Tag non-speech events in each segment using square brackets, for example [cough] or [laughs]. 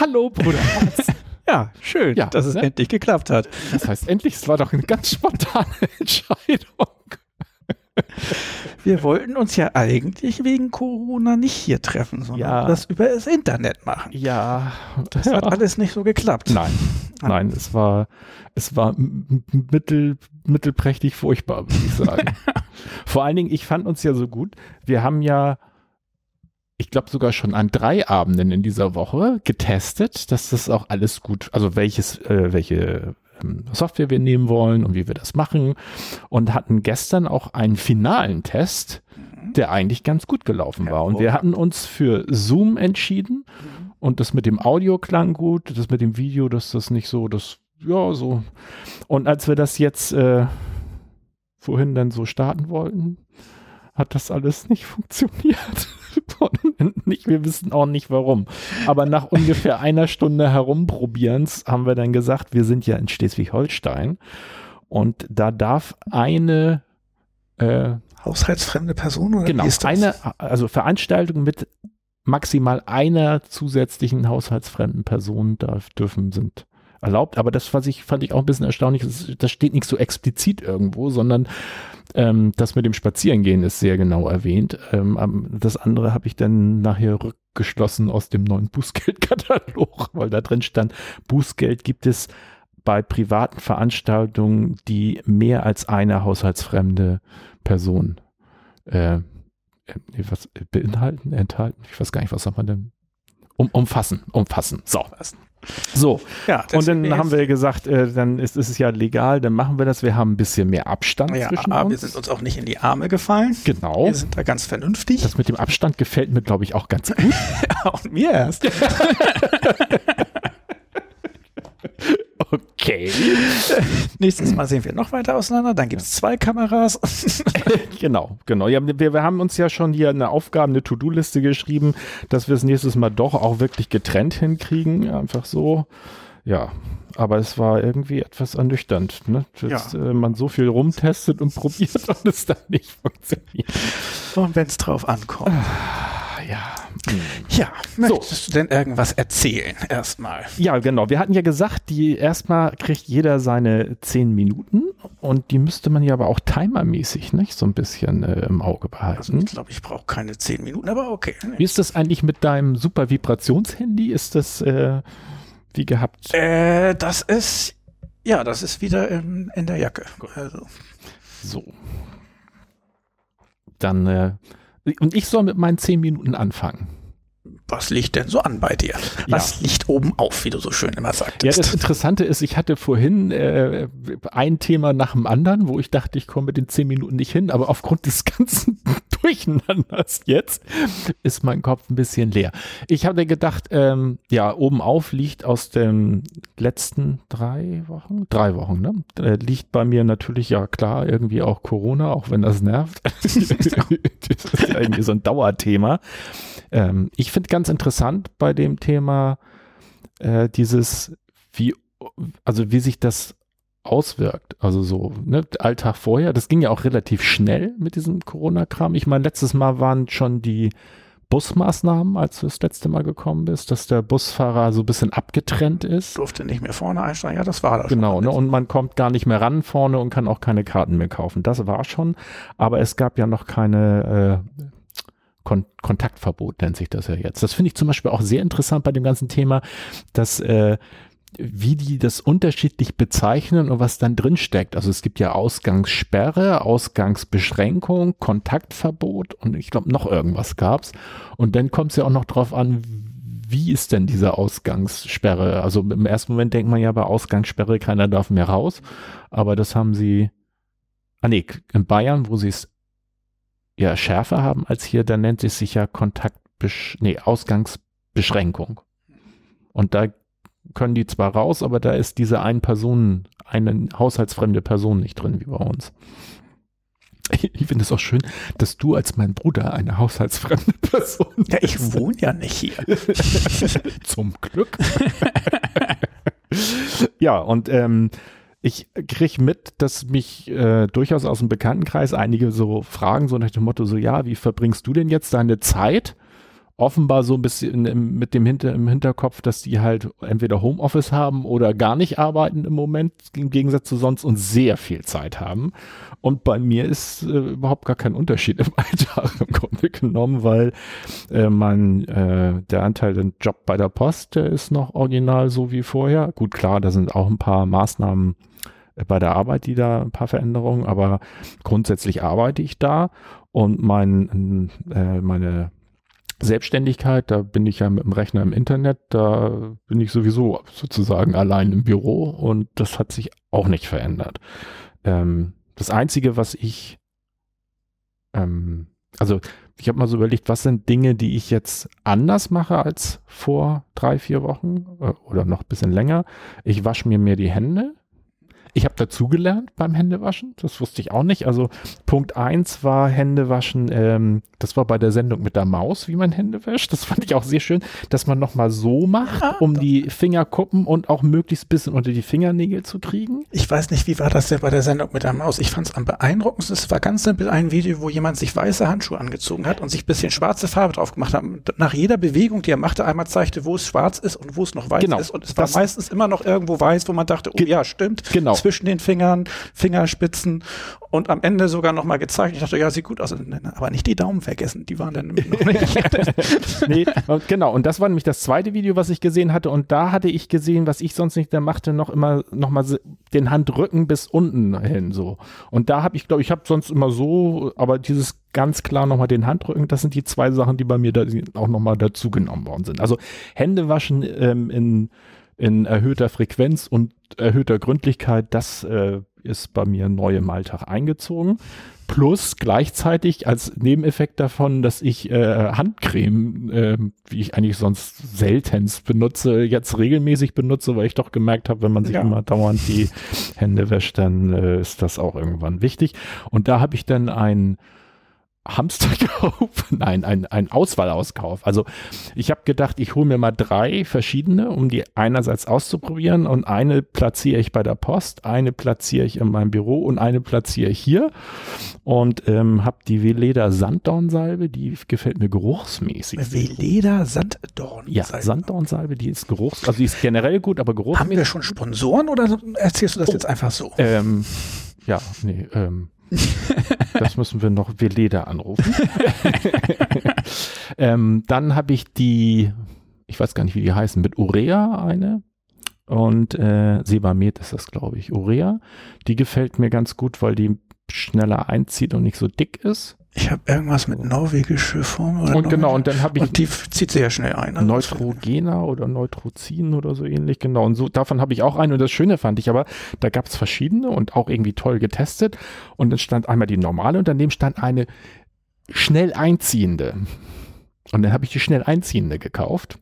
Hallo, Bruder. [laughs] Ja, schön, Ja, dass es ne? endlich geklappt hat. Das heißt endlich, es war doch eine ganz spontane [laughs] Entscheidung. Wir wollten uns ja eigentlich wegen Corona nicht hier treffen, sondern Ja. das über das Internet machen. Ja, Das ja. hat alles nicht so geklappt. Nein, nein, es war, es war mittel, mittelprächtig furchtbar, würde ich sagen. [laughs] Vor allen Dingen, ich fand uns ja so gut. Wir haben ja, ich glaube sogar schon an drei Abenden in dieser Woche getestet, dass das auch alles gut, also welches, äh, welche ähm, Software wir nehmen wollen und wie wir das machen und hatten gestern auch einen finalen Test, der eigentlich ganz gut gelaufen war. Und wir hatten uns für Zoom entschieden und das mit dem Audio klang gut, das mit dem Video, dass das nicht so, das, ja, so. Und als wir das jetzt äh, vorhin dann so starten wollten, hat das alles nicht [laughs] funktioniert. Nicht, wir wissen auch nicht warum. Aber nach ungefähr einer Stunde herumprobierens haben wir dann gesagt, wir sind ja in Schleswig-Holstein. Und da darf eine äh, Haushaltsfremde Person oder Genau, eine, also Veranstaltungen mit maximal einer zusätzlichen haushaltsfremden Person darf, dürfen, sind erlaubt. Aber das was ich, fand ich auch ein bisschen erstaunlich. Das, das steht nicht so explizit irgendwo, sondern ähm, das mit dem Spazierengehen ist sehr genau erwähnt. Ähm, das andere habe ich dann nachher rückgeschlossen aus dem neuen [laughs] Bußgeldkatalog, weil da drin stand, Bußgeld gibt es bei privaten Veranstaltungen, die mehr als eine haushaltsfremde Person äh, äh, was beinhalten, enthalten, ich weiß gar nicht, was sagt man denn? Um, umfassen, umfassen. So. So. Ja, Und dann haben wir gesagt, äh, dann ist, ist es ja legal, dann machen wir das. Wir haben ein bisschen mehr Abstand ja, zwischen aber wir uns. sind uns auch nicht in die Arme gefallen. genau. Wir sind da ganz vernünftig. Das mit dem Abstand gefällt mir, glaube ich, auch ganz gut. [laughs] Und mir erst. [laughs] Okay. [laughs] Nächstes Mal sehen wir noch weiter auseinander. Dann gibt es zwei Kameras. [laughs] [laughs] genau, genau. Ja, wir, wir haben uns ja schon hier eine Aufgabe, eine To-Do-Liste geschrieben, dass wir es nächstes Mal doch auch wirklich getrennt hinkriegen. Einfach so. Ja, aber es war irgendwie etwas ernüchternd, ne? dass Ja. äh, man so viel rumtestet und probiert und es dann nicht funktioniert. Und wenn es drauf ankommt. [sighs] Ja. Hm. Ja, möchtest du denn irgendwas erzählen? Erstmal. Ja, genau. Wir hatten ja gesagt, die erstmal kriegt jeder seine zehn Minuten und die müsste man ja aber auch timermäßig nicht so ein bisschen äh, im Auge Also behalten. ich glaube, ich brauche keine zehn Minuten, aber okay. Wie ist das eigentlich mit deinem super Vibrationshandy? Ist das äh, wie gehabt? Äh, das ist, ja, das ist wieder in, in der Jacke. Also, So. Dann, äh, und ich soll mit meinen zehn Minuten anfangen. was liegt denn so an bei dir? Was liegt oben auf, wie du so schön immer Ja, sagtest? das Interessante ist, ich hatte vorhin äh, ein Thema nach dem anderen, wo ich dachte, ich komme mit den zehn Minuten nicht hin, aber aufgrund des [laughs] ganzen Durcheinanders [laughs] jetzt ist mein Kopf ein bisschen leer. Ich hatte gedacht, ähm, ja, oben auf liegt aus den letzten drei Wochen, drei Wochen, ne? Äh, liegt bei mir natürlich ja klar irgendwie auch Corona, auch wenn das nervt. [laughs] das ist ja irgendwie so ein Dauerthema. Ähm, ich finde ganz interessant bei dem Thema äh, dieses, wie, also wie sich das auswirkt. Also so, ne, Alltag vorher, das ging ja auch relativ schnell mit diesem Corona-Kram. Ich meine, letztes Mal waren schon die Busmaßnahmen, als du das letzte Mal gekommen bist, dass der Busfahrer so ein bisschen abgetrennt ist. durfte nicht mehr vorne einsteigen. Ja, das war das. Genau, schon. ne? und man kommt gar nicht mehr ran vorne und kann auch keine Karten mehr kaufen. Das war schon, aber es gab ja noch keine äh, Kon Kontaktverbot, nennt sich das ja jetzt. Das finde ich zum Beispiel auch sehr interessant bei dem ganzen Thema, dass äh, wie die das unterschiedlich bezeichnen und was dann drin steckt. Also es gibt ja Ausgangssperre, Ausgangsbeschränkung, Kontaktverbot und ich glaube noch irgendwas gab's. Und dann kommt es ja auch noch drauf an, wie ist denn diese Ausgangssperre? Also im ersten Moment denkt man ja bei Ausgangssperre, keiner darf mehr raus. Aber das haben sie, ah nee, in Bayern, wo sie es ja schärfer haben als hier, da nennt es sich ja Kontaktbesch, nee, Ausgangsbeschränkung. Und da können die zwar raus, aber da ist diese ein Person, eine haushaltsfremde Person nicht drin wie bei uns. Ich finde es auch schön, dass du als mein Bruder eine haushaltsfremde [laughs] Person bist. Ja, ich wohne ja nicht hier. [laughs] Zum Glück. [laughs] ja, und ähm, ich kriege mit, dass mich äh, durchaus aus dem Bekanntenkreis einige so fragen, so nach dem Motto, so ja, wie verbringst du denn jetzt deine Zeit? Offenbar so ein bisschen mit dem Hinter, im Hinterkopf, dass die halt entweder Homeoffice haben oder gar nicht arbeiten im Moment, im Gegensatz zu sonst und sehr viel Zeit haben. Und bei mir ist äh, überhaupt gar kein Unterschied im [laughs] Alltag im Grunde genommen, weil äh, mein, äh, der Anteil den Job bei der Post, der ist noch original so wie vorher. Gut, klar, da sind auch ein paar Maßnahmen äh, bei der Arbeit, die da ein paar Veränderungen, aber grundsätzlich arbeite ich da und mein, äh, meine Selbstständigkeit, da bin ich ja mit dem Rechner im Internet, da bin ich sowieso sozusagen allein im Büro und das hat sich auch nicht verändert. Ähm, das Einzige, was ich, ähm, also ich habe mal so überlegt, was sind Dinge, die ich jetzt anders mache als vor drei, vier Wochen äh, oder noch ein bisschen länger. Ich wasche mir mehr die Hände. Ich habe dazugelernt beim Händewaschen, das wusste ich auch nicht. Also Punkt eins war Händewaschen, ähm, das war bei der Sendung mit der Maus, wie man Hände wäscht. Das fand ich auch sehr schön, dass man nochmal so macht, ja, um die Fingerkuppen und auch möglichst bisschen unter die Fingernägel zu kriegen. Ich weiß nicht, wie war das denn bei der Sendung mit der Maus? Ich fand es am beeindruckendsten. Es war ganz simpel ein Video, wo jemand sich weiße Handschuhe angezogen hat und sich bisschen schwarze Farbe drauf gemacht hat. Nach jeder Bewegung, die er machte, einmal zeigte, wo es schwarz ist und wo es noch weiß genau. ist. Und es war meistens immer noch irgendwo weiß, wo man dachte, oh ja, stimmt. Genau zwischen den Fingern, Fingerspitzen und am Ende sogar nochmal gezeigt. Ich dachte, ja, sieht gut aus. Aber nicht die Daumen vergessen, die waren dann noch nicht. [laughs] nee, genau. Und das war nämlich das zweite Video, was ich gesehen hatte. Und da hatte ich gesehen, was ich sonst nicht da machte, noch immer noch mal den Handrücken bis unten hin so. Und da habe ich, glaube ich, habe sonst immer so, aber dieses ganz klar nochmal den Handrücken, das sind die zwei Sachen, die bei mir da auch nochmal dazugenommen worden sind. Also Hände waschen ähm, in in erhöhter Frequenz und erhöhter Gründlichkeit, das äh, ist bei mir neu im Alltag eingezogen. Plus gleichzeitig als Nebeneffekt davon, dass ich äh, Handcreme, äh, wie ich eigentlich sonst seltenst benutze, jetzt regelmäßig benutze, weil ich doch gemerkt habe, wenn man sich ja. immer dauernd die Hände wäscht, dann äh, ist das auch irgendwann wichtig. Und da habe ich dann ein Hamsterkauf, [laughs] nein, ein, ein Auswahlauskauf. Also ich habe gedacht, ich hole mir mal drei verschiedene, um die einerseits auszuprobieren und eine platziere ich bei der Post, eine platziere ich in meinem Büro und eine platziere ich hier und ähm, habe die Veleda Sanddornsalbe, die gefällt mir geruchsmäßig. Veleda Sanddornsalbe? Ja, Sanddornsalbe, die ist geruchs, also die ist generell gut, aber geruchsmäßig. Haben wir schon Sponsoren oder erzählst du das oh, jetzt einfach so? Ähm, ja, nee, ähm, das müssen wir noch Veleda anrufen. [laughs] ähm, dann habe ich die, ich weiß gar nicht, wie die heißen, mit Urea eine. Und äh, Sebamed ist das, glaube ich. Urea. Die gefällt mir ganz gut, weil die schneller einzieht und nicht so dick ist. Ich habe irgendwas mit norwegische Form oder Und genau, und dann habe ich. Und die zieht sehr schnell ein. Also Neutrogena oder Neutrozin oder so ähnlich, genau. Und so, davon habe ich auch einen. Und das Schöne fand ich aber, da gab es verschiedene und auch irgendwie toll getestet. Und dann stand einmal die normale und daneben stand eine schnell einziehende. Und dann habe ich die schnell einziehende gekauft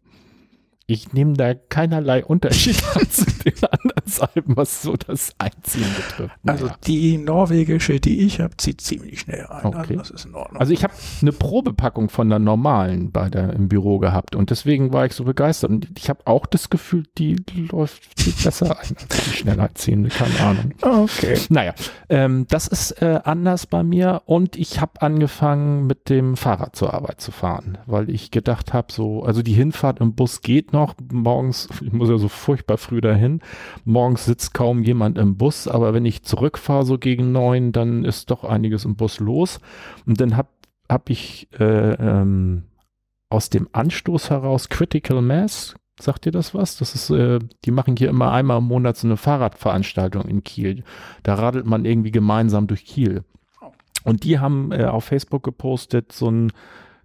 ich nehme da keinerlei Unterschied [laughs] zu den anderen Salben, was so das Einziehen betrifft. Naja. Also die norwegische, die ich habe, zieht ziemlich schnell ein. Also okay. Also das ist in Ordnung. Also ich habe eine Probepackung von der normalen bei der im Büro gehabt und deswegen war ich so begeistert. Und ich habe auch das Gefühl, die läuft viel besser ein als die schnell einziehende, keine Ahnung. Okay. Naja, ähm, das ist äh, anders bei mir und ich habe angefangen mit dem Fahrrad zur Arbeit zu fahren, weil ich gedacht habe, so, also die Hinfahrt im Bus geht noch. Morgens, ich muss ja so furchtbar früh dahin. Morgens sitzt kaum jemand im Bus, aber wenn ich zurückfahre so gegen neun, dann ist doch einiges im Bus los. Und dann habe hab ich äh, ähm, aus dem Anstoß heraus Critical Mass Sagt dir das was? Das ist, äh, die machen hier immer einmal im Monat so eine Fahrradveranstaltung in Kiel. Da radelt man irgendwie gemeinsam durch Kiel. Und die haben äh, auf Facebook gepostet, so ein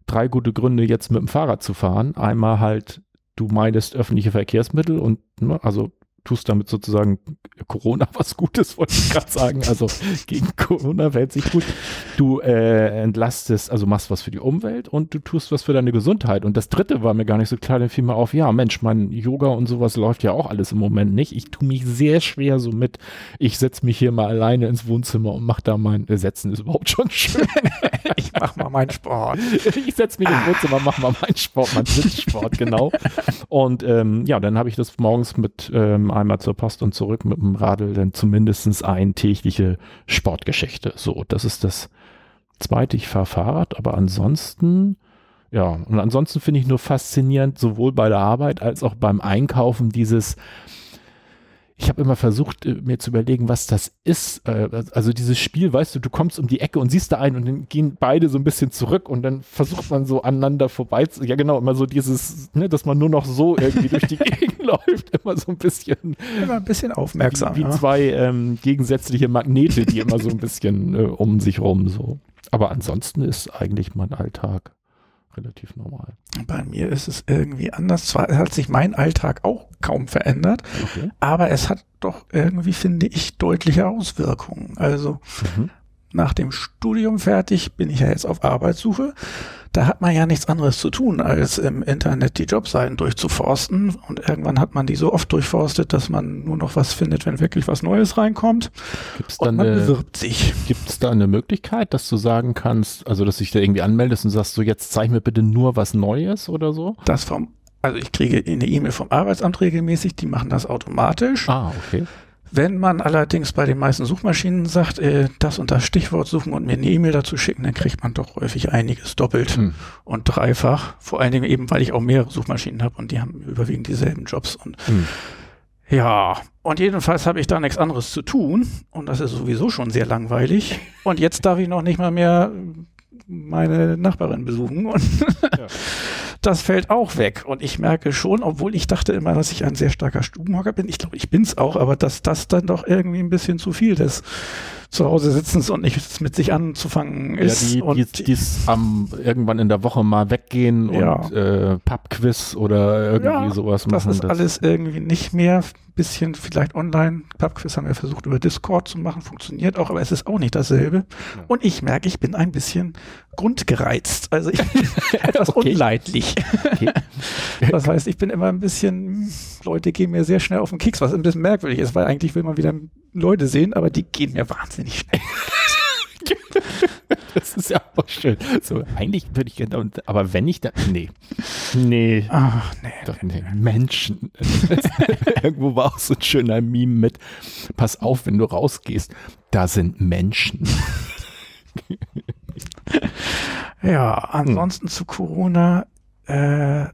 drei gute Gründe, jetzt mit dem Fahrrad zu fahren. Einmal halt du meidest öffentliche Verkehrsmittel und ne, also tust damit sozusagen Corona was Gutes, wollte ich gerade sagen. Also gegen Corona verhält sich gut. Du äh, entlastest, also machst was für die Umwelt und du tust was für deine Gesundheit. Und das dritte war mir gar nicht so klar, dann fiel mir auf, ja Mensch, mein Yoga und sowas läuft ja auch alles im Moment nicht. Ich tue mich sehr schwer so mit, ich setze mich hier mal alleine ins Wohnzimmer und mache da mein, äh, Setzen ist überhaupt schon schön. [laughs] ich mach mal meinen Sport. [laughs] ich setze mich ins Wohnzimmer, mach mal meinen Sport, meinen Sitzsport, genau. Und ähm, ja, dann habe ich das morgens mit ähm, einmal zur Post und zurück mit dem Radl dann zumindest eine tägliche Sportgeschichte. So, das ist das zweite. Ich fahre Fahrrad, aber ansonsten, ja, und ansonsten finde ich nur faszinierend, sowohl bei der Arbeit als auch beim Einkaufen dieses, ich habe immer versucht, äh, mir zu überlegen, was das ist. Äh, also dieses Spiel, weißt du, du kommst um die Ecke und siehst da einen und dann gehen beide so ein bisschen zurück und dann versucht man so aneinander vorbei. Zu, ja, genau, immer so dieses, ne, dass man nur noch so irgendwie durch die [laughs] Gegend [laughs] läuft, immer so ein bisschen. Immer ein bisschen aufmerksam. Wie, wie zwei ähm, gegensätzliche Magnete, die immer so ein bisschen äh, um sich rum so. Aber ansonsten ist eigentlich mein Alltag relativ normal. Bei mir ist es irgendwie anders. Zwar hat sich mein Alltag auch kaum verändert, Okay. aber es hat doch irgendwie, finde ich, deutliche Auswirkungen. Also Mhm. Nach dem Studium fertig bin ich ja jetzt auf Arbeitssuche. Da hat man ja nichts anderes zu tun, als im Internet die Jobseiten durchzuforsten. Und irgendwann hat man die so oft durchforstet, dass man nur noch was findet, wenn wirklich was Neues reinkommt. Gibt es da, Und man eine- bewirbt sich. gibt's da eine Möglichkeit, dass du sagen kannst, also dass dich da irgendwie anmeldest und sagst, so jetzt zeig mir bitte nur was Neues oder so? Das vom, also ich kriege eine E-Mail vom Arbeitsamt regelmäßig, die machen das automatisch. Ah, okay. Wenn man allerdings bei den meisten Suchmaschinen sagt, äh, das und das Stichwort suchen und mir eine E-Mail dazu schicken, dann kriegt man doch häufig einiges doppelt Hm. und dreifach. Vor allen Dingen eben, weil ich auch mehrere Suchmaschinen habe und die haben überwiegend dieselben Jobs. Und Hm. ja, und jedenfalls habe ich da nichts anderes zu tun und das ist sowieso schon sehr langweilig. Und jetzt darf ich noch nicht mal mehr meine Nachbarin besuchen und Ja. [laughs] das fällt auch weg. Und ich merke schon, obwohl ich dachte immer, dass ich ein sehr starker Stubenhocker bin, ich glaube, ich bin's auch, aber dass das dann doch irgendwie ein bisschen zu viel des zu Hause sitzens und nichts mit sich anzufangen Ja, ist. die, und die, die's am irgendwann in der Woche mal weggehen Ja. und äh, Pubquiz oder irgendwie Ja, sowas das machen. ist alles irgendwie nicht mehr. Bisschen vielleicht online. Pubquiz haben wir versucht über Discord zu machen, funktioniert auch, aber es ist auch nicht dasselbe. Ja. Und ich merke, ich bin ein bisschen grundgereizt. Also ich [laughs] bin etwas Okay. unleidlich. Okay. [laughs] Das heißt, ich bin immer ein bisschen, Leute gehen mir sehr schnell auf den Keks, was ein bisschen merkwürdig ist, weil eigentlich will man wieder Leute sehen, aber die gehen mir wahnsinnig schnell. [laughs] Das ist ja auch schön. So, eigentlich würde ich gerne, aber wenn ich da, nee, nee, Ach, nee. doch, nee, Menschen. [laughs] Irgendwo war auch so ein schöner Meme mit, pass auf, wenn du rausgehst, da sind Menschen. Ja, ansonsten zu Corona äh,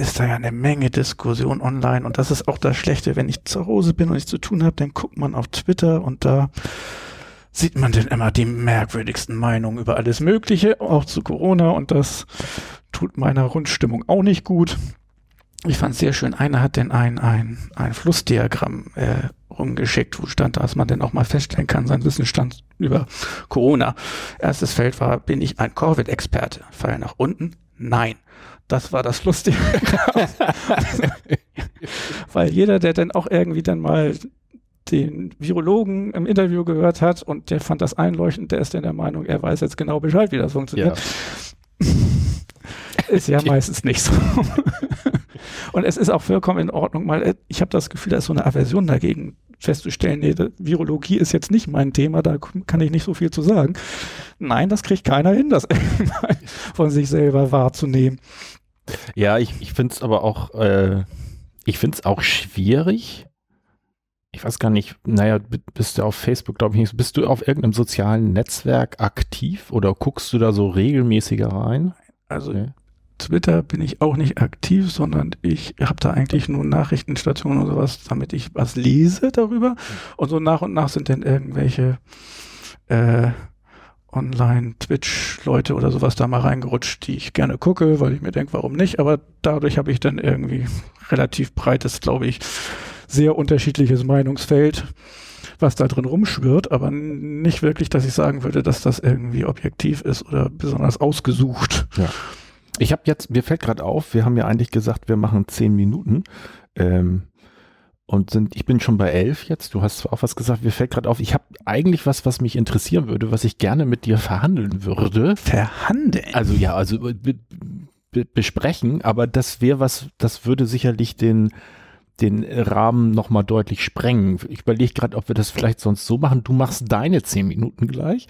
ist da ja eine Menge Diskussion online und das ist auch das Schlechte, wenn ich zu Hause bin und nichts zu tun habe, dann guckt man auf Twitter und da sieht man dann immer die merkwürdigsten Meinungen über alles Mögliche, auch zu Corona und das tut meiner Rundstimmung auch nicht gut. Ich fand es sehr schön, einer hat denn ein, ein, ein Flussdiagramm äh, rumgeschickt, wo stand, dass man denn auch mal feststellen kann, sein Wissensstand über Corona. Erstes Feld war, bin ich ein Covid-Experte? Fall nach unten? Nein. Das war das Lustige. [laughs] Weil jeder, der dann auch irgendwie dann mal den Virologen im Interview gehört hat und der fand das einleuchtend, der ist dann der Meinung, er weiß jetzt genau Bescheid, wie das funktioniert. Ist ja meistens nicht so. [laughs] Und es ist auch vollkommen in Ordnung, mal, äh, ich habe das Gefühl, da ist so eine Aversion dagegen festzustellen, nee, Virologie ist jetzt nicht mein Thema, da kann ich nicht so viel zu sagen. Nein, das kriegt keiner hin, das [laughs] von sich selber wahrzunehmen. Ja, ich, ich finde es aber auch, äh, ich finde es auch schwierig. Ich weiß gar nicht, naja, bist du auf Facebook, glaube ich nicht, bist du auf irgendeinem sozialen Netzwerk aktiv oder guckst du da so regelmäßiger rein? Also Nee. Twitter bin ich auch nicht aktiv, sondern ich habe da eigentlich nur Nachrichtenstationen oder sowas, damit ich was lese darüber. Und so nach und nach sind dann irgendwelche äh, Online-Twitch-Leute oder sowas da mal reingerutscht, die ich gerne gucke, weil ich mir denke, warum nicht? Aber dadurch habe ich dann irgendwie relativ breites, glaube ich, sehr unterschiedliches Meinungsfeld, was da drin rumschwirrt, aber nicht wirklich, dass ich sagen würde, dass das irgendwie objektiv ist oder besonders ausgesucht. Ich habe jetzt, mir fällt gerade auf, wir haben ja eigentlich gesagt, wir machen zehn Minuten. Ähm, und sind, ich bin schon bei elf jetzt. Du hast auch was gesagt. Mir fällt gerade auf, ich habe eigentlich was, was mich interessieren würde, was ich gerne mit dir verhandeln würde. Verhandeln? Also ja, also be, be, besprechen, aber das wäre was, das würde sicherlich den, den Rahmen nochmal deutlich sprengen. Ich überlege gerade, ob wir das vielleicht sonst so machen. Du machst deine zehn Minuten gleich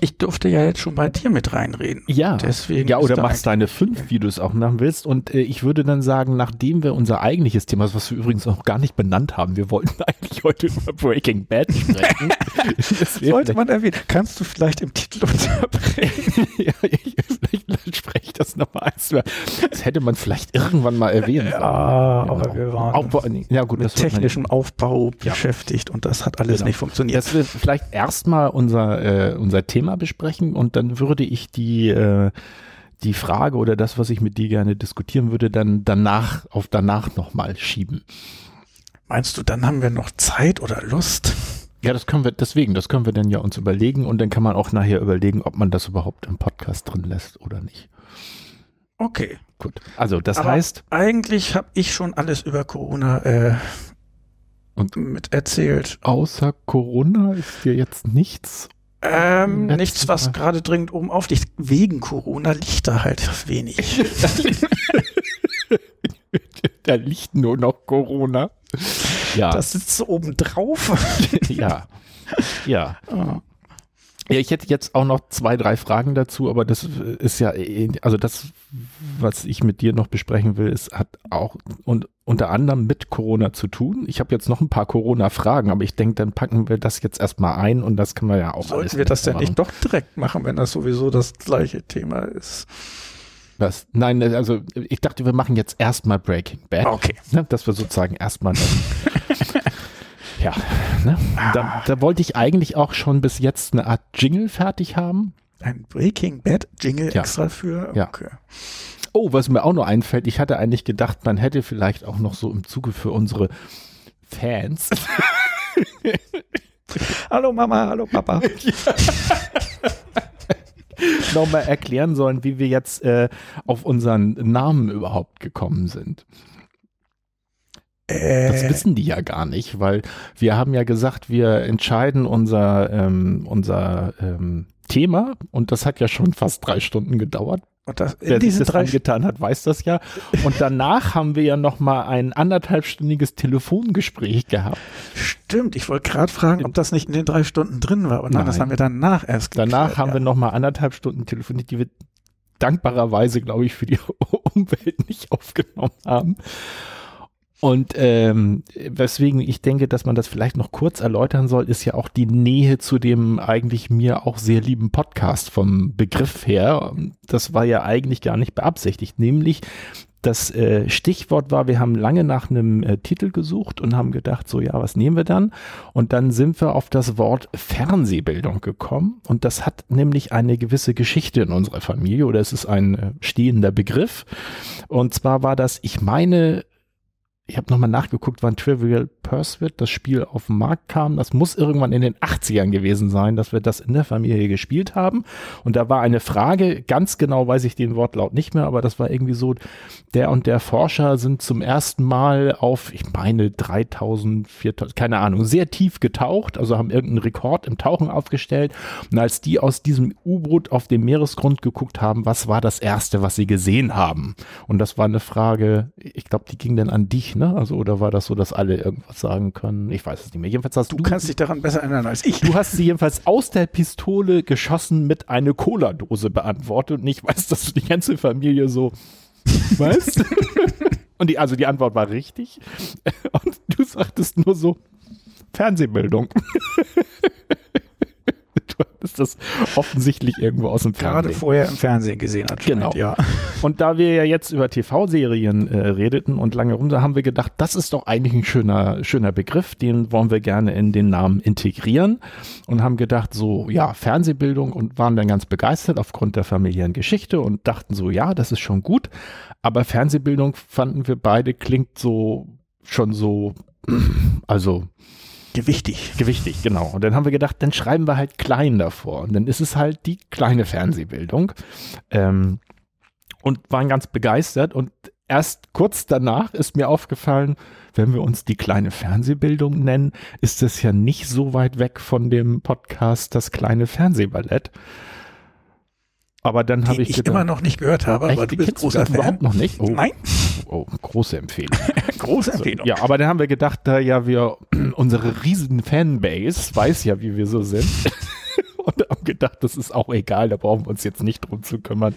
ich durfte ja jetzt schon bei dir mit reinreden. Ja, deswegen. Ja, oder machst deine fünf, wie du es auch machen willst. Und äh, ich würde dann sagen, nachdem wir unser eigentliches Thema, was wir übrigens auch gar nicht benannt haben, wir wollten [laughs] eigentlich heute über Breaking Bad sprechen. [laughs] Sollte man erwähnen. Kannst du vielleicht im Titel [laughs] unterbrechen? ja, ich, [laughs] spreche ich das nochmal eins. Das hätte man vielleicht irgendwann mal erwähnt. Ja, genau. aber wir waren Aufbau, ja, gut, mit technischem Aufbau ja. beschäftigt und das hat alles genau. nicht funktioniert. Dass wir vielleicht erstmal unser, äh, unser Thema Thema besprechen und dann würde ich die, äh, die Frage oder das, was ich mit dir gerne diskutieren würde, dann danach auf danach nochmal schieben. Meinst du, dann haben wir noch Zeit oder Lust? Ja, das können wir, deswegen, das können wir dann ja uns überlegen und dann kann man auch nachher überlegen, ob man das überhaupt im Podcast drin lässt oder nicht. Okay. Gut. Also das Aber heißt. Eigentlich habe ich schon alles über Corona äh, und mit erzählt. Außer Corona ist dir jetzt nichts ähm, nichts, was gerade dringend oben aufliegt. Wegen Corona liegt da halt wenig. [laughs] [laughs] [laughs] da liegt nur noch Corona. Ja. Das sitzt so oben drauf. [laughs] ja. Ja. Ja, ich hätte jetzt auch noch zwei, drei Fragen dazu, aber das ist ja, also das, was ich mit dir noch besprechen will, ist, hat auch und unter anderem mit Corona zu tun. Ich habe jetzt noch ein paar Corona-Fragen, aber ich denke, dann packen wir das jetzt erstmal ein und das können wir ja auch Sollten wir das denn nicht doch direkt machen, wenn das sowieso das gleiche Thema ist? Was? Nein, also ich dachte, wir machen jetzt erstmal Breaking Bad. Okay. Ne, dass wir sozusagen erstmal [laughs] Ja, ne? da, da wollte ich eigentlich auch schon bis jetzt eine Art Jingle fertig haben. Ein Breaking Bad Jingle ja. extra für? Okay. Ja. Oh, was mir auch noch einfällt, ich hatte eigentlich gedacht, man hätte vielleicht auch noch so im Zuge für unsere Fans. [laughs] hallo Mama, hallo Papa. [laughs] [laughs] nochmal erklären sollen, wie wir jetzt äh, auf unseren Namen überhaupt gekommen sind. Das äh. wissen die ja gar nicht, weil wir haben ja gesagt, wir entscheiden unser, ähm, unser ähm, Thema und das hat ja schon fast drei Stunden gedauert. Und das, Wer sich das drei getan hat, weiß das ja. Und danach [laughs] haben wir ja noch mal ein anderthalbstündiges Telefongespräch gehabt. Stimmt, ich wollte gerade fragen, ob das nicht in den drei Stunden drin war. Und nein, das haben wir danach erst Danach geklärt, haben ja. wir noch mal anderthalb Stunden telefoniert, die wir dankbarerweise, glaube ich, für die [laughs] Umwelt nicht aufgenommen haben. Und ähm, weswegen ich denke, dass man das vielleicht noch kurz erläutern soll, ist ja auch die Nähe zu dem eigentlich mir auch sehr lieben Podcast vom Begriff her. Das war ja eigentlich gar nicht beabsichtigt, nämlich das äh, Stichwort war, wir haben lange nach einem äh, Titel gesucht und haben gedacht, so ja, was nehmen wir dann? Und dann sind wir auf das Wort Fernsehbildung gekommen und das hat nämlich eine gewisse Geschichte in unserer Familie oder es ist ein äh, stehender Begriff. Und zwar war das, ich meine, ich habe nochmal nachgeguckt, wann Trivial Pursuit das Spiel auf den Markt kam. Das muss irgendwann in den 80ern gewesen sein, dass wir das in der Familie gespielt haben. Und da war eine Frage, ganz genau weiß ich den Wortlaut nicht mehr, aber das war irgendwie so, der und der Forscher sind zum ersten Mal auf, ich meine 3000, 4000, keine Ahnung, sehr tief getaucht, also haben irgendeinen Rekord im Tauchen aufgestellt. Und als die aus diesem U-Boot auf dem Meeresgrund geguckt haben, was war das erste, was sie gesehen haben? Und das war eine Frage, ich glaube, die ging dann an dich, ne? Also, oder war das so, dass alle irgendwas sagen können? Ich weiß es nicht mehr. Jedenfalls hast du. Du kannst dich daran besser erinnern als ich. Du hast sie jedenfalls aus der Pistole geschossen mit einer Cola-Dose beantwortet und ich weiß, dass du die ganze Familie so, weißt? [laughs] und die, also die Antwort war richtig. Und du sagtest nur so, Fernsehbildung [laughs] ist das offensichtlich irgendwo aus dem Fernsehen. Gerade vorher im Fernsehen gesehen hat. Genau. Ja. [laughs] Und da wir ja jetzt über TV-Serien äh, redeten und lange rum, da haben wir gedacht, das ist doch eigentlich ein schöner, schöner Begriff, den wollen wir gerne in den Namen integrieren und haben gedacht, so, ja, Fernsehbildung und waren dann ganz begeistert aufgrund der familiären Geschichte und dachten so, ja, das ist schon gut. Aber Fernsehbildung fanden wir beide klingt so, schon so, [clears throat] also, Gewichtig. Gewichtig, genau. Und dann haben wir gedacht, dann schreiben wir halt klein davor. Und dann ist es halt die kleine Fernsehbildung. Ähm, und waren ganz begeistert. Und erst kurz danach ist mir aufgefallen, wenn wir uns die kleine Fernsehbildung nennen, ist das ja nicht so weit weg von dem Podcast Das kleine Fernsehballett. Aber dann habe ich ich gedacht, immer noch nicht gehört habe, aber du bist großer Fan. Überhaupt noch nicht? Oh, Nein. Oh, große Empfehlung. [laughs] große Empfehlung. So, ja, aber dann haben wir gedacht, da ja wir [clears throat] unsere riesen Fanbase weiß ja, wie wir so sind. Gedacht, das ist auch egal, da brauchen wir uns jetzt nicht drum zu kümmern,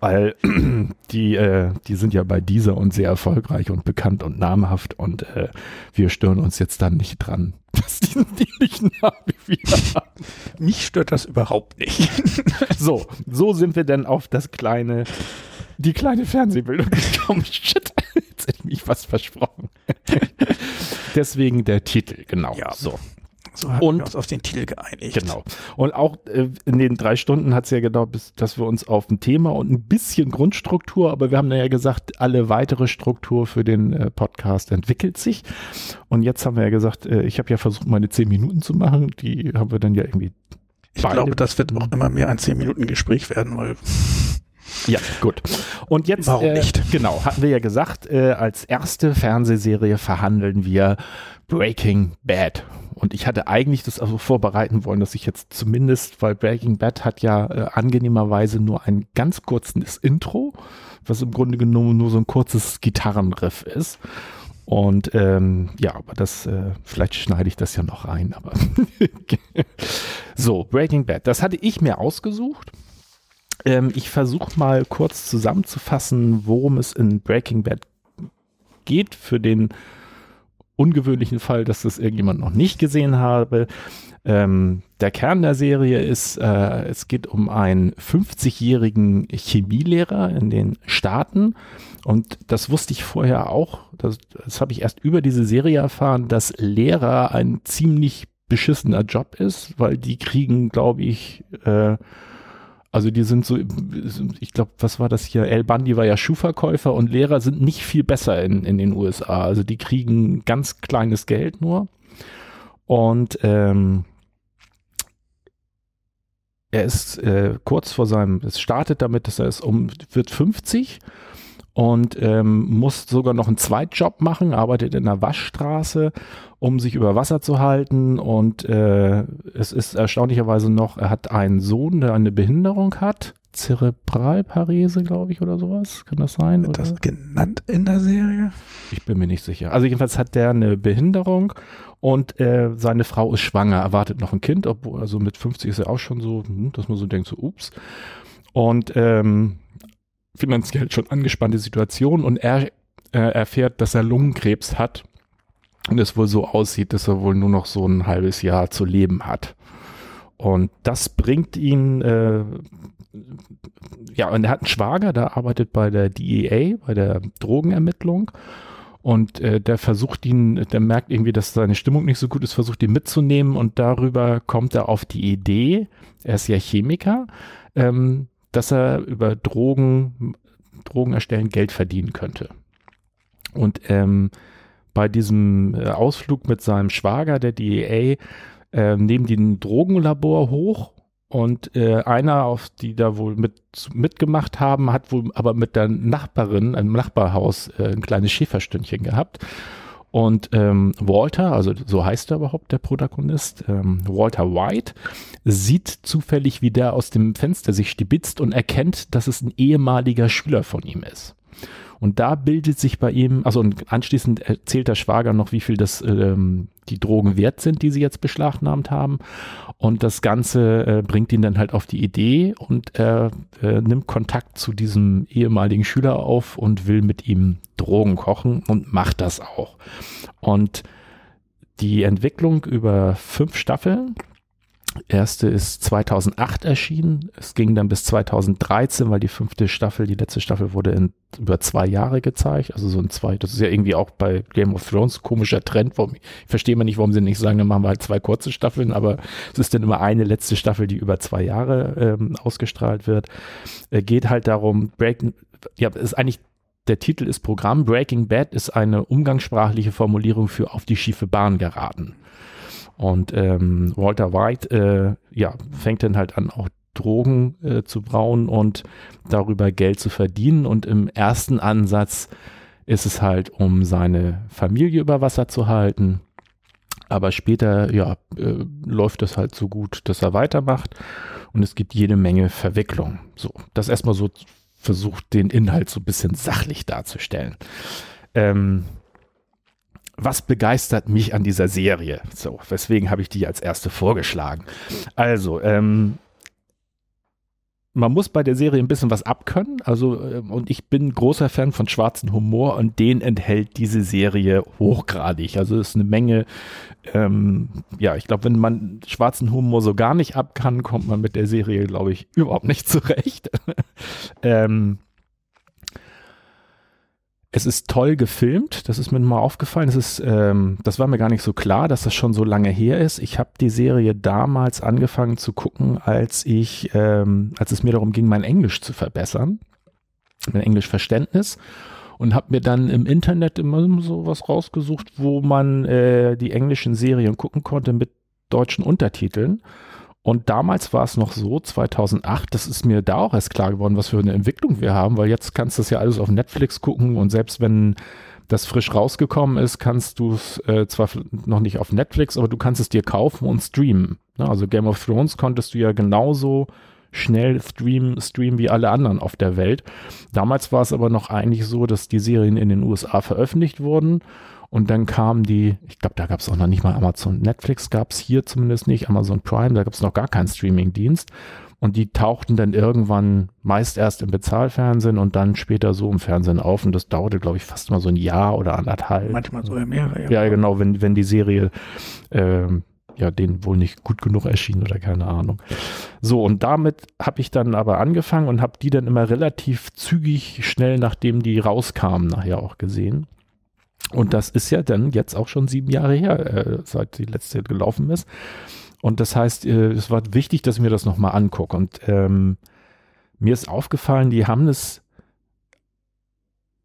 weil [clears throat] die, äh, die sind ja bei dieser und sehr erfolgreich und bekannt und namhaft und äh, wir stören uns jetzt dann nicht dran, [laughs] dass die, die nicht Namen wie wir haben. Mich stört das überhaupt nicht. [laughs] so, so sind wir dann auf das kleine, die kleine Fernsehbildung gekommen. [laughs] Shit, jetzt hätte ich mich fast versprochen. Deswegen der Titel, genau. Ja. So. So haben und, wir uns auf den Titel geeinigt. Genau. Und auch äh, in den drei Stunden hat es ja gedauert, bis, dass wir uns auf ein Thema und ein bisschen Grundstruktur, aber wir haben ja gesagt, alle weitere Struktur für den äh, Podcast entwickelt sich. Und jetzt haben wir ja gesagt, äh, ich habe ja versucht, meine zehn Minuten zu machen. Die haben wir dann ja irgendwie. Ich glaube, das wird auch immer mehr ein zehn Minuten Gespräch werden, weil ja, gut. Und jetzt, Warum äh, nicht? genau, hatten wir ja gesagt, äh, als erste Fernsehserie verhandeln wir Breaking Bad. Und ich hatte eigentlich das also vorbereiten wollen, dass ich jetzt zumindest, weil Breaking Bad hat ja äh, angenehmerweise nur ein ganz kurzes Intro, was im Grunde genommen nur so ein kurzes Gitarrenriff ist. Und ähm, ja, aber das, äh, vielleicht schneide ich das ja noch rein, aber [laughs] so, Breaking Bad, das hatte ich mir ausgesucht. Ähm, ich versuche mal kurz zusammenzufassen, worum es in Breaking Bad geht, für den ungewöhnlichen Fall, dass das irgendjemand noch nicht gesehen habe. Ähm, der Kern der Serie ist, äh, es geht um einen 50-jährigen Chemielehrer in den Staaten. Und das wusste ich vorher auch, das, das habe ich erst über diese Serie erfahren, dass Lehrer ein ziemlich beschissener Job ist, weil die kriegen, glaube ich, äh, also die sind so, ich glaube, was war das hier? El Bandi war ja Schuhverkäufer und Lehrer sind nicht viel besser in, in den USA. Also die kriegen ganz kleines Geld nur. Und ähm, er ist äh, kurz vor seinem, es startet damit, dass er es um, wird 50 und ähm, muss sogar noch einen Zweitjob machen, arbeitet in der Waschstraße, um sich über Wasser zu halten. Und äh, es ist erstaunlicherweise noch, er hat einen Sohn, der eine Behinderung hat. Zerebralparese, glaube ich, oder sowas. Kann das sein? Wird das genannt in der Serie? Ich bin mir nicht sicher. Also jedenfalls hat der eine Behinderung und äh, seine Frau ist schwanger, erwartet noch ein Kind, obwohl, also mit 50 ist er auch schon so, hm, dass man so denkt, so, ups. Und ähm, finanziell schon angespannte Situation und er äh, erfährt, dass er Lungenkrebs hat und es wohl so aussieht, dass er wohl nur noch so ein halbes Jahr zu leben hat. Und das bringt ihn, äh, ja, und er hat einen Schwager, der arbeitet bei der DEA, bei der Drogenermittlung. Und äh, der versucht ihn, der merkt irgendwie, dass seine Stimmung nicht so gut ist, versucht ihn mitzunehmen und darüber kommt er auf die Idee, er ist ja Chemiker, ähm, dass er über Drogen, Drogen erstellen Geld verdienen könnte. Und ähm, bei diesem äh, Ausflug mit seinem Schwager, der DEA, äh, nehmen die ein Drogenlabor hoch und äh, einer, auf die da wohl mit, mitgemacht haben, hat wohl aber mit der Nachbarin im Nachbarhaus äh, ein kleines Schäferstündchen gehabt. Und ähm, Walter, also so heißt er überhaupt, der Protagonist, ähm, Walter White, sieht zufällig, wie der aus dem Fenster sich stibitzt und erkennt, dass es ein ehemaliger Schüler von ihm ist. Und da bildet sich bei ihm, also und anschließend erzählt der Schwager noch, wie viel das ähm, die Drogen wert sind, die sie jetzt beschlagnahmt haben. Und das Ganze äh, bringt ihn dann halt auf die Idee und er äh, nimmt Kontakt zu diesem ehemaligen Schüler auf und will mit ihm Drogen kochen und macht das auch. Und die Entwicklung über fünf Staffeln erste ist 2008 erschienen. Es ging dann bis 2013, weil die fünfte Staffel, die letzte Staffel wurde in über zwei Jahre gezeigt. Also so ein zwei, das ist ja irgendwie auch bei Game of Thrones komischer Trend. Warum, ich verstehe mal nicht, warum sie nicht sagen, dann machen wir halt zwei kurze Staffeln, aber es ist dann immer eine letzte Staffel, die über zwei Jahre ähm, ausgestrahlt wird. Äh, geht halt darum, Breaking, ja, ist eigentlich der Titel ist Programm. Breaking Bad ist eine umgangssprachliche Formulierung für auf die schiefe Bahn geraten. Und ähm, Walter White, äh, ja, fängt dann halt an, auch Drogen äh, zu brauen und darüber Geld zu verdienen. Und im ersten Ansatz ist es halt, um seine Familie über Wasser zu halten. Aber später, ja, äh, läuft es halt so gut, dass er weitermacht. Und es gibt jede Menge Verwicklung. So, das erstmal so versucht, den Inhalt so ein bisschen sachlich darzustellen. Ähm, was begeistert mich an dieser Serie? So, weswegen habe ich die als erste vorgeschlagen? Also, ähm, man muss bei der Serie ein bisschen was abkönnen. Also, ähm, und ich bin großer Fan von schwarzen Humor und den enthält diese Serie hochgradig. Also es ist eine Menge, ähm, ja, ich glaube, wenn man schwarzen Humor so gar nicht ab kann, kommt man mit der Serie, glaube ich, überhaupt nicht [laughs] zurecht. [laughs] ähm, es ist toll gefilmt, das ist mir mal aufgefallen. Es ist, ähm, das war mir gar nicht so klar, dass das schon so lange her ist. Ich habe die Serie damals angefangen zu gucken, als ich, ähm, als es mir darum ging, mein Englisch zu verbessern, mein Englischverständnis und habe mir dann im Internet immer so was rausgesucht, wo man äh, die englischen Serien gucken konnte mit deutschen Untertiteln. Und damals war es noch so, 2008, das ist mir da auch erst klar geworden, was für eine Entwicklung wir haben, weil jetzt kannst du das ja alles auf Netflix gucken und selbst wenn das frisch rausgekommen ist, kannst du es äh, zwar noch nicht auf Netflix, aber du kannst es dir kaufen und streamen. Ne? Also Game of Thrones konntest du ja genauso schnell streamen, streamen wie alle anderen auf der Welt. Damals war es aber noch eigentlich so, dass die Serien in den USA veröffentlicht wurden und dann kamen die, ich glaube, da gab es auch noch nicht mal Amazon. Netflix gab es hier zumindest nicht, Amazon Prime, da gab es noch gar keinen Streaming-Dienst. Und die tauchten dann irgendwann meist erst im Bezahlfernsehen und dann später so im Fernsehen auf. Und das dauerte, glaube ich, fast mal so ein Jahr oder anderthalb. Manchmal sogar mehrere Jahre. Ja, genau, wenn, wenn die Serie äh, ja, denen wohl nicht gut genug erschien oder keine Ahnung. So, und damit habe ich dann aber angefangen und habe die dann immer relativ zügig, schnell, nachdem die rauskamen, nachher auch gesehen. Und das ist ja dann jetzt auch schon sieben Jahre her, äh, seit die letzte gelaufen ist. Und das heißt, äh, es war wichtig, dass ich mir das nochmal angucke. Und ähm, mir ist aufgefallen, die haben es,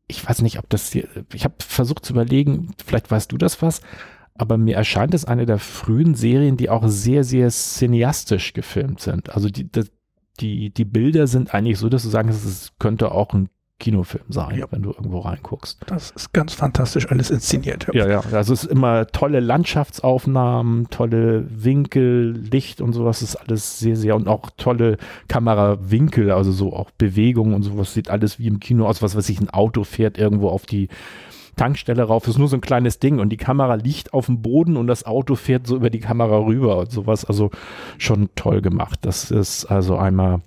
ich weiß nicht, ob das hier, ich habe versucht zu überlegen, vielleicht weißt du das was, aber mir erscheint es eine der frühen Serien, die auch sehr, sehr cineastisch gefilmt sind. Also die, die, die Bilder sind eigentlich so, dass du sagen, es könnte auch ein Kinofilm sein, ja. wenn du irgendwo reinguckst. Das ist ganz fantastisch alles inszeniert. Ja, ja. Also es ist immer tolle Landschaftsaufnahmen, tolle Winkel, Licht und sowas ist alles sehr, sehr und auch tolle Kamerawinkel, also so auch Bewegungen und sowas sieht alles wie im Kino aus, was weiß ich, ein Auto fährt irgendwo auf die Tankstelle rauf, das ist nur so ein kleines Ding und die Kamera liegt auf dem Boden und das Auto fährt so über die Kamera rüber und sowas. Also schon toll gemacht. Das ist also einmal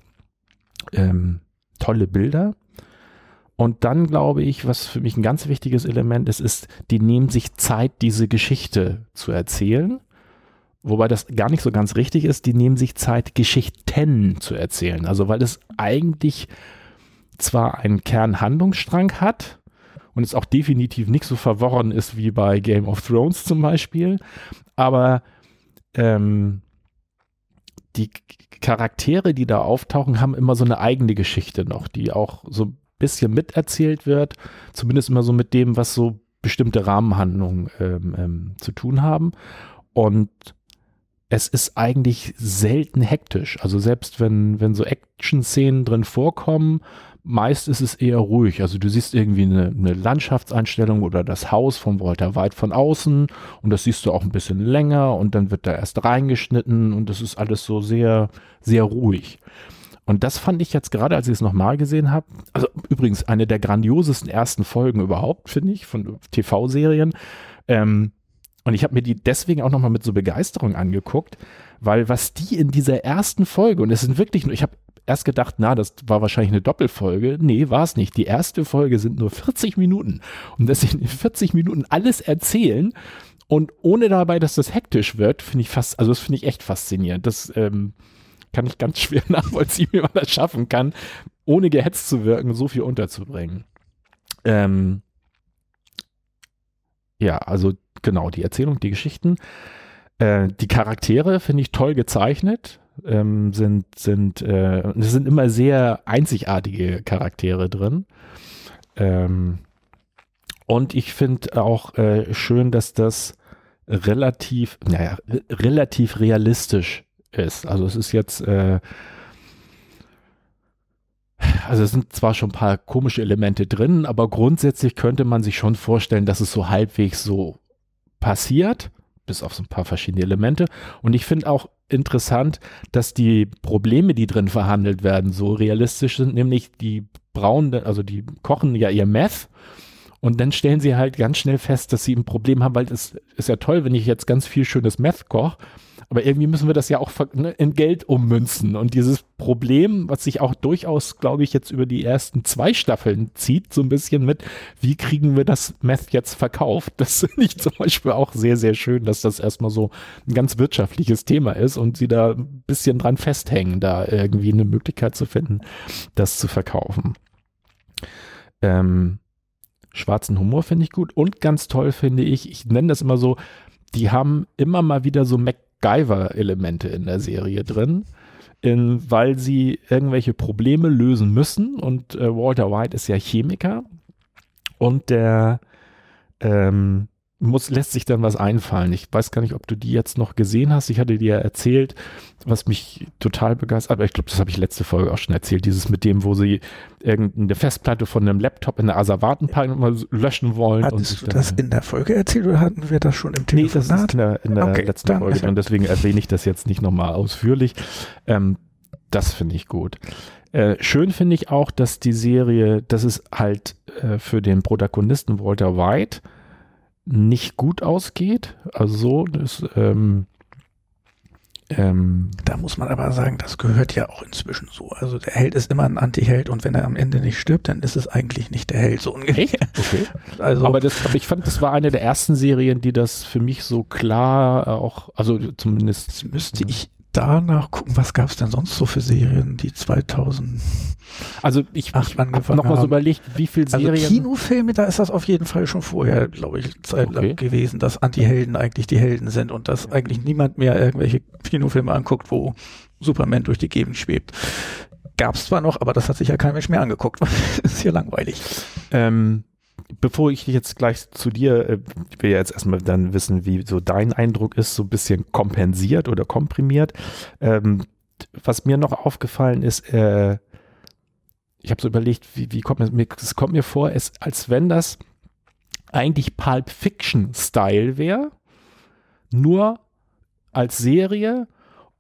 ähm, tolle Bilder und dann glaube ich, was für mich ein ganz wichtiges Element ist, ist, die nehmen sich Zeit, diese Geschichte zu erzählen. Wobei das gar nicht so ganz richtig ist, die nehmen sich Zeit, Geschichten zu erzählen. Also weil es eigentlich zwar einen Kernhandlungsstrang hat und es auch definitiv nicht so verworren ist wie bei Game of Thrones zum Beispiel, aber ähm, die Charaktere, die da auftauchen, haben immer so eine eigene Geschichte noch, die auch so bisschen miterzählt wird, zumindest immer so mit dem, was so bestimmte Rahmenhandlungen ähm, ähm, zu tun haben. Und es ist eigentlich selten hektisch. Also selbst wenn, wenn so Action-Szenen drin vorkommen, meist ist es eher ruhig. Also du siehst irgendwie eine, eine, Landschaftseinstellung oder das Haus von Walter White von außen und das siehst du auch ein bisschen länger und dann wird da erst reingeschnitten und das ist alles so sehr, sehr ruhig. Und das fand ich jetzt gerade, als ich es nochmal gesehen habe, also übrigens eine der grandiosesten ersten Folgen überhaupt, finde ich, von TV-Serien. Ähm, und ich habe mir die deswegen auch nochmal mit so Begeisterung angeguckt, weil was die in dieser ersten Folge, und es sind wirklich nur, ich habe erst gedacht, na, das war wahrscheinlich eine Doppelfolge. Nee, war es nicht. Die erste Folge sind nur 40 Minuten. Und dass sie in 40 Minuten alles erzählen und ohne dabei, dass das hektisch wird, finde ich fast, also das finde ich echt faszinierend. Das, ähm, kann ich ganz [laughs] schwer nachvollziehen, wie man das schaffen kann, ohne gehetzt zu wirken, so viel unterzubringen. Ähm, ja, also genau, die Erzählung, die Geschichten. Äh, die Charaktere finde ich toll gezeichnet. Ähm, sind, sind, äh, es sind immer sehr einzigartige Charaktere drin. Ähm, und ich finde auch äh, schön, dass das relativ, naja, relativ realistisch ist. Also es ist jetzt, äh, also es sind zwar schon ein paar komische Elemente drin, aber grundsätzlich könnte man sich schon vorstellen, dass es so halbwegs so passiert, bis auf so ein paar verschiedene Elemente. Und ich finde auch interessant, dass die Probleme, die drin verhandelt werden, so realistisch sind, nämlich die brauen, also die kochen ja ihr Meth und dann stellen sie halt ganz schnell fest, dass sie ein Problem haben, weil es ist ja toll, wenn ich jetzt ganz viel schönes Meth koche, aber irgendwie müssen wir das ja auch ne, in Geld ummünzen. Und dieses Problem, was sich auch durchaus, glaube ich, jetzt über die ersten zwei Staffeln zieht, so ein bisschen mit, wie kriegen wir das Meth jetzt verkauft? Das [laughs] finde ich zum Beispiel auch sehr, sehr schön, dass das erstmal so ein ganz wirtschaftliches Thema ist und sie da ein bisschen dran festhängen, da irgendwie eine Möglichkeit zu finden, das zu verkaufen. Ähm, schwarzen Humor finde ich gut und ganz toll finde ich, ich nenne das immer so, die haben immer mal wieder so Mac MacGyver-Elemente in der Serie drin, in, weil sie irgendwelche Probleme lösen müssen. Und äh, Walter White ist ja Chemiker und der ähm, muss, lässt sich dann was einfallen. Ich weiß gar nicht, ob du die jetzt noch gesehen hast. Ich hatte dir erzählt, was mich total begeistert, aber ich glaube, das habe ich letzte Folge auch schon erzählt, dieses mit dem, wo sie irgendeine Festplatte von einem Laptop in der Asservatenpark mal löschen wollen. Hattest du das in der Folge erzählt oder hatten wir das schon im Telefonat? Nee, das ist in der, in der okay, letzten Folge und deswegen erwähne ich das jetzt nicht nochmal ausführlich. Ähm, das finde ich gut. Äh, schön finde ich auch, dass die Serie, das ist halt äh, für den Protagonisten Walter White, nicht gut ausgeht. Also so, das, ähm, ähm, da muss man aber sagen, das gehört ja auch inzwischen so. Also der Held ist immer ein Anti-Held und wenn er am Ende nicht stirbt, dann ist es eigentlich nicht der Held, so ungefähr. Okay. [laughs] Also, aber, das, aber ich fand, das war eine der ersten Serien, die das für mich so klar auch, also zumindest. Müsste ich danach gucken, was gab es denn sonst so für Serien, die 2000 also ich, ich habe nochmal so überlegt, wie viel also Serien... Also Kinofilme, da ist das auf jeden Fall schon vorher, glaube ich, Zeit okay. gewesen, dass Anti-Helden eigentlich die Helden sind und dass eigentlich niemand mehr irgendwelche Kinofilme anguckt, wo Superman durch die Gegend schwebt. Gab es zwar noch, aber das hat sich ja kein Mensch mehr angeguckt. [laughs] das ist ja langweilig. Ähm, bevor ich jetzt gleich zu dir, äh, ich will ja jetzt erstmal dann wissen, wie so dein Eindruck ist, so ein bisschen kompensiert oder komprimiert. Ähm, was mir noch aufgefallen ist, äh, ich habe so überlegt, wie, wie kommt mir, es kommt mir vor, es, als wenn das eigentlich Pulp Fiction Style wäre, nur als Serie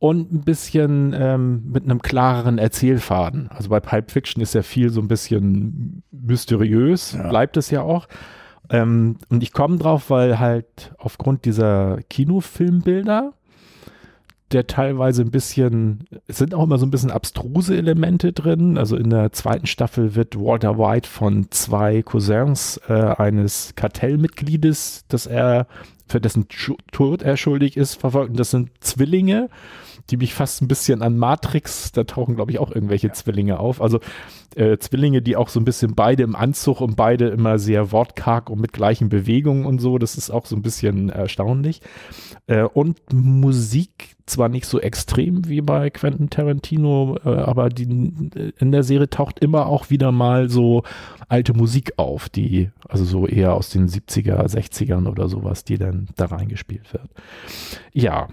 und ein bisschen ähm, mit einem klareren Erzählfaden. Also bei Pulp Fiction ist ja viel so ein bisschen mysteriös, ja. bleibt es ja auch. Ähm, und ich komme drauf, weil halt aufgrund dieser Kinofilmbilder der teilweise ein bisschen, es sind auch immer so ein bisschen abstruse Elemente drin. Also in der zweiten Staffel wird Walter White von zwei Cousins äh, eines Kartellmitgliedes, das er für dessen Tod er schuldig ist, verfolgt. Und das sind Zwillinge die mich fast ein bisschen an Matrix, da tauchen, glaube ich, auch irgendwelche ja. Zwillinge auf. Also äh, Zwillinge, die auch so ein bisschen beide im Anzug und beide immer sehr wortkarg und mit gleichen Bewegungen und so. Das ist auch so ein bisschen erstaunlich. Äh, und Musik zwar nicht so extrem wie bei Quentin Tarantino, äh, aber die, in der Serie taucht immer auch wieder mal so alte Musik auf, die, also so eher aus den 70er, 60ern oder sowas, die dann da reingespielt wird. Ja,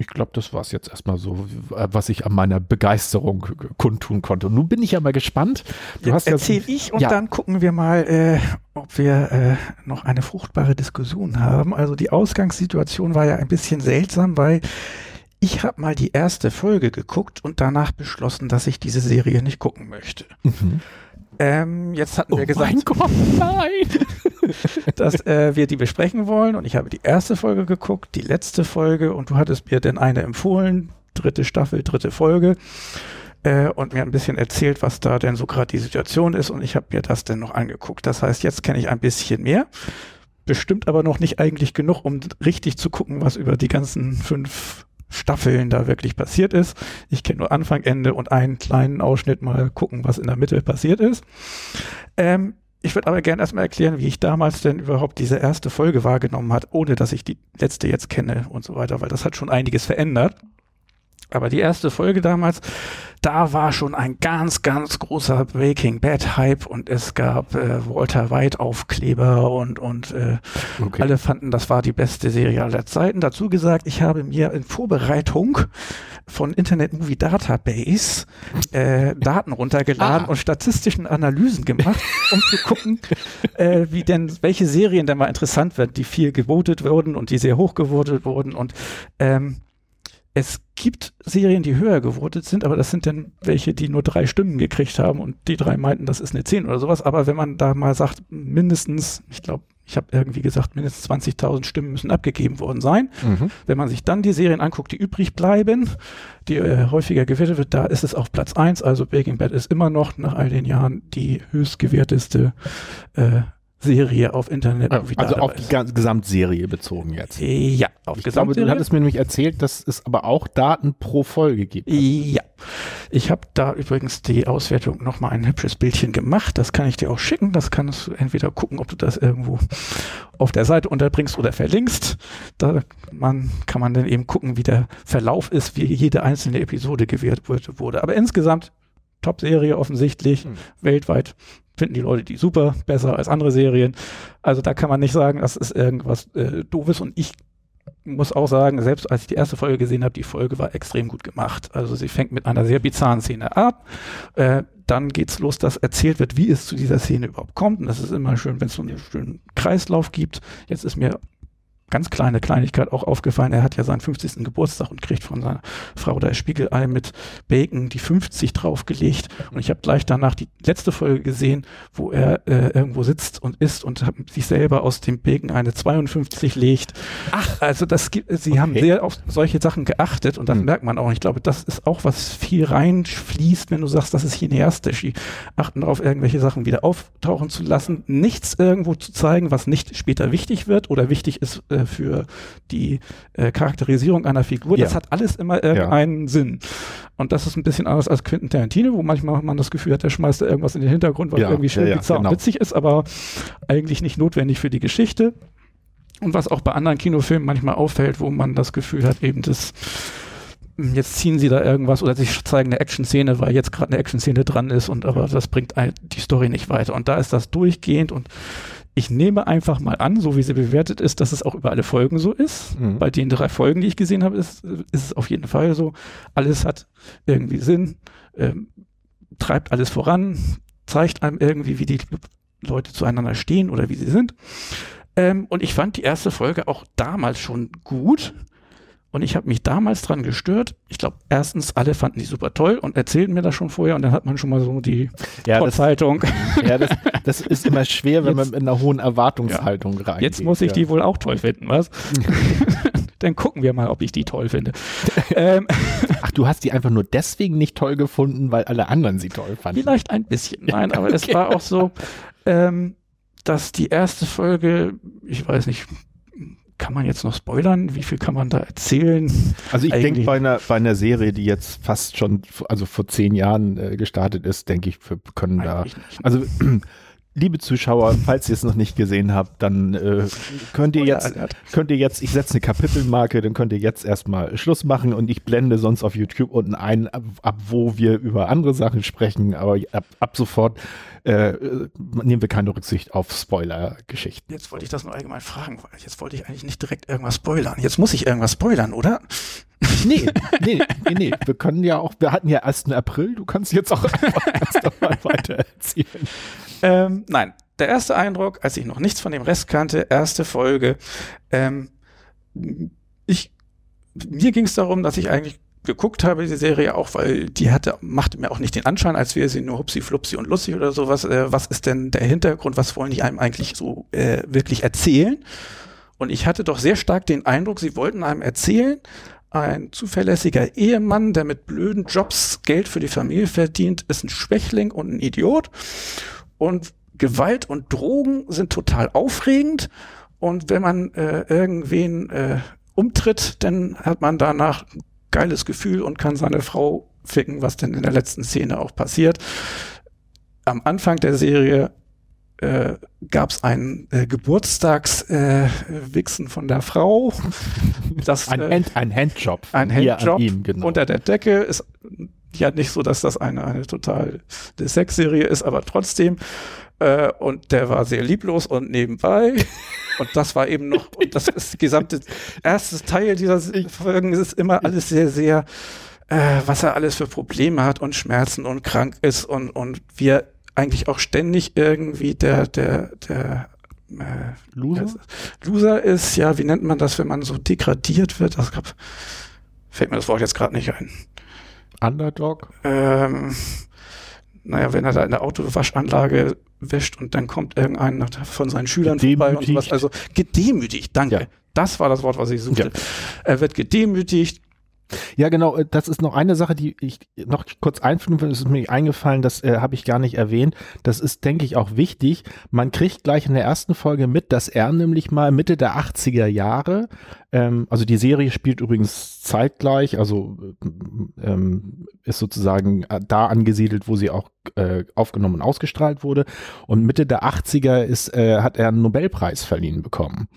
ich glaube, das war es jetzt erstmal so, was ich an meiner Begeisterung kundtun konnte. Und nun bin ich ja mal gespannt. Du hast Erzähl ja, ich und ja. dann gucken wir mal, äh, ob wir äh, noch eine fruchtbare Diskussion haben. Also die Ausgangssituation war ja ein bisschen seltsam, weil ich habe mal die erste Folge geguckt und danach beschlossen, dass ich diese Serie nicht gucken möchte. Mhm. Ähm, jetzt hatten wir oh gesagt, mein Gott, nein, [laughs] dass äh, wir die besprechen wollen. Und ich habe die erste Folge geguckt, die letzte Folge und du hattest mir denn eine empfohlen, dritte Staffel, dritte Folge. Äh, und mir ein bisschen erzählt, was da denn so gerade die Situation ist. Und ich habe mir das denn noch angeguckt. Das heißt, jetzt kenne ich ein bisschen mehr. Bestimmt aber noch nicht eigentlich genug, um richtig zu gucken, was über die ganzen fünf Staffeln da wirklich passiert ist. Ich kenne nur Anfang, Ende und einen kleinen Ausschnitt mal gucken, was in der Mitte passiert ist. Ähm, ich würde aber gerne erstmal erklären, wie ich damals denn überhaupt diese erste Folge wahrgenommen hat, ohne dass ich die letzte jetzt kenne und so weiter, weil das hat schon einiges verändert. Aber die erste Folge damals, da war schon ein ganz, ganz großer Breaking Bad Hype und es gab äh, Walter White Aufkleber und, und äh, okay. alle fanden, das war die beste Serie aller Zeiten. Dazu gesagt, ich habe mir in Vorbereitung von Internet Movie Database äh, Daten runtergeladen ah. und statistischen Analysen gemacht, um zu gucken, äh, wie denn, welche Serien denn mal interessant werden, die viel gewotet wurden und die sehr hoch gewotet wurden und ähm, es gibt Serien, die höher gewotet sind, aber das sind dann welche, die nur drei Stimmen gekriegt haben und die drei meinten, das ist eine 10 oder sowas. Aber wenn man da mal sagt, mindestens, ich glaube, ich habe irgendwie gesagt, mindestens 20.000 Stimmen müssen abgegeben worden sein. Mhm. Wenn man sich dann die Serien anguckt, die übrig bleiben, die äh, häufiger gewertet wird, da ist es auf Platz 1. Also Breaking Bad ist immer noch nach all den Jahren die höchstgewerteste äh, Serie auf Internet. Also auf die ist. Gesamtserie bezogen jetzt. Ja, auf ich Gesamtserie. Glaube, du hattest mir nämlich erzählt, dass es aber auch Daten pro Folge gibt. Ja. Ich habe da übrigens die Auswertung nochmal ein hübsches Bildchen gemacht. Das kann ich dir auch schicken. Das kannst du entweder gucken, ob du das irgendwo auf der Seite unterbringst oder verlinkst. Da man, kann man dann eben gucken, wie der Verlauf ist, wie jede einzelne Episode gewährt wurde. Aber insgesamt Top-Serie offensichtlich, hm. weltweit finden die Leute die super, besser als andere Serien. Also da kann man nicht sagen, das ist irgendwas äh, Doofes und ich muss auch sagen, selbst als ich die erste Folge gesehen habe, die Folge war extrem gut gemacht. Also sie fängt mit einer sehr bizarren Szene ab. Äh, dann geht's los, dass erzählt wird, wie es zu dieser Szene überhaupt kommt. Und das ist immer schön, wenn es so einen schönen Kreislauf gibt. Jetzt ist mir ganz kleine Kleinigkeit auch aufgefallen. Er hat ja seinen 50. Geburtstag und kriegt von seiner Frau da Spiegelei mit Bacon die 50 draufgelegt. Und ich habe gleich danach die letzte Folge gesehen, wo er äh, irgendwo sitzt und isst und sich selber aus dem Bacon eine 52 legt. Ach, also das gibt, sie okay. haben sehr auf solche Sachen geachtet und das hm. merkt man auch. Ich glaube, das ist auch was viel reinfließt, wenn du sagst, das ist cineastisch. Die achten darauf, irgendwelche Sachen wieder auftauchen zu lassen, nichts irgendwo zu zeigen, was nicht später wichtig wird oder wichtig ist äh, für die äh, Charakterisierung einer Figur. Ja. Das hat alles immer irgendeinen ja. Sinn. Und das ist ein bisschen anders als Quentin Tarantino, wo manchmal man das Gefühl hat, der schmeißt da irgendwas in den Hintergrund, was ja, irgendwie schön bizarr genau. und witzig ist, aber eigentlich nicht notwendig für die Geschichte. Und was auch bei anderen Kinofilmen manchmal auffällt, wo man das Gefühl hat, eben das hm, jetzt ziehen sie da irgendwas oder sie zeigen eine Action-Szene, weil jetzt gerade eine Action-Szene dran ist und aber das bringt die Story nicht weiter. Und da ist das durchgehend und ich nehme einfach mal an, so wie sie bewertet ist, dass es auch über alle Folgen so ist. Mhm. Bei den drei Folgen, die ich gesehen habe, ist, ist es auf jeden Fall so. Alles hat irgendwie Sinn, ähm, treibt alles voran, zeigt einem irgendwie, wie die Leute zueinander stehen oder wie sie sind. Ähm, und ich fand die erste Folge auch damals schon gut. Und ich habe mich damals dran gestört. Ich glaube, erstens, alle fanden die super toll und erzählten mir das schon vorher und dann hat man schon mal so die ja, Haltung. [laughs] Ja, das, das, ist immer schwer, wenn jetzt, man mit einer hohen Erwartungshaltung ja. reingeht. Jetzt muss ich ja. die wohl auch toll finden, was? [laughs] dann gucken wir mal, ob ich die toll finde. [laughs] ähm, Ach, du hast die einfach nur deswegen nicht toll gefunden, weil alle anderen sie toll fanden. Vielleicht ein bisschen, nein, aber okay. es war auch so, ähm, dass die erste Folge, ich weiß nicht, kann man jetzt noch spoilern? Wie viel kann man da erzählen? Also ich denke bei einer, bei einer Serie, die jetzt fast schon, also vor zehn Jahren äh, gestartet ist, denke ich, wir können Eigentlich da, also liebe Zuschauer, falls ihr es noch nicht gesehen habt, dann äh, könnt ihr jetzt, könnt ihr jetzt, ich setze eine Kapitelmarke, dann könnt ihr jetzt erstmal Schluss machen und ich blende sonst auf YouTube unten ein, ab, ab wo wir über andere Sachen sprechen, aber ab, ab sofort äh, nehmen wir keine Rücksicht auf Spoiler-Geschichten. Jetzt wollte ich das nur allgemein fragen, weil jetzt wollte ich eigentlich nicht direkt irgendwas spoilern. Jetzt muss ich irgendwas spoilern, oder? [laughs] Nee, nee, nee, nee. Wir können ja auch, wir hatten ja 1. April, du kannst jetzt auch einfach [laughs] erst einmal weiter erzählen. Ähm, nein, der erste Eindruck, als ich noch nichts von dem Rest kannte, erste Folge, ähm, ich, mir ging es darum, dass ich eigentlich geguckt habe, die Serie auch, weil die hatte, machte mir auch nicht den Anschein, als wäre sie nur hupsi, flupsi und lustig oder sowas. Äh, was ist denn der Hintergrund? Was wollen die einem eigentlich so äh, wirklich erzählen? Und ich hatte doch sehr stark den Eindruck, sie wollten einem erzählen, ein zuverlässiger Ehemann, der mit blöden Jobs Geld für die Familie verdient, ist ein Schwächling und ein Idiot. Und Gewalt und Drogen sind total aufregend. Und wenn man äh, irgendwen äh, umtritt, dann hat man danach ein geiles Gefühl und kann seine Frau ficken, was denn in der letzten Szene auch passiert. Am Anfang der Serie äh, gab es ein äh, Geburtstagswichsen äh, von der Frau. [laughs] Das, ein, äh, Hand, ein Handjob. Ein Handjob ihm, genau. unter der Decke ist ja nicht so, dass das eine, eine total Sexserie ist, aber trotzdem. Äh, und der war sehr lieblos und nebenbei. und das war eben noch, und das ist gesamte erste Teil dieser Folgen, ist immer alles sehr, sehr, äh, was er alles für Probleme hat und Schmerzen und krank ist und, und wir eigentlich auch ständig irgendwie der, der, der äh, Loser? Loser ist, ja, wie nennt man das, wenn man so degradiert wird? Das gab, fällt mir das Wort jetzt gerade nicht ein. Underdog? Ähm, naja, wenn er da in der Autowaschanlage wäscht und dann kommt irgendein von seinen Schülern vorbei und sowas. Also gedemütigt, danke. Ja. Das war das Wort, was ich suchte. Ja. Er wird gedemütigt, ja, genau. Äh, das ist noch eine Sache, die ich noch kurz einfügen will. Das ist mir eingefallen, das äh, habe ich gar nicht erwähnt. Das ist, denke ich, auch wichtig. Man kriegt gleich in der ersten Folge mit, dass er nämlich mal Mitte der 80er Jahre, ähm, also die Serie spielt übrigens zeitgleich, also äh, ähm, ist sozusagen äh, da angesiedelt, wo sie auch äh, aufgenommen und ausgestrahlt wurde. Und Mitte der 80er ist, äh, hat er einen Nobelpreis verliehen bekommen.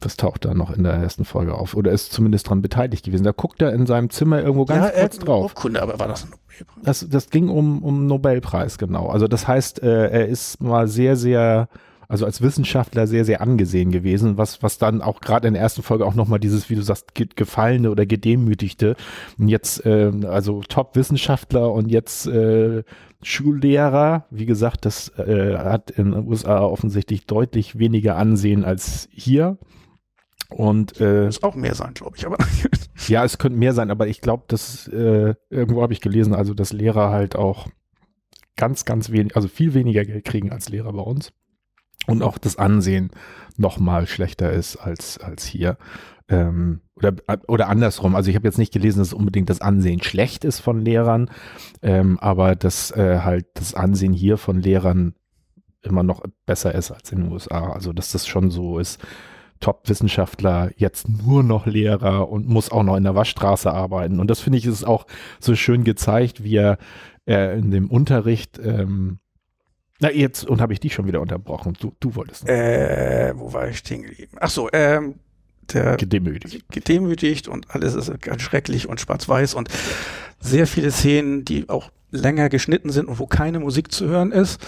Das taucht da noch in der ersten Folge auf. Oder ist zumindest dran beteiligt gewesen. Da guckt er in seinem Zimmer irgendwo ganz ja, kurz drauf. Urkunde, aber war das ein Nobelpreis? Das, das ging um, um Nobelpreis, genau. Also das heißt, äh, er ist mal sehr, sehr, also als Wissenschaftler sehr, sehr angesehen gewesen, was, was dann auch gerade in der ersten Folge auch nochmal dieses, wie du sagst, gefallene oder gedemütigte. Und jetzt, äh, also Top-Wissenschaftler und jetzt äh, Schullehrer. Wie gesagt, das äh, hat in den USA offensichtlich deutlich weniger Ansehen als hier. Und äh, muss auch mehr sein, glaube ich. Aber [laughs] ja, es könnte mehr sein, aber ich glaube, dass äh, irgendwo habe ich gelesen, also dass Lehrer halt auch ganz, ganz wenig, also viel weniger Geld kriegen als Lehrer bei uns und auch das Ansehen noch mal schlechter ist als als hier. Ähm, oder, oder andersrum. Also ich habe jetzt nicht gelesen, dass unbedingt das Ansehen schlecht ist von Lehrern, ähm, aber dass äh, halt das Ansehen hier von Lehrern immer noch besser ist als in den USA. Also dass das schon so ist, Top-Wissenschaftler jetzt nur noch Lehrer und muss auch noch in der Waschstraße arbeiten. Und das finde ich ist auch so schön gezeigt, wie er äh, in dem Unterricht ähm, na, jetzt, und habe ich dich schon wieder unterbrochen. Du, du wolltest. Äh, wo war ich stehen geblieben? Ach so, ähm, der gedemütigt. gedemütigt und alles ist ganz schrecklich und schwarz-weiß und sehr viele Szenen, die auch länger geschnitten sind und wo keine Musik zu hören ist.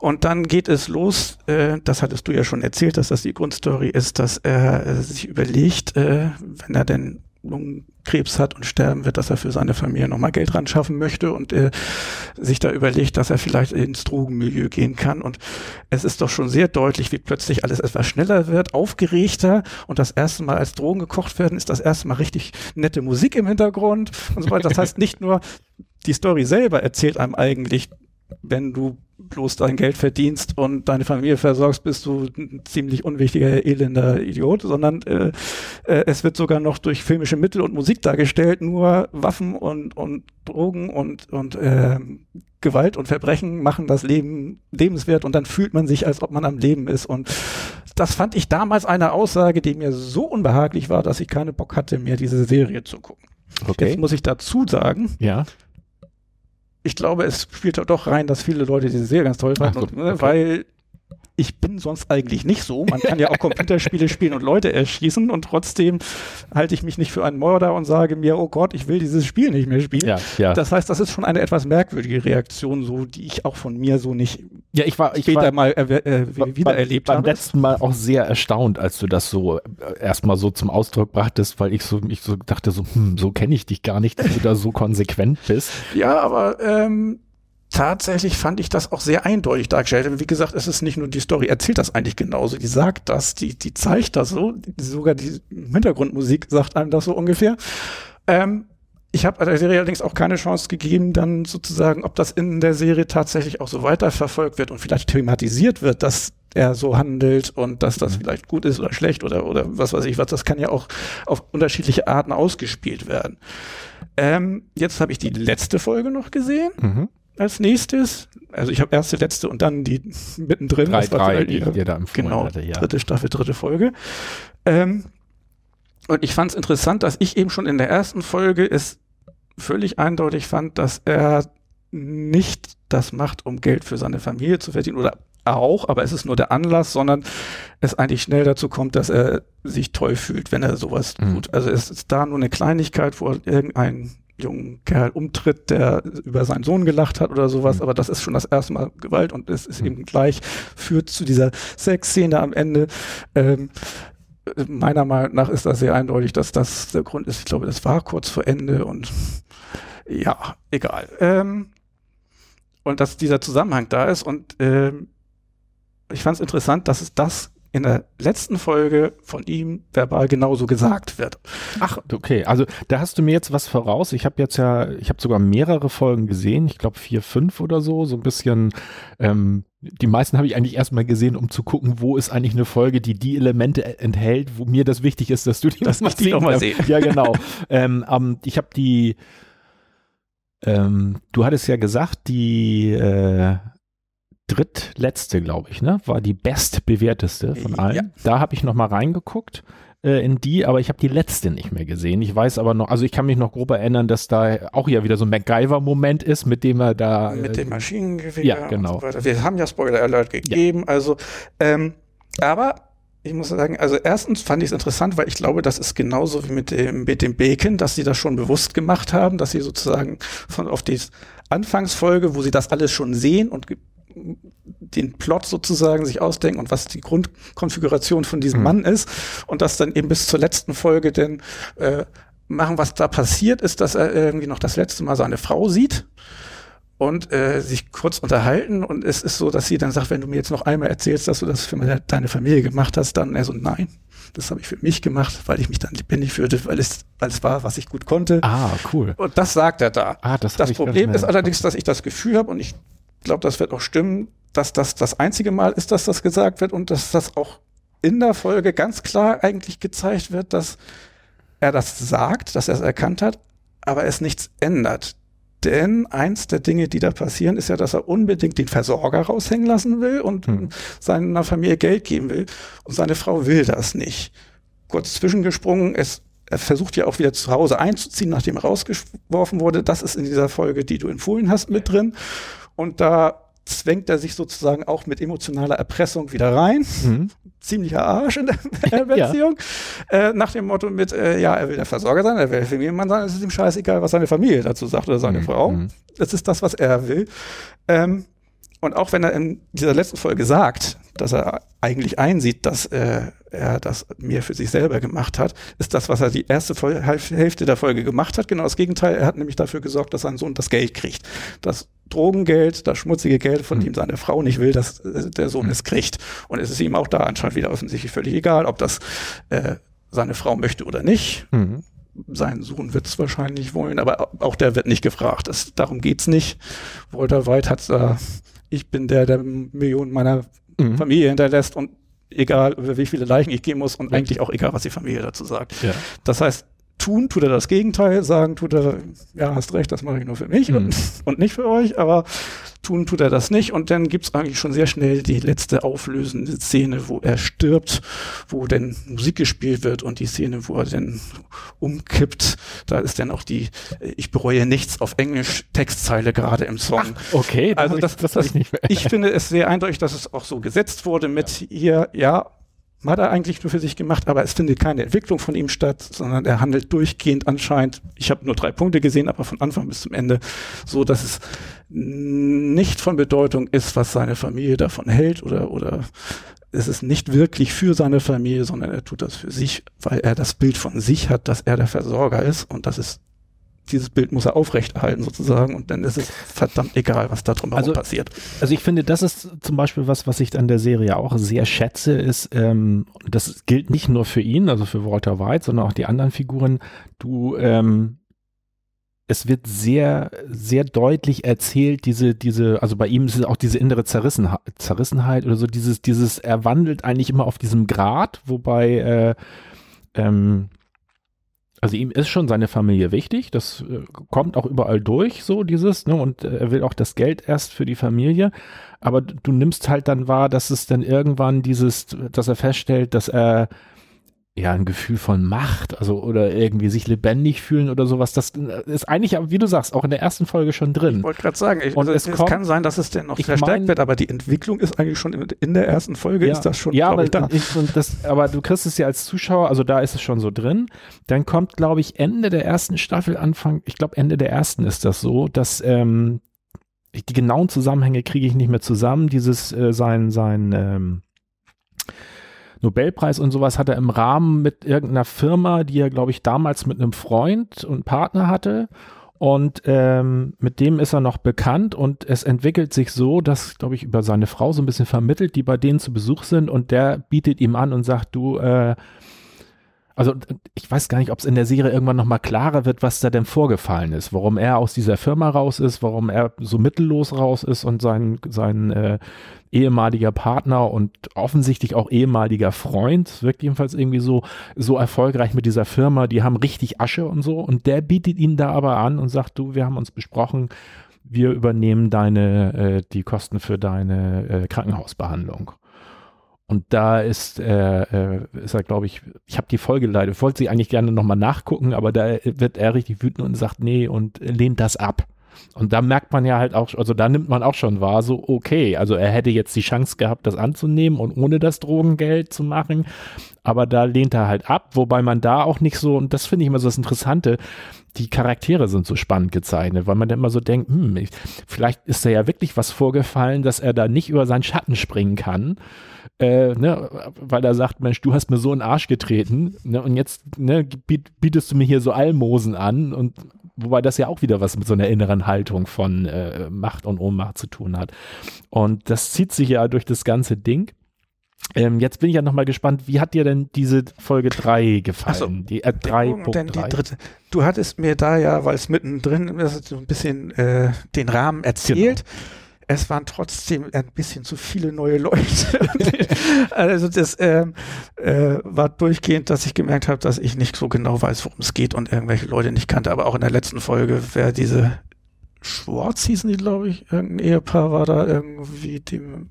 Und dann geht es los, äh, das hattest du ja schon erzählt, dass das die Grundstory ist, dass er äh, sich überlegt, äh, wenn er denn Lungenkrebs hat und sterben wird, dass er für seine Familie nochmal Geld ran schaffen möchte und äh, sich da überlegt, dass er vielleicht ins Drogenmilieu gehen kann. Und es ist doch schon sehr deutlich, wie plötzlich alles etwas schneller wird, aufgeregter und das erste Mal als Drogen gekocht werden, ist das erste Mal richtig nette Musik im Hintergrund und so weiter. Das heißt nicht nur, die Story selber erzählt einem eigentlich, wenn du bloß dein Geld verdienst und deine Familie versorgst, bist du ein ziemlich unwichtiger, elender Idiot, sondern äh, äh, es wird sogar noch durch filmische Mittel und Musik dargestellt, nur Waffen und, und Drogen und, und äh, Gewalt und Verbrechen machen das Leben lebenswert und dann fühlt man sich, als ob man am Leben ist. Und das fand ich damals eine Aussage, die mir so unbehaglich war, dass ich keine Bock hatte, mehr diese Serie zu gucken. Okay. Jetzt muss ich dazu sagen, ja ich glaube, es spielt doch rein, dass viele Leute diese Serie ganz toll fanden, so, ne, okay. weil ich bin sonst eigentlich nicht so. Man kann ja auch Computerspiele spielen und Leute erschießen und trotzdem halte ich mich nicht für einen Mörder und sage mir, oh Gott, ich will dieses Spiel nicht mehr spielen. Ja, ja. Das heißt, das ist schon eine etwas merkwürdige Reaktion, so die ich auch von mir so nicht ja, ich war, ich später war, mal äh, wieder erlebt habe. Beim letzten Mal auch sehr erstaunt, als du das so äh, erstmal so zum Ausdruck brachtest, weil ich so ich so dachte so, hm, so kenne ich dich gar nicht, dass du da so konsequent bist. Ja, aber ähm, tatsächlich fand ich das auch sehr eindeutig dargestellt. Wie gesagt, es ist nicht nur die Story, erzählt das eigentlich genauso. Die sagt das, die, die zeigt das so. Sogar die Hintergrundmusik sagt einem das so ungefähr. Ähm, ich habe der Serie allerdings auch keine Chance gegeben, dann sozusagen, ob das in der Serie tatsächlich auch so weiterverfolgt wird und vielleicht thematisiert wird, dass er so handelt und dass das mhm. vielleicht gut ist oder schlecht oder, oder was weiß ich was. Das kann ja auch auf unterschiedliche Arten ausgespielt werden. Ähm, jetzt habe ich die letzte Folge noch gesehen. Mhm als nächstes. Also ich habe erste, letzte und dann die mittendrin. Drei, drei, die, die da Genau, hatte, ja. dritte Staffel, dritte Folge. Ähm, und ich fand es interessant, dass ich eben schon in der ersten Folge es völlig eindeutig fand, dass er nicht das macht, um Geld für seine Familie zu verdienen oder auch, aber es ist nur der Anlass, sondern es eigentlich schnell dazu kommt, dass er sich toll fühlt, wenn er sowas mhm. tut. Also es ist da nur eine Kleinigkeit, wo irgendein jungen Kerl umtritt, der über seinen Sohn gelacht hat oder sowas, mhm. aber das ist schon das erste Mal Gewalt und es ist mhm. eben gleich, führt zu dieser Sexszene am Ende. Ähm, meiner Meinung nach ist das sehr eindeutig, dass das der Grund ist. Ich glaube, das war kurz vor Ende und ja, egal. Ähm, und dass dieser Zusammenhang da ist und ähm, ich fand es interessant, dass es das in der letzten Folge von ihm verbal genauso gesagt wird. Ach, okay. Also da hast du mir jetzt was voraus. Ich habe jetzt ja, ich habe sogar mehrere Folgen gesehen. Ich glaube vier, fünf oder so. So ein bisschen. Ähm, die meisten habe ich eigentlich erstmal gesehen, um zu gucken, wo ist eigentlich eine Folge, die die Elemente enthält, wo mir das wichtig ist, dass du die das mal, noch mal sehen. Ja, [laughs] genau. ähm, um, ich habe die. Ähm, du hattest ja gesagt, die äh, drittletzte, glaube ich, ne? War die bestbewerteste von allen. Ja. Da habe ich noch mal reingeguckt äh, in die, aber ich habe die letzte nicht mehr gesehen. Ich weiß aber noch, also ich kann mich noch grob erinnern, dass da auch ja wieder so ein MacGyver-Moment ist, mit dem er da. Mit äh, dem Maschinengewehr. Ja, genau. So Wir haben ja Spoiler Alert gegeben, ja. also, ähm, aber ich muss sagen, also erstens fand ich es interessant, weil ich glaube, das ist genauso wie mit dem, mit dem Bacon, dass sie das schon bewusst gemacht haben, dass sie sozusagen von auf die Anfangsfolge, wo sie das alles schon sehen und den Plot sozusagen sich ausdenken und was die Grundkonfiguration von diesem mhm. Mann ist und das dann eben bis zur letzten Folge denn äh, machen, was da passiert ist, dass er irgendwie noch das letzte Mal seine Frau sieht und äh, sich kurz unterhalten und es ist so, dass sie dann sagt, wenn du mir jetzt noch einmal erzählst, dass du das für deine Familie gemacht hast, dann er so, nein, das habe ich für mich gemacht, weil ich mich dann lebendig fühlte, weil es, weil es war, was ich gut konnte. Ah, cool. Und das sagt er da. Ah, das das Problem ist allerdings, dass ich das Gefühl habe und ich glaube, das wird auch stimmen, dass das das einzige Mal ist, dass das gesagt wird und dass das auch in der Folge ganz klar eigentlich gezeigt wird, dass er das sagt, dass er es erkannt hat, aber es nichts ändert. Denn eins der Dinge, die da passieren, ist ja, dass er unbedingt den Versorger raushängen lassen will und hm. seiner Familie Geld geben will. Und seine Frau will das nicht. Kurz zwischengesprungen, es, er versucht ja auch wieder zu Hause einzuziehen, nachdem er rausgeworfen wurde. Das ist in dieser Folge, die du empfohlen hast, mit drin. Und da zwängt er sich sozusagen auch mit emotionaler Erpressung wieder rein. Mhm. [laughs] Ziemlicher Arsch in der Beziehung. ja. äh, nach dem Motto mit, äh, ja, er will der Versorger sein, er will Familienmann sein, es ist ihm scheißegal, was seine Familie dazu sagt oder seine mhm. Frau. Mhm. Das ist das, was er will. Ähm, und auch wenn er in dieser letzten Folge sagt, dass er eigentlich einsieht, dass äh, er das mir für sich selber gemacht hat, ist das, was er die erste Vol Hälfte der Folge gemacht hat, genau das Gegenteil. Er hat nämlich dafür gesorgt, dass sein Sohn das Geld kriegt. Das Drogengeld, das schmutzige Geld, von mhm. dem seine Frau nicht will, dass äh, der Sohn es kriegt. Und es ist ihm auch da anscheinend wieder offensichtlich völlig egal, ob das äh, seine Frau möchte oder nicht. Mhm. Sein Sohn wird es wahrscheinlich wollen, aber auch der wird nicht gefragt. Das, darum geht's nicht. Walter White hat da ich bin der, der Millionen meiner mhm. Familie hinterlässt und egal über wie viele Leichen ich gehen muss und eigentlich auch egal, was die Familie dazu sagt. Ja. Das heißt, tun tut er das Gegenteil, sagen tut er, ja, hast recht, das mache ich nur für mich mhm. und, und, nicht für euch, aber tun tut er das nicht und dann gibt's eigentlich schon sehr schnell die letzte auflösende Szene, wo er stirbt, wo denn Musik gespielt wird und die Szene, wo er dann umkippt, da ist dann auch die Ich bereue nichts auf Englisch Textzeile gerade im Song. Ach, okay, also das, das, das ich, nicht mehr. ich finde es sehr eindeutig, dass es auch so gesetzt wurde mit ja. hier, ja, hat er eigentlich nur für sich gemacht, aber es findet keine Entwicklung von ihm statt, sondern er handelt durchgehend anscheinend, ich habe nur drei Punkte gesehen, aber von Anfang bis zum Ende, so dass es nicht von Bedeutung ist, was seine Familie davon hält oder, oder es ist nicht wirklich für seine Familie, sondern er tut das für sich, weil er das Bild von sich hat, dass er der Versorger ist und das ist dieses Bild muss er aufrechterhalten sozusagen und dann ist es verdammt egal, was da drumherum also, passiert. Also ich finde, das ist zum Beispiel was, was ich an der Serie auch sehr schätze, ist, ähm, das gilt nicht nur für ihn, also für Walter White, sondern auch die anderen Figuren. Du, ähm, es wird sehr, sehr deutlich erzählt, diese, diese, also bei ihm ist es auch diese innere Zerrissenheit, Zerrissenheit oder so, dieses, dieses, er wandelt eigentlich immer auf diesem Grad, wobei, äh, ähm, also ihm ist schon seine Familie wichtig, das äh, kommt auch überall durch, so dieses, ne, und äh, er will auch das Geld erst für die Familie, aber du nimmst halt dann wahr, dass es dann irgendwann dieses, dass er feststellt, dass er ja, ein Gefühl von Macht, also oder irgendwie sich lebendig fühlen oder sowas. Das ist eigentlich, wie du sagst, auch in der ersten Folge schon drin. Ich wollte gerade sagen, ich, Und also es es, kommt- kann sein, dass es denn noch verstärkt mein- wird, aber die Entwicklung ist eigentlich schon in, in der ersten Folge ist das schon, ja, aber, ich, da. ich, das, aber du kriegst es ja als Zuschauer, also da ist es schon so drin. Dann kommt, glaube ich, Ende der ersten Staffel, Anfang, ich glaube Ende der ersten ist das so, dass ähm, die genauen Zusammenhänge kriege ich nicht mehr zusammen. Dieses äh, sein sein ähm, Nobelpreis und sowas hat er im Rahmen mit irgendeiner Firma, die er, glaube ich, damals mit einem Freund und Partner hatte. Und ähm, mit dem ist er noch bekannt und es entwickelt sich so, dass, glaube ich, über seine Frau so ein bisschen vermittelt, die bei denen zu Besuch sind und der bietet ihm an und sagt, du, äh, also ich weiß gar nicht, ob es in der Serie irgendwann nochmal klarer wird, was da denn vorgefallen ist, warum er aus dieser Firma raus ist, warum er so mittellos raus ist und sein, sein äh, ehemaliger Partner und offensichtlich auch ehemaliger Freund, wirkt jedenfalls irgendwie so, so erfolgreich mit dieser Firma, die haben richtig Asche und so und der bietet ihn da aber an und sagt, du, wir haben uns besprochen, wir übernehmen deine, äh, die Kosten für deine äh, Krankenhausbehandlung. Und da ist, äh, äh, ist er, glaube ich, ich habe die Folge leider, wollte sie eigentlich gerne nochmal nachgucken, aber da wird er richtig wütend und sagt, nee, und lehnt das ab. Und da merkt man ja halt auch, also da nimmt man auch schon wahr, so, okay, also er hätte jetzt die Chance gehabt, das anzunehmen und ohne das Drogengeld zu machen, aber da lehnt er halt ab, wobei man da auch nicht so, und das finde ich immer so das Interessante, die Charaktere sind so spannend gezeichnet, weil man dann immer so denkt, hm, ich, vielleicht ist da ja wirklich was vorgefallen, dass er da nicht über seinen Schatten springen kann, äh, ne, weil er sagt, Mensch, du hast mir so in den Arsch getreten, ne, und jetzt ne, biet, bietest du mir hier so Almosen an und wobei das ja auch wieder was mit so einer inneren Haltung von äh, Macht und Ohnmacht zu tun hat. Und das zieht sich ja durch das ganze Ding. Ähm, jetzt bin ich ja nochmal gespannt, wie hat dir denn diese Folge 3 gefallen? So. die äh, Und dann die 3.3. dritte. Du hattest mir da ja, weil es mittendrin ist, so ein bisschen äh, den Rahmen erzählt. Es waren trotzdem ein bisschen zu viele neue Leute. [laughs] also das ähm, äh, war durchgehend, dass ich gemerkt habe, dass ich nicht so genau weiß, worum es geht und irgendwelche Leute nicht kannte. Aber auch in der letzten Folge, wer diese Schwarz hießen die, glaube ich, irgendein Ehepaar war da irgendwie dem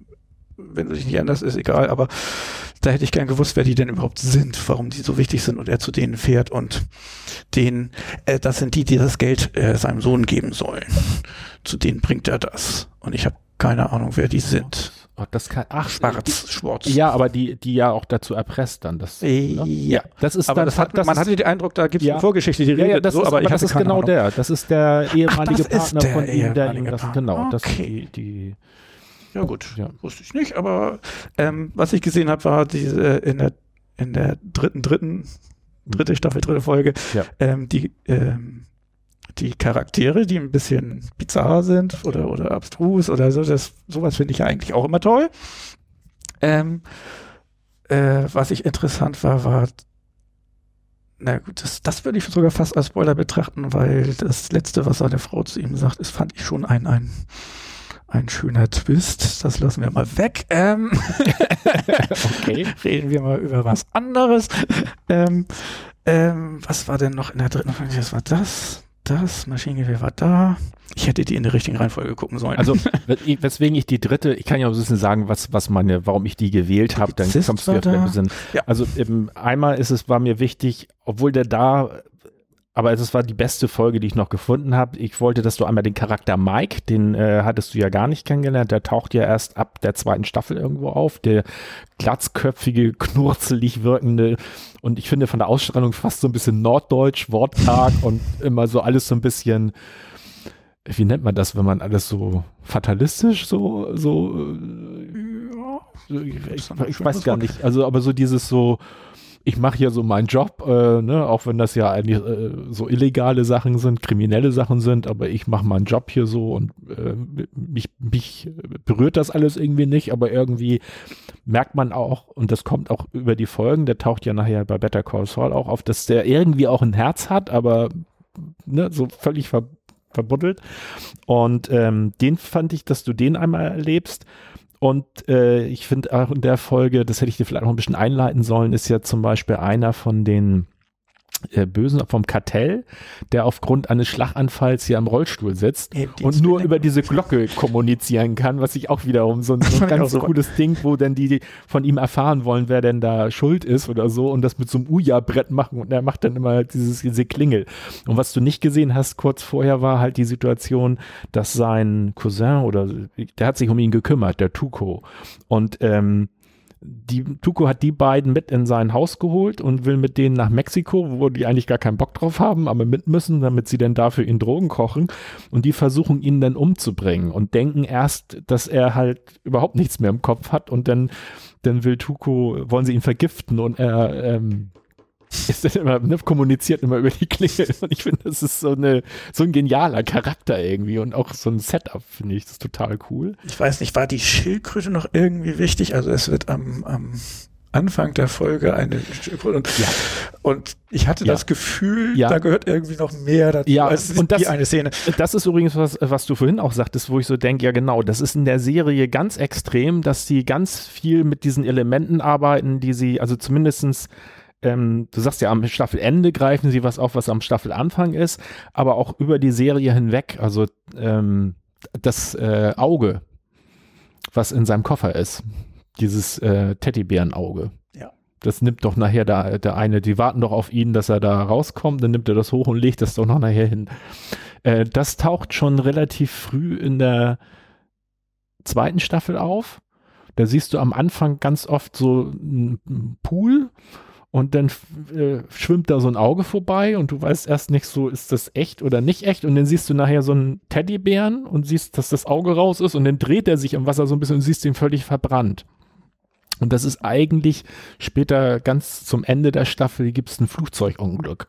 wenn dich nicht erinnerst, ist egal, aber da hätte ich gern gewusst, wer die denn überhaupt sind, warum die so wichtig sind und er zu denen fährt und den, äh, das sind die, die das Geld äh, seinem Sohn geben sollen. Zu denen bringt er das. Und ich habe keine Ahnung, wer die sind. Oh, das kann, ach, Schwarz, Schwarz. Die, ja, aber die, die ja auch dazu erpresst dann. Das, Äh, ne? ja. das ist aber dann, das hat, man ist, hatte den Eindruck, da gibt es Ja. eine Vorgeschichte, die ja, redet ja, das so, ist, aber ich das ist genau Ahnung. der. Das ist der ehemalige das ist Partner der von ihm, der ihm das, genau, das Okay. die, die, Ja gut, Ja. wusste ich nicht, aber ähm, was ich gesehen habe, war diese in der in der dritten, dritten, dritte Staffel, dritte Folge, Ja. ähm, die ähm, die Charaktere, die ein bisschen bizarr sind oder oder abstrus oder so, das sowas finde ich ja eigentlich auch immer toll. Ähm, äh, was ich interessant war, war na gut, das, das würde ich sogar fast als Spoiler betrachten, weil das letzte, was seine Frau zu ihm sagt, ist, fand ich schon ein, ein, ein schöner Twist. Das lassen wir mal weg. Ähm, [laughs] okay. [laughs] reden wir mal über was anderes. Ähm, ähm, was war denn noch in der dritten Folge? Was war das? Das, Maschinengewehr war da. Ich hätte die in der richtigen Reihenfolge gucken sollen. Also, [laughs] wes- weswegen ich die dritte, ich kann ja auch ein bisschen sagen, was, was meine, warum ich die gewählt habe, dann kommst du ja vielleicht ein da. bisschen. Ja. Also, eben, einmal ist es, war mir wichtig, obwohl der da, aber es war die beste Folge, die ich noch gefunden habe. Ich wollte, dass du einmal den Charakter Mike, den äh, hattest du ja gar nicht kennengelernt, der taucht ja erst ab der zweiten Staffel irgendwo auf, der glatzköpfige, knurzelig wirkende und ich finde von der Ausstrahlung fast so ein bisschen norddeutsch, wortkarg [laughs] und immer so alles so ein bisschen wie nennt man das, wenn man alles so fatalistisch so, so, äh, ich, ich, ich schönes weiß gar nicht, also aber so dieses so, ich mache hier so meinen Job, äh, ne, auch wenn das ja eigentlich äh, so illegale Sachen sind, kriminelle Sachen sind, aber ich mache meinen Job hier so und äh, mich, mich berührt das alles irgendwie nicht, aber irgendwie merkt man auch, und das kommt auch über die Folgen, der taucht ja nachher bei Better Call Saul auch auf, dass der irgendwie auch ein Herz hat, aber ne, so völlig ver verbuddelt. Und ähm, den fand ich, dass du den einmal erlebst. Und äh, ich finde auch in der Folge, das hätte ich dir vielleicht noch ein bisschen einleiten sollen, ist ja zum Beispiel einer von den Bösen vom Kartell, der aufgrund eines Schlaganfalls hier am Rollstuhl sitzt die und nur über diese Glocke kommunizieren kann, was ich auch wiederum so ein, [laughs] so ein ganz super. cooles Ding, wo dann die von ihm erfahren wollen, wer denn da schuld ist oder so und das mit so einem Uja-Brett machen und er macht dann immer dieses, diese Klingel. Und was du nicht gesehen hast, kurz vorher war halt die Situation, dass sein Cousin oder der hat sich um ihn gekümmert, der Tuko. Und ähm, die, Tuko hat die beiden mit in sein Haus geholt und will mit denen nach Mexiko, wo die eigentlich gar keinen Bock drauf haben, aber mit müssen, damit sie dann dafür ihn Drogen kochen. Und die versuchen ihn dann umzubringen und denken erst, dass er halt überhaupt nichts mehr im Kopf hat und dann, dann will Tuko, wollen sie ihn vergiften und er ähm, ist dann immer, ne, kommuniziert immer über die Klingel. [laughs] Und ich finde, das ist so eine, so ein genialer Charakter irgendwie und auch so ein Setup, finde ich. Das ist total cool. Ich weiß nicht, war die Schildkröte noch irgendwie wichtig? Also es wird am, am Anfang der Folge eine Schildkröte und, Ja. und ich hatte Ja. das Gefühl, Ja. da gehört irgendwie noch mehr dazu Ja, als und das- die eine Szene. Das ist übrigens was, was du vorhin auch sagtest, wo ich so denke, ja genau, das ist in der Serie ganz extrem, dass sie ganz viel mit diesen Elementen arbeiten, die sie, also zumindestens ähm, du sagst ja, am Staffelende greifen sie was auf, was am Staffelanfang ist, aber auch über die Serie hinweg, also ähm, das äh, Auge, was in seinem Koffer ist, dieses äh, Teddybärenauge. Ja. Das nimmt doch nachher der, der eine, die warten doch auf ihn, dass er da rauskommt, dann nimmt er das hoch und legt das doch noch nachher hin. Äh, das taucht schon relativ früh in der zweiten Staffel auf. Da siehst du am Anfang ganz oft so einen Pool und dann äh, schwimmt da so ein Auge vorbei und du weißt erst nicht so, ist das echt oder nicht echt und dann siehst du nachher so einen Teddybären und siehst, dass das Auge raus ist und dann dreht er sich im Wasser so ein bisschen und siehst ihn völlig verbrannt. Und das ist eigentlich später ganz zum Ende der Staffel gibt es ein Flugzeugunglück.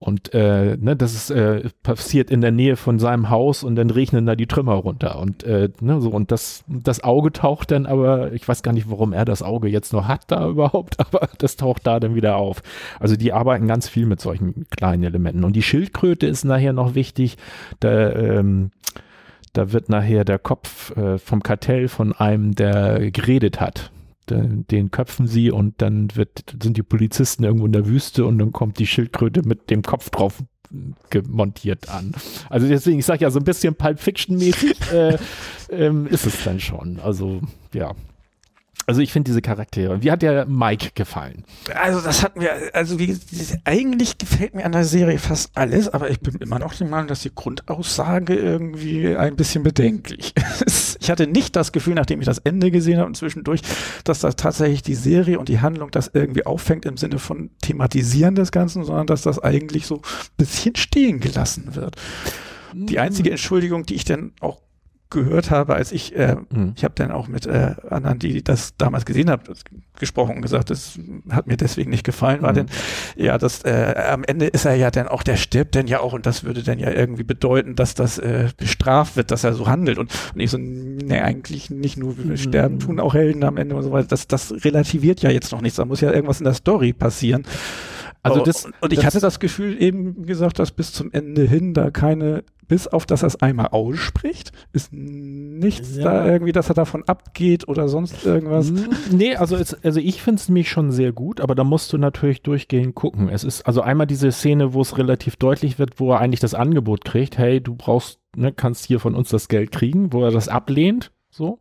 Und äh, ne, das ist äh, passiert in der Nähe von seinem Haus und dann regnen da die Trümmer runter. Und äh, ne, so, und das, das Auge taucht dann aber, ich weiß gar nicht, warum er das Auge jetzt noch hat da [laughs] überhaupt, aber das taucht da dann wieder auf. Also die arbeiten ganz viel mit solchen kleinen Elementen. Und die Schildkröte ist nachher noch wichtig. Da, ähm, da wird nachher der Kopf äh, vom Kartell von einem, der geredet hat. Den, den köpfen sie und dann wird, sind die Polizisten irgendwo in der Wüste und dann kommt die Schildkröte mit dem Kopf drauf gemontiert an. Also deswegen, ich sage ja, so ein bisschen Pulp Fiction-mäßig äh, [laughs] ähm, ist es dann schon. Also, ja. Also ich finde diese Charaktere. Wie hat der Mike gefallen? Also das hat mir, also wie, eigentlich gefällt mir an der Serie fast alles, aber ich bin immer noch der Meinung, dass die Grundaussage irgendwie ein bisschen bedenklich [laughs] ist. Ich hatte nicht das Gefühl, nachdem ich das Ende gesehen habe und zwischendurch, dass das tatsächlich die Serie und die Handlung das irgendwie auffängt im Sinne von thematisieren des Ganzen, sondern dass das eigentlich so ein bisschen stehen gelassen wird. Die einzige Entschuldigung, die ich dann auch gehört habe, als ich, äh, Mhm. ich habe dann auch mit äh, anderen, die das damals gesehen haben, gesprochen und gesagt, das hat mir deswegen nicht gefallen, war Mhm. denn, ja, das äh, am Ende ist er ja dann auch, der stirbt dann ja auch und das würde dann ja irgendwie bedeuten, dass das äh, bestraft wird, dass er so handelt und, und ich so, nee, eigentlich nicht nur Mhm. sterben tun auch Helden am Ende und so weiter, das, das relativiert ja jetzt noch nichts, da muss ja irgendwas in der Story passieren. Also das- und, und ich das- hatte das Gefühl eben gesagt, dass bis zum Ende hin da keine, bis auf dass er es einmal ausspricht, ist nichts Ja. da irgendwie, dass er davon abgeht oder sonst irgendwas. Nee, also, es, also ich finde es nämlich schon sehr gut, aber da musst du natürlich durchgehend gucken. Es ist also einmal diese Szene, wo es relativ deutlich wird, wo er eigentlich das Angebot kriegt, hey, du brauchst, ne, kannst hier von uns das Geld kriegen, wo er das ablehnt. So.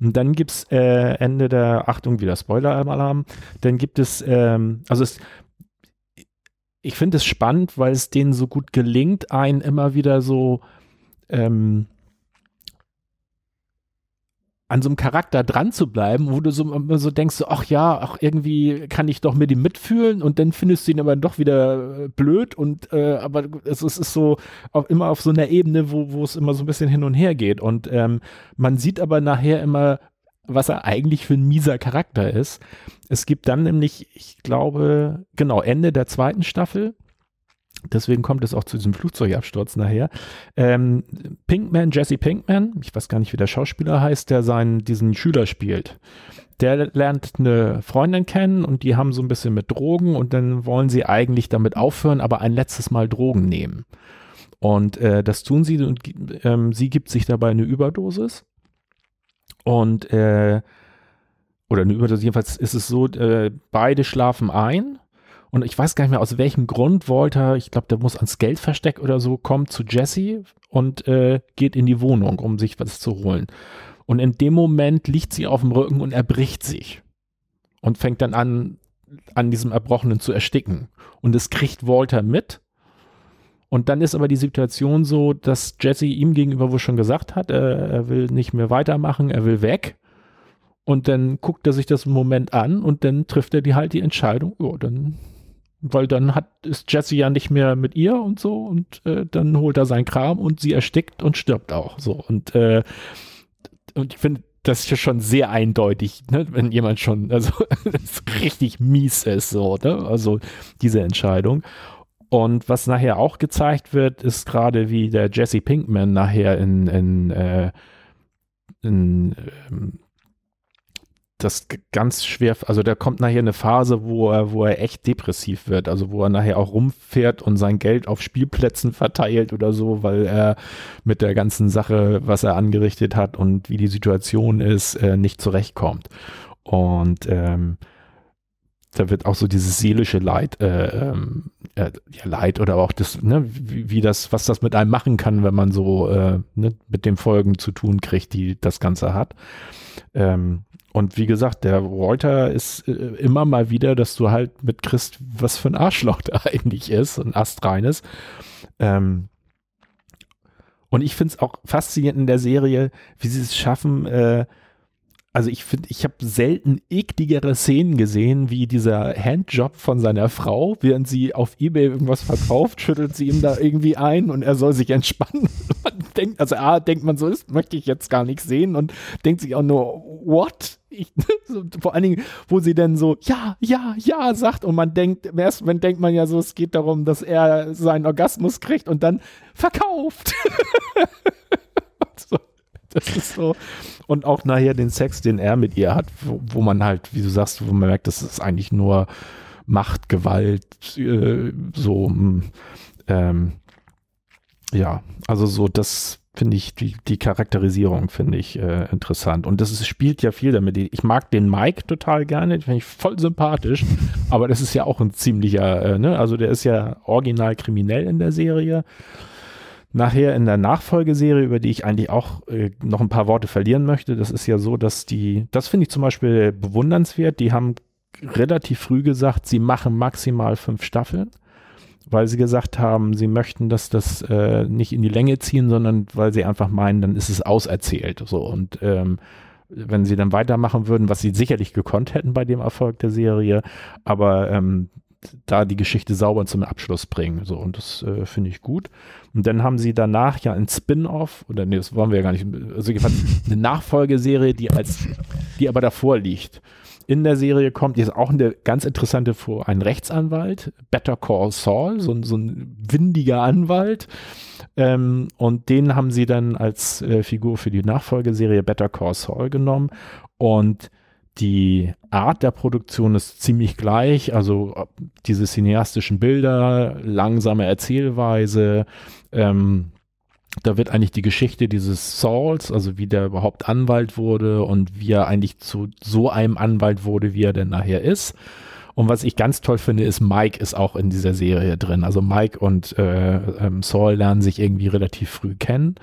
Und dann gibt's äh, Ende der, Achtung, wieder Spoiler-Alarm, dann gibt es, ähm, also es, ich finde es spannend, weil es denen so gut gelingt, einen immer wieder so ähm, an so einem Charakter dran zu bleiben, wo du so, so denkst, ach ja, ach irgendwie kann ich doch mit ihm mitfühlen und dann findest du ihn aber doch wieder äh, blöd und äh, aber es, es ist so auf, immer auf so einer Ebene, wo, wo es immer so ein bisschen hin und her geht und ähm, man sieht aber nachher immer, was er eigentlich für ein mieser Charakter ist. Es gibt dann nämlich, ich glaube, genau, Ende der zweiten Staffel, deswegen kommt es auch zu diesem Flugzeugabsturz nachher, ähm, Pinkman, Jesse Pinkman, ich weiß gar nicht, wie der Schauspieler heißt, der seinen, diesen Schüler spielt. Der lernt eine Freundin kennen und die haben so ein bisschen mit Drogen und dann wollen sie eigentlich damit aufhören, aber ein letztes Mal Drogen nehmen. Und äh, das tun sie und ähm, sie gibt sich dabei eine Überdosis. Und äh, oder eine jedenfalls ist es so, äh, beide schlafen ein und ich weiß gar nicht mehr aus welchem Grund Walter, ich glaube, der muss ans Geldversteck oder so, kommt zu Jesse und äh, geht in die Wohnung, um sich was zu holen. Und in dem Moment liegt sie auf dem Rücken und erbricht sich und fängt dann an, an diesem Erbrochenen zu ersticken. Und das kriegt Walter mit. Und dann ist aber die Situation so, dass Jesse ihm gegenüber wohl schon gesagt hat, er, er will nicht mehr weitermachen, er will weg. Und dann guckt er sich das im Moment an und dann trifft er die halt die Entscheidung, ja, dann, weil dann hat, ist Jesse ja nicht mehr mit ihr und so und äh, dann holt er seinen Kram und sie erstickt und stirbt auch so. Und, äh, und ich finde, das ist ja schon sehr eindeutig, ne, wenn jemand schon, also [laughs] richtig mies ist, so, ne? Also diese Entscheidung. Und was nachher auch gezeigt wird, ist gerade wie der Jesse Pinkman nachher in, in, äh, in ähm, das ganz schwer, also da kommt nachher eine Phase, wo er, wo er echt depressiv wird, also wo er nachher auch rumfährt und sein Geld auf Spielplätzen verteilt oder so, weil er mit der ganzen Sache, was er angerichtet hat und wie die Situation ist, äh, nicht zurechtkommt. Und ähm, da wird auch so dieses seelische Leid, äh, ähm, äh, ja, Leid oder auch das, ne, wie, wie, das, was das mit einem machen kann, wenn man so äh, ne, mit den Folgen zu tun kriegt, die das Ganze hat. Ähm, und wie gesagt, der Walter ist äh, immer mal wieder, dass du halt mit Christ, was für ein Arschloch [laughs] der eigentlich ist, ein astreines. Ähm, und ich finde es auch faszinierend in der Serie, wie sie es schaffen, äh, also ich finde, ich habe selten ekligere Szenen gesehen, wie dieser Handjob von seiner Frau, während sie auf Ebay irgendwas verkauft, schüttelt sie ihm da irgendwie ein und er soll sich entspannen. [laughs] Man denkt, also A, denkt man so ist, möchte ich jetzt gar nicht sehen und denkt sich auch nur, what? Ich, [laughs] so, vor allen Dingen, wo sie dann so, ja, ja, ja, sagt und man denkt, im ersten denkt man ja so, es geht darum, dass er seinen Orgasmus kriegt und dann verkauft. [laughs] so, [laughs] das ist so und auch nachher den Sex, den er mit ihr hat, wo, wo man halt, wie du sagst, wo man merkt, das ist eigentlich nur Macht, Gewalt, äh, so, hm, ähm, ja, also so, das finde ich, die, die Charakterisierung finde ich äh, interessant. Und das ist, spielt ja viel damit. Ich mag den Mike total gerne, den finde ich voll sympathisch, aber das ist ja auch ein ziemlicher, äh, ne, also der ist ja original kriminell in der Serie nachher in der Nachfolgeserie, über die ich eigentlich auch äh, noch ein paar Worte verlieren möchte, das ist ja so, dass die, das finde ich zum Beispiel bewundernswert, die haben relativ früh gesagt, sie machen maximal fünf Staffeln, weil sie gesagt haben, sie möchten, dass das äh, nicht in die Länge ziehen, sondern weil sie einfach meinen, dann ist es auserzählt. So und ähm, wenn sie dann weitermachen würden, was sie sicherlich gekonnt hätten bei dem Erfolg der Serie, aber ähm, da die Geschichte sauber zum Abschluss bringen. So, und das äh, finde ich gut. Und dann haben sie danach ja ein Spin-off, oder nee, das wollen wir ja gar nicht, also eine Nachfolgeserie, die als, die aber davor liegt. In der Serie kommt jetzt auch eine ganz interessante vor, ein Rechtsanwalt, Better Call Saul, so, so ein windiger Anwalt. Ähm, und den haben sie dann als äh, Figur für die Nachfolgeserie Better Call Saul genommen. Und die Art der Produktion ist ziemlich gleich, also diese cineastischen Bilder, langsame Erzählweise, ähm, da wird eigentlich die Geschichte dieses Sauls, also wie der überhaupt Anwalt wurde und wie er eigentlich zu so einem Anwalt wurde, wie er denn nachher ist. Und was ich ganz toll finde, ist, Mike ist auch in dieser Serie drin. Also Mike und äh, ähm, Saul lernen sich irgendwie relativ früh kennen.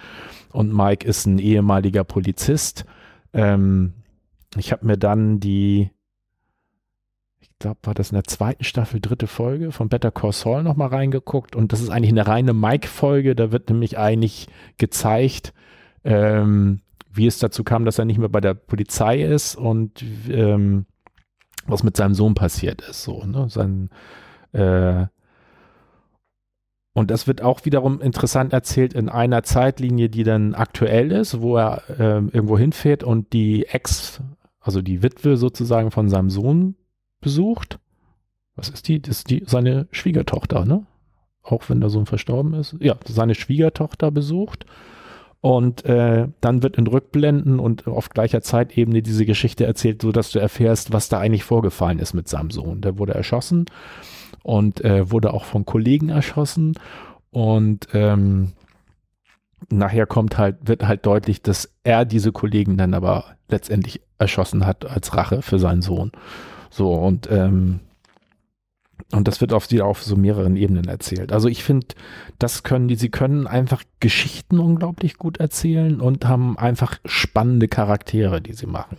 Und Mike ist ein ehemaliger Polizist. Ähm, ich habe mir dann die, ich glaube, war das in der zweiten Staffel, dritte Folge von Better Call Saul nochmal reingeguckt und das ist eigentlich eine reine Mike-Folge. Da wird nämlich eigentlich gezeigt, ähm, wie es dazu kam, dass er nicht mehr bei der Polizei ist und ähm, was mit seinem Sohn passiert ist. So, ne? Sein, äh, und das wird auch wiederum interessant erzählt in einer Zeitlinie, die dann aktuell ist, wo er äh, irgendwo hinfährt und die Ex also die Witwe sozusagen von seinem Sohn besucht. Was ist die? Das ist die, seine Schwiegertochter, ne? Auch wenn der Sohn verstorben ist. Ja, seine Schwiegertochter besucht. Und äh, dann wird in Rückblenden und auf gleicher Zeitebene diese Geschichte erzählt, so dass du erfährst, was da eigentlich vorgefallen ist mit seinem Sohn. Der wurde erschossen und äh, wurde auch von Kollegen erschossen. Und ähm, nachher kommt halt, wird halt deutlich, dass er diese Kollegen dann aber letztendlich erschossen hat als Rache für seinen Sohn. So, und ähm, und das wird auf, die, auf so mehreren Ebenen erzählt. Also ich finde, das können die, sie können einfach Geschichten unglaublich gut erzählen und haben einfach spannende Charaktere, die sie machen.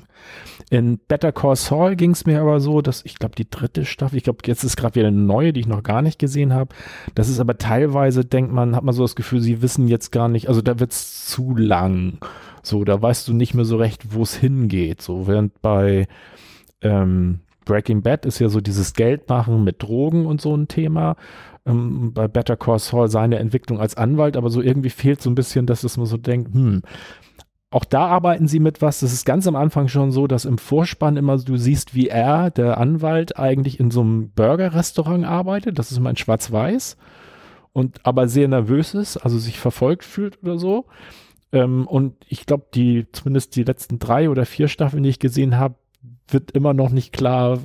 In Better Call Saul ging es mir aber so, dass ich glaube, die dritte Staffel, ich glaube, jetzt ist gerade wieder eine neue, die ich noch gar nicht gesehen habe. Das ist aber teilweise, denkt man, hat man so das Gefühl, sie wissen jetzt gar nicht, also da wird es zu lang. So, da weißt du nicht mehr so recht, wo es hingeht. So, während bei ähm, Breaking Bad ist ja so dieses Geldmachen mit Drogen und so ein Thema. Ähm, bei Better Call Saul seine Entwicklung als Anwalt, aber so irgendwie fehlt so ein bisschen, dass es man so denkt, hm, auch da arbeiten sie mit was. Das ist ganz am Anfang schon so, dass im Vorspann immer du siehst, wie er, der Anwalt, eigentlich in so einem Burger-Restaurant arbeitet. Das ist immer in Schwarz-Weiß und aber sehr nervös ist, also sich verfolgt fühlt oder so. Ähm, und ich glaube, die, zumindest die letzten drei oder vier Staffeln, die ich gesehen habe, wird immer noch nicht klar,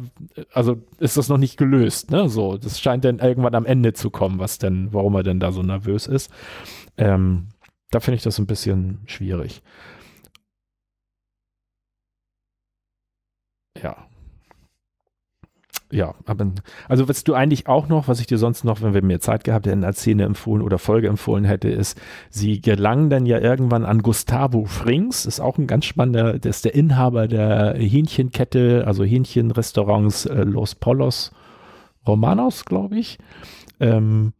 also ist das noch nicht gelöst, ne? So, das scheint dann irgendwann am Ende zu kommen, was denn, warum er denn da so nervös ist. Ähm, da finde ich das ein bisschen schwierig. Ja, ja, aber also was du eigentlich auch noch, was ich dir sonst noch, wenn wir mehr Zeit gehabt hätten, als Szene empfohlen oder Folge empfohlen hätte, ist, sie gelangen dann ja irgendwann an Gustavo Frings, ist auch ein ganz spannender, der ist der Inhaber der Hähnchenkette, also Hähnchenrestaurants äh, Los Polos Romanos, glaube ich. Ähm,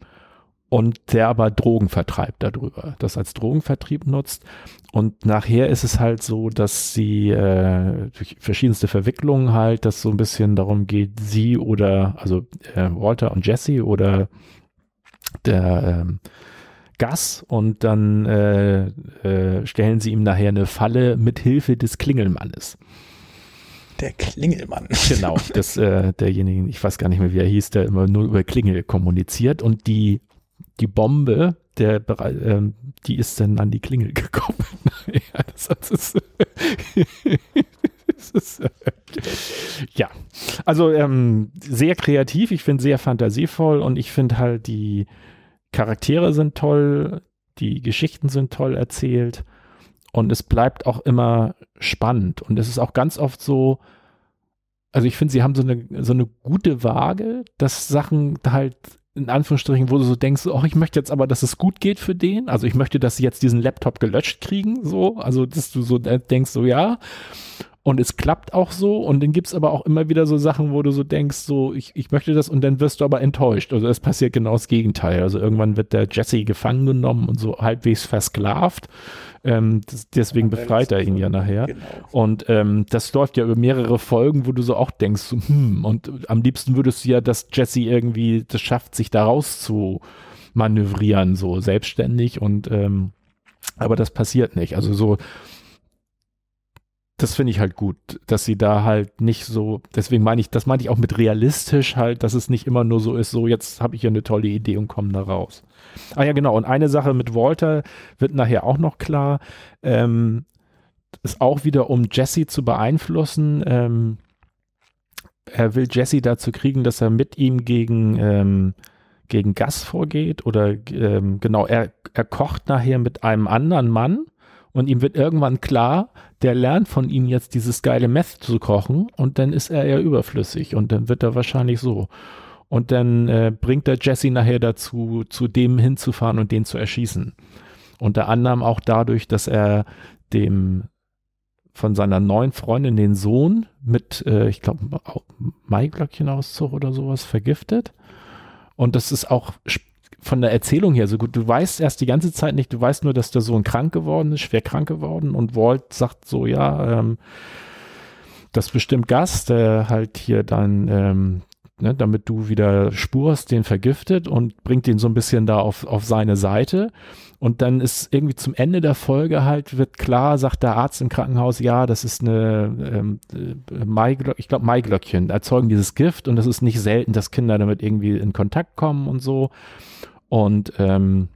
und der aber Drogen vertreibt darüber, das als Drogenvertrieb nutzt. Und nachher ist es halt so, dass sie äh, durch verschiedenste Verwicklungen halt, dass so ein bisschen darum geht, sie oder, also äh, Walter und Jesse oder der ähm, Gas und dann äh, äh, stellen sie ihm nachher eine Falle mit Hilfe des Klingelmannes. Der Klingelmann. [laughs] Genau, das, äh, derjenige, ich weiß gar nicht mehr, wie er hieß, der immer nur über Klingel kommuniziert und die die Bombe, der, ähm, die ist dann an die Klingel [laughs] gekommen. ja, das, das ist, [laughs] das ist äh, ja, also ähm, sehr kreativ, ich finde sehr fantasievoll und ich finde halt die Charaktere sind toll, die Geschichten sind toll erzählt und es bleibt auch immer spannend und es ist auch ganz oft so, also ich finde, sie haben so eine, so eine gute Waage, dass Sachen halt in Anführungsstrichen, wo du so denkst, oh, ich möchte jetzt aber, dass es gut geht für den. Also ich möchte, dass sie jetzt diesen Laptop gelöscht kriegen, so. Also, dass du so denkst, so, ja. Und es klappt auch so. Und dann gibt es aber auch immer wieder so Sachen, wo du so denkst, so, ich, ich möchte das und dann wirst du aber enttäuscht. Also es passiert genau das Gegenteil. Also irgendwann wird der Jesse gefangen genommen und so halbwegs versklavt. Ähm, das, deswegen befreit er ihn ja nachher. Genau. Und ähm, das läuft ja über mehrere Folgen, wo du so auch denkst, so, hm, und am liebsten würdest du ja, dass Jesse irgendwie das schafft, sich da raus zu manövrieren, so selbstständig und ähm, aber das passiert nicht. Also so das finde ich halt gut, dass sie da halt nicht so, deswegen meine ich, das meine ich auch mit realistisch halt, dass es nicht immer nur so ist, so jetzt habe ich ja eine tolle Idee und komme da raus. Ah ja, genau, und eine Sache mit Walter wird nachher auch noch klar, ähm, ist auch wieder, um Jesse zu beeinflussen, ähm, er will Jesse dazu kriegen, dass er mit ihm gegen, ähm, gegen Gas vorgeht oder ähm, genau, er, er kocht nachher mit einem anderen Mann und ihm wird irgendwann klar, der lernt von ihm jetzt dieses geile Meth zu kochen und dann ist er ja überflüssig und dann wird er wahrscheinlich so. Und dann äh, bringt er Jesse nachher dazu, zu dem hinzufahren und den zu erschießen. Unter anderem auch dadurch, dass er dem von seiner neuen Freundin den Sohn mit, äh, ich glaube, Maiglöckchenauszug oder sowas vergiftet. Und das ist auch von der Erzählung her so gut. Du weißt erst die ganze Zeit nicht, du weißt nur, dass der Sohn krank geworden ist, schwer krank geworden und Walt sagt so, ja, ähm, das bestimmt Gast, der halt hier dann, ähm, ne, damit du wieder spurst, den vergiftet und bringt den so ein bisschen da auf, auf seine Seite. Und dann ist irgendwie zum Ende der Folge halt, wird klar, sagt der Arzt im Krankenhaus, ja, das ist eine ähm, äh, Maiglöckchen, ich glaube Maiglöckchen, erzeugen dieses Gift und es ist nicht selten, dass Kinder damit irgendwie in Kontakt kommen und so. Und, ähm,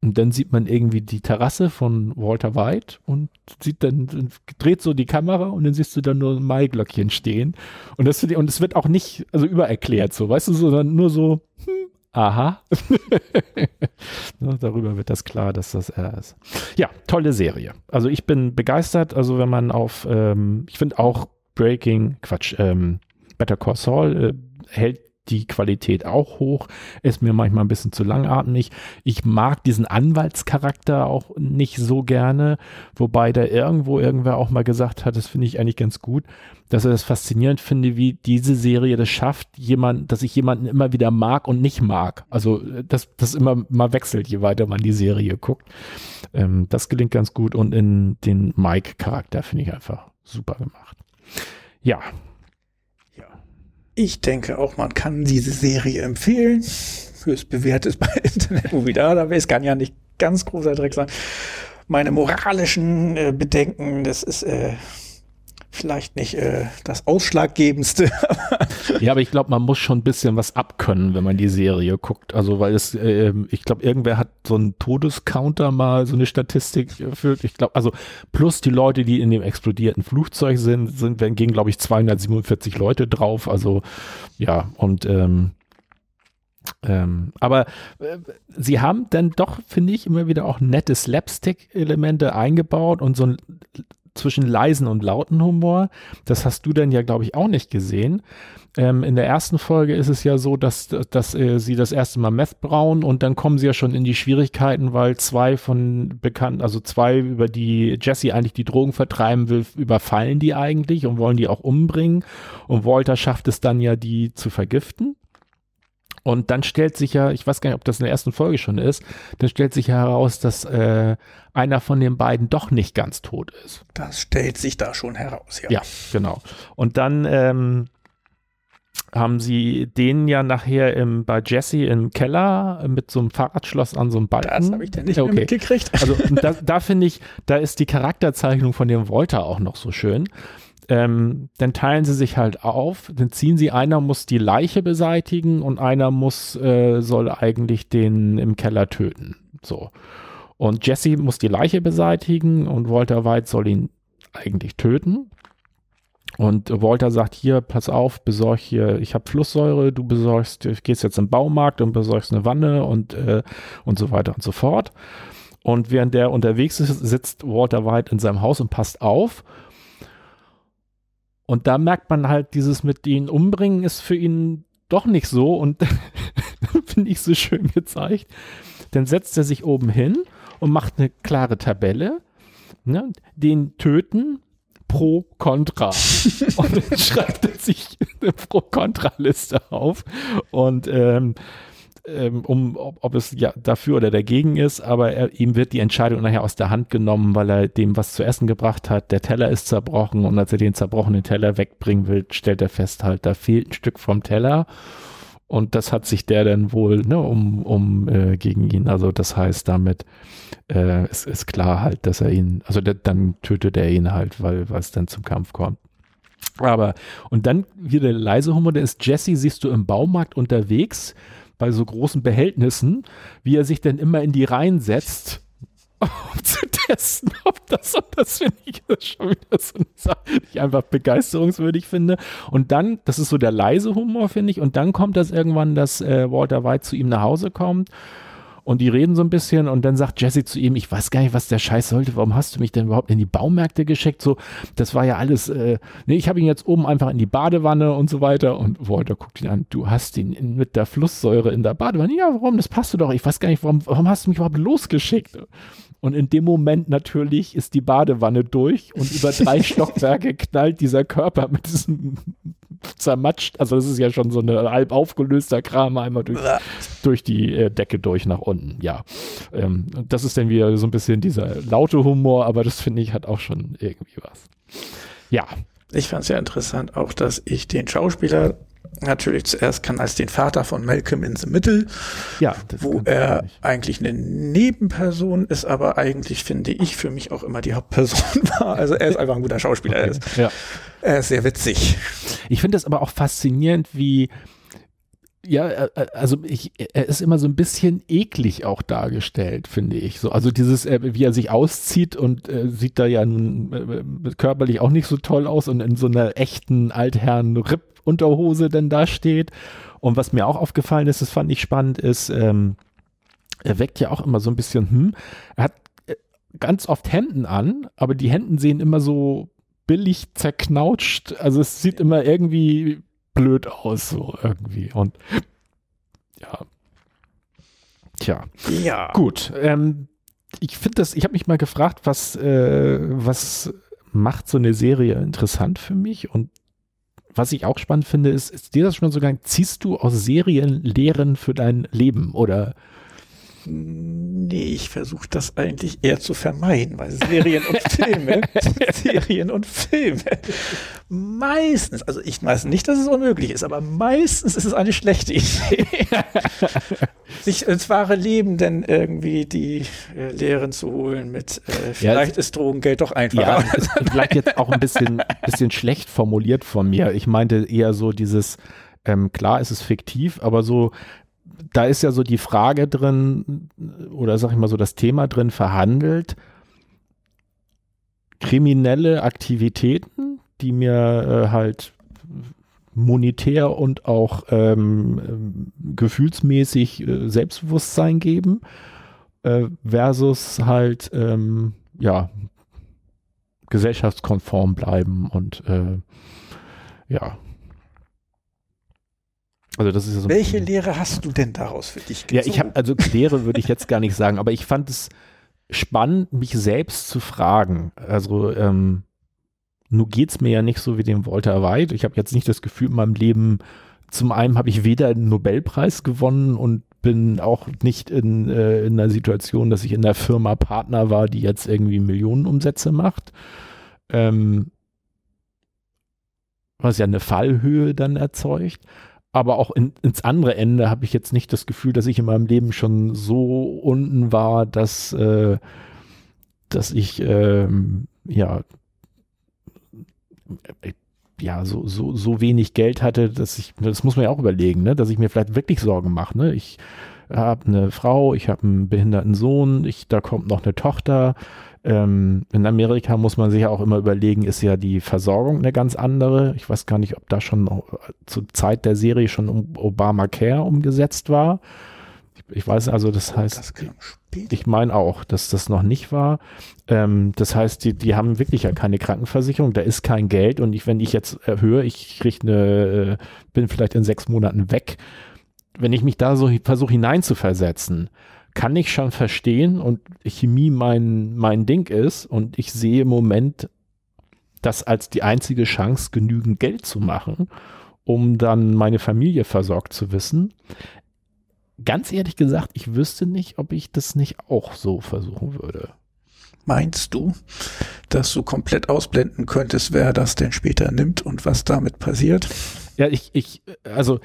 und dann sieht man irgendwie die Terrasse von Walter White und sieht dann, dreht so die Kamera und dann siehst du dann nur ein Maiglöckchen stehen. Und das und es wird auch nicht, also übererklärt so, weißt du, sondern nur so, hm, aha. [laughs] ne, darüber wird das klar, dass das er ist. Ja, tolle Serie. Also ich bin begeistert. Also wenn man auf, ähm, ich finde auch Breaking, Quatsch, ähm, Better Call Saul äh, hält die Qualität auch hoch, ist mir manchmal ein bisschen zu langatmig. Ich mag diesen Anwaltscharakter auch nicht so gerne, wobei da irgendwo irgendwer auch mal gesagt hat, das finde ich eigentlich ganz gut, dass er das faszinierend finde, wie diese Serie das schafft, jemand, dass ich jemanden immer wieder mag und nicht mag. Also dass das immer mal wechselt, je weiter man die Serie guckt. Ähm, das gelingt ganz gut und in den Mike-Charakter finde ich einfach super gemacht. Ja, ich denke auch, man kann diese Serie empfehlen. Höchst bewährtes bei [laughs] Internet Movie Database kann ja nicht ganz großer Dreck sein. Meine moralischen äh, Bedenken, das ist äh, vielleicht nicht äh, das Ausschlaggebendste. [laughs] ja, aber ich glaube, man muss schon ein bisschen was abkönnen, wenn man die Serie guckt. Also, weil es, äh, ich glaube, irgendwer hat so einen Todescounter mal, so eine Statistik geführt. Ich glaube, also plus die Leute, die in dem explodierten Flugzeug sind, sind, wenn gehen, glaube ich, 247 Leute drauf. Also, ja, und ähm, ähm, aber äh, sie haben dann doch, finde ich, immer wieder auch nette Slapstick-Elemente eingebaut und so ein zwischen leisen und lauten Humor. Das hast du dann ja, glaube ich, auch nicht gesehen. Ähm, in der ersten Folge ist es ja so, dass, dass äh, sie das erste Mal Meth brauen und dann kommen sie ja schon in die Schwierigkeiten, weil zwei von bekannten, also zwei, über die Jesse eigentlich die Drogen vertreiben will, überfallen die eigentlich und wollen die auch umbringen. Und Walter schafft es dann ja, die zu vergiften. Und dann stellt sich ja, ich weiß gar nicht, ob das in der ersten Folge schon ist, dann stellt sich ja heraus, dass äh, einer von den beiden doch nicht ganz tot ist. Das stellt sich da schon heraus, ja. Ja, genau. Und dann ähm, haben sie den ja nachher im, bei Jesse im Keller mit so einem Fahrradschloss an so einem Balken. Das habe ich denn nicht okay. mitgekriegt. Also [laughs] da, da finde ich, da ist die Charakterzeichnung von dem Wolter auch noch so schön ähm, dann teilen sie sich halt auf, dann ziehen sie, einer muss die Leiche beseitigen und einer muss, äh, soll eigentlich den im Keller töten. So. Und Jesse muss die Leiche beseitigen und Walter White soll ihn eigentlich töten. Und Walter sagt hier, pass auf, besorg hier, ich habe Flusssäure, du besorgst, gehst jetzt im Baumarkt und besorgst eine Wanne und, äh, und so weiter und so fort. Und während der unterwegs ist, sitzt Walter White in seinem Haus und passt auf und da merkt man halt, dieses mit ihnen umbringen ist für ihn doch nicht so und [laughs] finde ich so schön gezeigt. Dann setzt er sich oben hin und macht eine klare Tabelle. Ne? Den töten pro Contra. [laughs] und dann schreibt er sich eine Pro-Kontra-Liste auf. Und ähm, ähm, um, ob, ob, es ja dafür oder dagegen ist, aber er, ihm wird die Entscheidung nachher aus der Hand genommen, weil er dem was zu essen gebracht hat. Der Teller ist zerbrochen und als er den zerbrochenen Teller wegbringen will, stellt er fest halt, da fehlt ein Stück vom Teller. Und das hat sich der dann wohl ne, um, um äh, gegen ihn. Also das heißt, damit äh, ist, ist klar halt, dass er ihn, also der, dann tötet er ihn halt, weil es dann zum Kampf kommt. Aber, und dann wieder leise Humor, der ist Jesse, siehst du im Baumarkt unterwegs bei so großen Behältnissen, wie er sich denn immer in die Reihen setzt, [laughs] um zu testen, ob das und das finde ich das schon wieder so eine Sache, die ich einfach begeisterungswürdig finde. Und dann, das ist so der leise Humor, finde ich, und dann kommt das irgendwann, dass äh, Walter White zu ihm nach Hause kommt und die reden so ein bisschen und dann sagt Jesse zu ihm, ich weiß gar nicht, was der Scheiß sollte, warum hast du mich denn überhaupt in die Baumärkte geschickt? So, das war ja alles, äh, nee, ich habe ihn jetzt oben einfach in die Badewanne und so weiter und Walter guckt ihn an, du hast ihn in, mit der Flusssäure in der Badewanne. Ja, warum? Das passt doch. Ich weiß gar nicht, warum, warum hast du mich überhaupt losgeschickt? Und in dem Moment natürlich ist die Badewanne durch und über drei [laughs] Stockwerke knallt dieser Körper mit diesem zermatscht, also das ist ja schon so eine halb aufgelöster Kram einmal durch, durch die äh, Decke durch nach unten. Ja, ähm, das ist dann wieder so ein bisschen dieser laute Humor, aber das finde ich hat auch schon irgendwie was. Ja. Ich fand es ja interessant auch, dass ich den Schauspieler natürlich zuerst kann als den Vater von Malcolm in the Middle, ja, wo er eigentlich eine Nebenperson ist, aber eigentlich finde ich für mich auch immer die Hauptperson [laughs] war. Also er ist einfach ein guter Schauspieler. Okay. Er, ist, ja. er ist sehr witzig. Ich finde es aber auch faszinierend, wie ja, äh, äh, also ich, er ist immer so ein bisschen eklig auch dargestellt, finde ich. So, also dieses, wie er sich auszieht und äh, sieht da ja nun äh, körperlich auch nicht so toll aus und in so einer echten Altherren Ripp Unterhose denn da steht. Und was mir auch aufgefallen ist, das fand ich spannend, ist, ähm, er weckt ja auch immer so ein bisschen, hm, er hat äh, ganz oft Hemden an, aber die Hemden sehen immer so billig zerknautscht. Also es sieht immer irgendwie blöd aus, so irgendwie. Und ja. Tja. Ja. Gut. Ähm, ich finde das, ich habe mich mal gefragt, was, äh, was macht so eine Serie interessant für mich? Und was ich auch spannend finde, ist, ist dir das schon so gegangen, ziehst du aus Serien Lehren für dein Leben oder Nee, ich versuche das eigentlich eher zu vermeiden, weil Serien und Filme, [laughs] Serien und Filme, meistens, also ich weiß nicht, dass es unmöglich ist, aber meistens ist es eine schlechte Idee, [laughs] sich ins wahre Leben denn irgendwie die äh, Lehren zu holen mit, äh, vielleicht ja, ist Drogengeld doch einfacher. Ja, [laughs] vielleicht jetzt auch ein bisschen, bisschen schlecht formuliert von mir. Ich meinte eher so dieses, ähm, klar ist es fiktiv, aber so da ist ja so die Frage drin, oder sag ich mal so das Thema drin verhandelt, kriminelle Aktivitäten, die mir äh, halt monetär und auch ähm, gefühlsmäßig äh, Selbstbewusstsein geben, äh, versus halt, ähm, ja, gesellschaftskonform bleiben und äh, ja, also das ist so Welche Lehre hast du denn daraus für dich gezogen? Ja, ich habe, also [laughs] Lehre würde ich jetzt gar nicht sagen, aber ich fand es spannend, mich selbst zu fragen. Also ähm, nun geht es mir ja nicht so wie dem Walter White. Ich habe jetzt nicht das Gefühl in meinem Leben, zum einen habe ich weder einen Nobelpreis gewonnen und bin auch nicht in, äh, in einer Situation, dass ich in der Firma Partner war, die jetzt irgendwie Millionenumsätze macht. Ähm, was ja eine Fallhöhe dann erzeugt aber auch in, ins andere Ende habe ich jetzt nicht das Gefühl, dass ich in meinem Leben schon so unten war, dass, äh, dass ich ähm, ja äh, ja so, so, so wenig Geld hatte, dass ich, das muss man ja auch überlegen, ne, dass ich mir vielleicht wirklich Sorgen mache. Ne? Ich habe eine Frau, ich habe einen behinderten Sohn, ich, da kommt noch eine Tochter, ähm, in Amerika muss man sich ja auch immer überlegen, ist ja die Versorgung eine ganz andere. Ich weiß gar nicht, ob da schon zur Zeit der Serie schon Obamacare umgesetzt war. Ich, ich weiß also, das heißt, das ich meine auch, dass das noch nicht war. Ähm, das heißt, die, die haben wirklich ja keine Krankenversicherung, da ist kein Geld und ich, wenn ich jetzt höre, ich kriege eine, äh, bin vielleicht in sechs Monaten weg, wenn ich mich da so versuche hineinzuversetzen, kann ich schon verstehen und Chemie mein, mein Ding ist und ich sehe im Moment das als die einzige Chance, genügend Geld zu machen, um dann meine Familie versorgt zu wissen. Ganz ehrlich gesagt, ich wüsste nicht, ob ich das nicht auch so versuchen würde. Meinst du, dass du komplett ausblenden könntest, wer das denn später nimmt und was damit passiert? Ja, ich, ich, also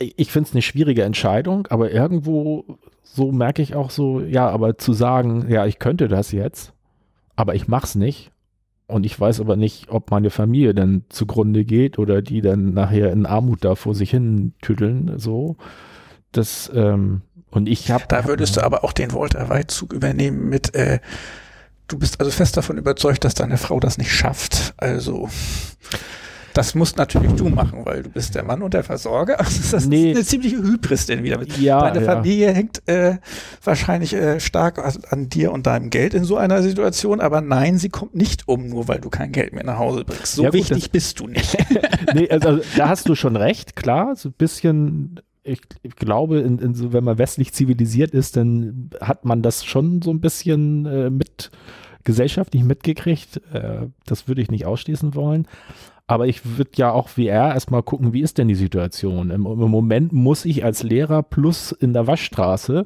ich finde es eine schwierige Entscheidung, aber irgendwo so merke ich auch so, ja, aber zu sagen, ja, ich könnte das jetzt, aber ich mach's nicht. Und ich weiß aber nicht, ob meine Familie dann zugrunde geht oder die dann nachher in Armut da vor sich hin tüddeln, so. Das, ähm, und ich habe. Da würdest du aber auch den Walter White-Zug übernehmen mit, äh, du bist also fest davon überzeugt, dass deine Frau das nicht schafft. Also. Das musst natürlich du machen, weil du bist der Mann und der Versorger. [laughs] Das ist nee. eine ziemliche Hybris denn wieder. Ja, Deine ja. Familie hängt äh, wahrscheinlich äh, stark an dir und deinem Geld in so einer Situation, aber nein, sie kommt nicht um, nur weil du kein Geld mehr nach Hause bringst. So ja, gut, wichtig bist du nicht. [laughs] [laughs] nee, also da hast du schon recht, klar, so ein bisschen ich, ich, glaube, in, in so, wenn man westlich zivilisiert ist, dann hat man das schon so ein bisschen äh, mit gesellschaftlich mitgekriegt. Äh, das würde ich nicht ausschließen wollen. Aber ich würde ja auch wie er erstmal gucken, wie ist denn die Situation? Im, Im, Moment muss ich als Lehrer plus in der Waschstraße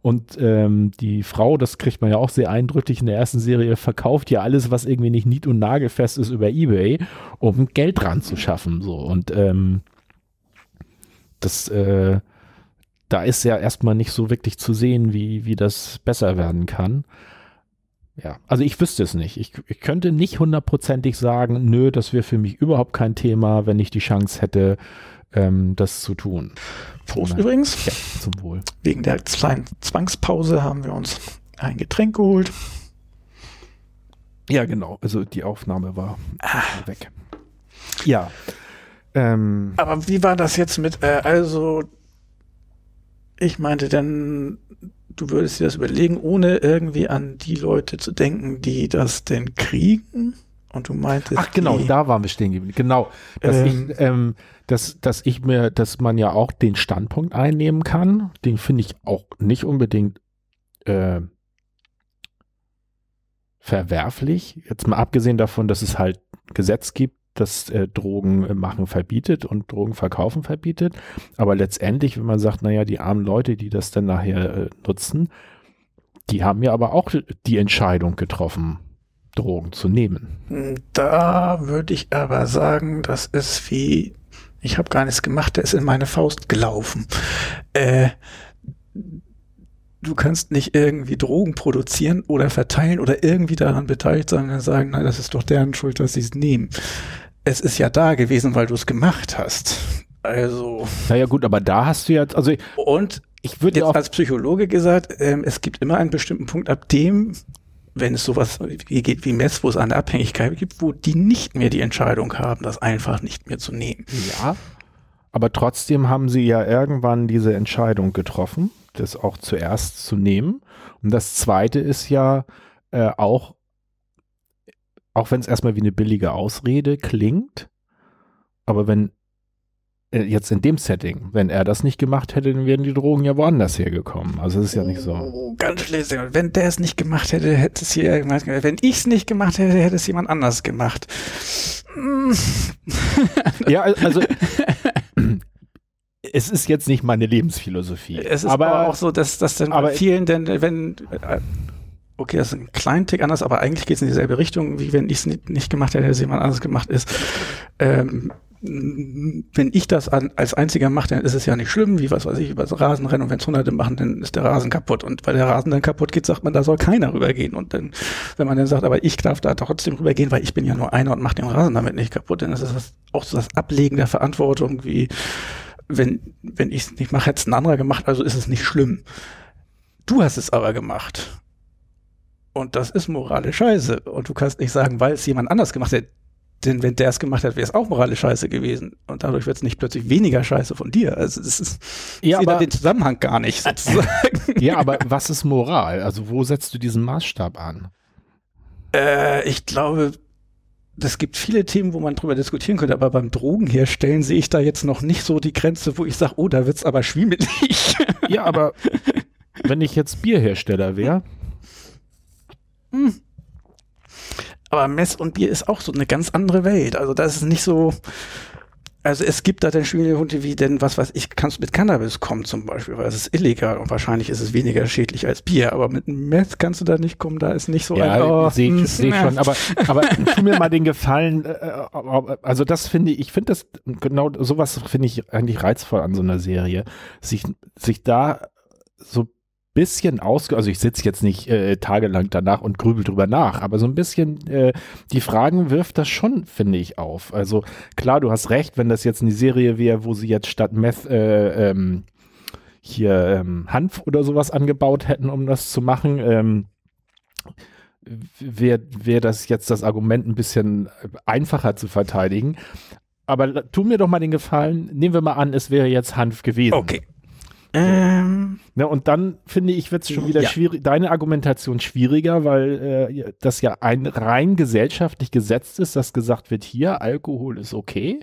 und ähm, die Frau, das kriegt man ja auch sehr eindrücklich in der ersten Serie, verkauft ja alles, was irgendwie nicht nied- und nagelfest ist über Ebay, um Geld dran zu schaffen. So. Und ähm, das, äh, da ist ja erstmal nicht so wirklich zu sehen, wie, wie das besser werden kann. Ja, also ich wüsste es nicht. Ich, ich könnte nicht hundertprozentig sagen, nö, das wäre für mich überhaupt kein Thema, wenn ich die Chance hätte, ähm, das zu tun. Prost übrigens. Ja, zum Wohl. Wegen der kleinen Zwangspause haben wir uns ein Getränk geholt. Ja, genau. Also die Aufnahme war ah. weg. Ja. Ähm, Aber wie war das jetzt mit, äh, also ich meinte dann, du würdest dir das überlegen, ohne irgendwie an die Leute zu denken, die das denn kriegen? Und du meintest. Ach genau, die, da waren wir stehen geblieben. Genau, dass Ähm. ich, ähm, dass, dass ich mir, dass man ja auch den Standpunkt einnehmen kann. Den finde ich auch nicht unbedingt äh, verwerflich. Jetzt mal abgesehen davon, dass es halt Gesetz gibt, das äh, Drogen äh, machen verbietet und Drogen verkaufen verbietet. Aber letztendlich, wenn man sagt, naja, die armen Leute, die das dann nachher äh, nutzen, die haben ja aber auch die Entscheidung getroffen, Drogen zu nehmen. Da würde ich aber sagen, das ist wie, ich habe gar nichts gemacht, der ist in meine Faust gelaufen. Äh, du kannst nicht irgendwie Drogen produzieren oder verteilen oder irgendwie daran beteiligt sein und sagen, nein, das ist doch deren Schuld, dass sie es nehmen. Es ist ja da gewesen, weil du es gemacht hast. Also, Naja gut, aber da hast du jetzt, also und ich würde jetzt ja auch, als Psychologe gesagt, ähm, es gibt immer einen bestimmten Punkt, ab dem, wenn es sowas wie geht wie Mess, wo es eine Abhängigkeit gibt, wo die nicht mehr die Entscheidung haben, das einfach nicht mehr zu nehmen. ja, aber trotzdem haben sie ja irgendwann diese Entscheidung getroffen, das auch zuerst zu nehmen. Und das zweite ist ja äh, auch, auch wenn es erstmal wie eine billige Ausrede klingt, aber wenn äh, jetzt in dem Setting, wenn er das nicht gemacht hätte, dann wären die Drogen ja woanders hergekommen. Also es ist ja nicht so. Oh, ganz schließlich. Wenn der es nicht gemacht hätte, hätte es hier gemacht. Wenn ich es nicht gemacht hätte, hätte es jemand anders gemacht. [laughs] Ja, al- also es ist jetzt nicht meine Lebensphilosophie. Es ist aber, auch so, dass das dann aber- bei vielen, denn wenn äh, okay, das ist ein kleinen Tick anders, aber eigentlich geht es in dieselbe Richtung, wie wenn ich es nicht, nicht gemacht hätte, hätte es jemand anders gemacht ist. Ähm, wenn ich das an, als einziger mache, dann ist es ja nicht schlimm, wie was weiß ich, über das Rasenrennen und wenn es Hunderte machen, dann ist der Rasen kaputt. Und weil der Rasen dann kaputt geht, sagt man, da soll keiner rübergehen. Und dann, wenn man dann sagt, aber ich darf da trotzdem rübergehen, weil ich bin ja nur einer und mache den Rasen damit nicht kaputt, dann ist das auch so das Ablegen der Verantwortung, wie wenn, wenn ich es nicht mache, hätte es ein anderer gemacht, also ist es nicht schlimm. Du hast es aber gemacht. Und das ist moralisch scheiße. Und du kannst nicht sagen, weil es jemand anders gemacht hat. Denn wenn der es gemacht hat, wäre es auch moralisch scheiße gewesen. Und dadurch wird es nicht plötzlich weniger scheiße von dir. Also es ist, Ja, ich sehe da aber- den Zusammenhang gar nicht, sozusagen. Ja, aber was ist Moral? Also wo setzt du diesen Maßstab an? äh, ich glaube, es gibt viele Themen, wo man drüber diskutieren könnte, aber beim Drogenherstellen sehe ich da jetzt noch nicht so die Grenze, wo ich sage, oh, da wird's aber schwimmelig. Ja, aber wenn ich jetzt Bierhersteller wäre, [laughs] Aber Mess und Bier ist auch so eine ganz andere Welt. Also das ist nicht so. Also es gibt da dann schwierige Hunde wie denn, was weiß ich, kannst mit Cannabis kommen zum Beispiel, weil es ist illegal und wahrscheinlich ist es weniger schädlich als Bier, aber mit Meth kannst du da nicht kommen, da ist nicht so ein, ja, oh, sehe hm, ich seh schon, aber, aber tu mir mal den Gefallen, äh, also das finde ich, ich finde das, genau sowas finde ich eigentlich reizvoll an so einer Serie, sich, sich da so bisschen aus, also ich sitze jetzt nicht äh, tagelang danach und grübel drüber nach, aber so ein bisschen äh, die Fragen wirft das schon, finde ich, auf. Also klar, du hast recht, wenn das jetzt eine Serie wäre, wo sie jetzt statt Meth äh, ähm, hier ähm, Hanf oder sowas angebaut hätten, um das zu machen, ähm, wäre wär das jetzt das Argument ein bisschen einfacher zu verteidigen. Aber tu mir doch mal den Gefallen, nehmen wir mal an, es wäre jetzt Hanf gewesen. Okay. Ähm, Ne, und dann finde ich, wird es schon wieder Ja. schwierig, deine Argumentation schwieriger, weil äh, das ja ein rein gesellschaftlich gesetzt ist, dass gesagt wird, hier, Alkohol ist okay.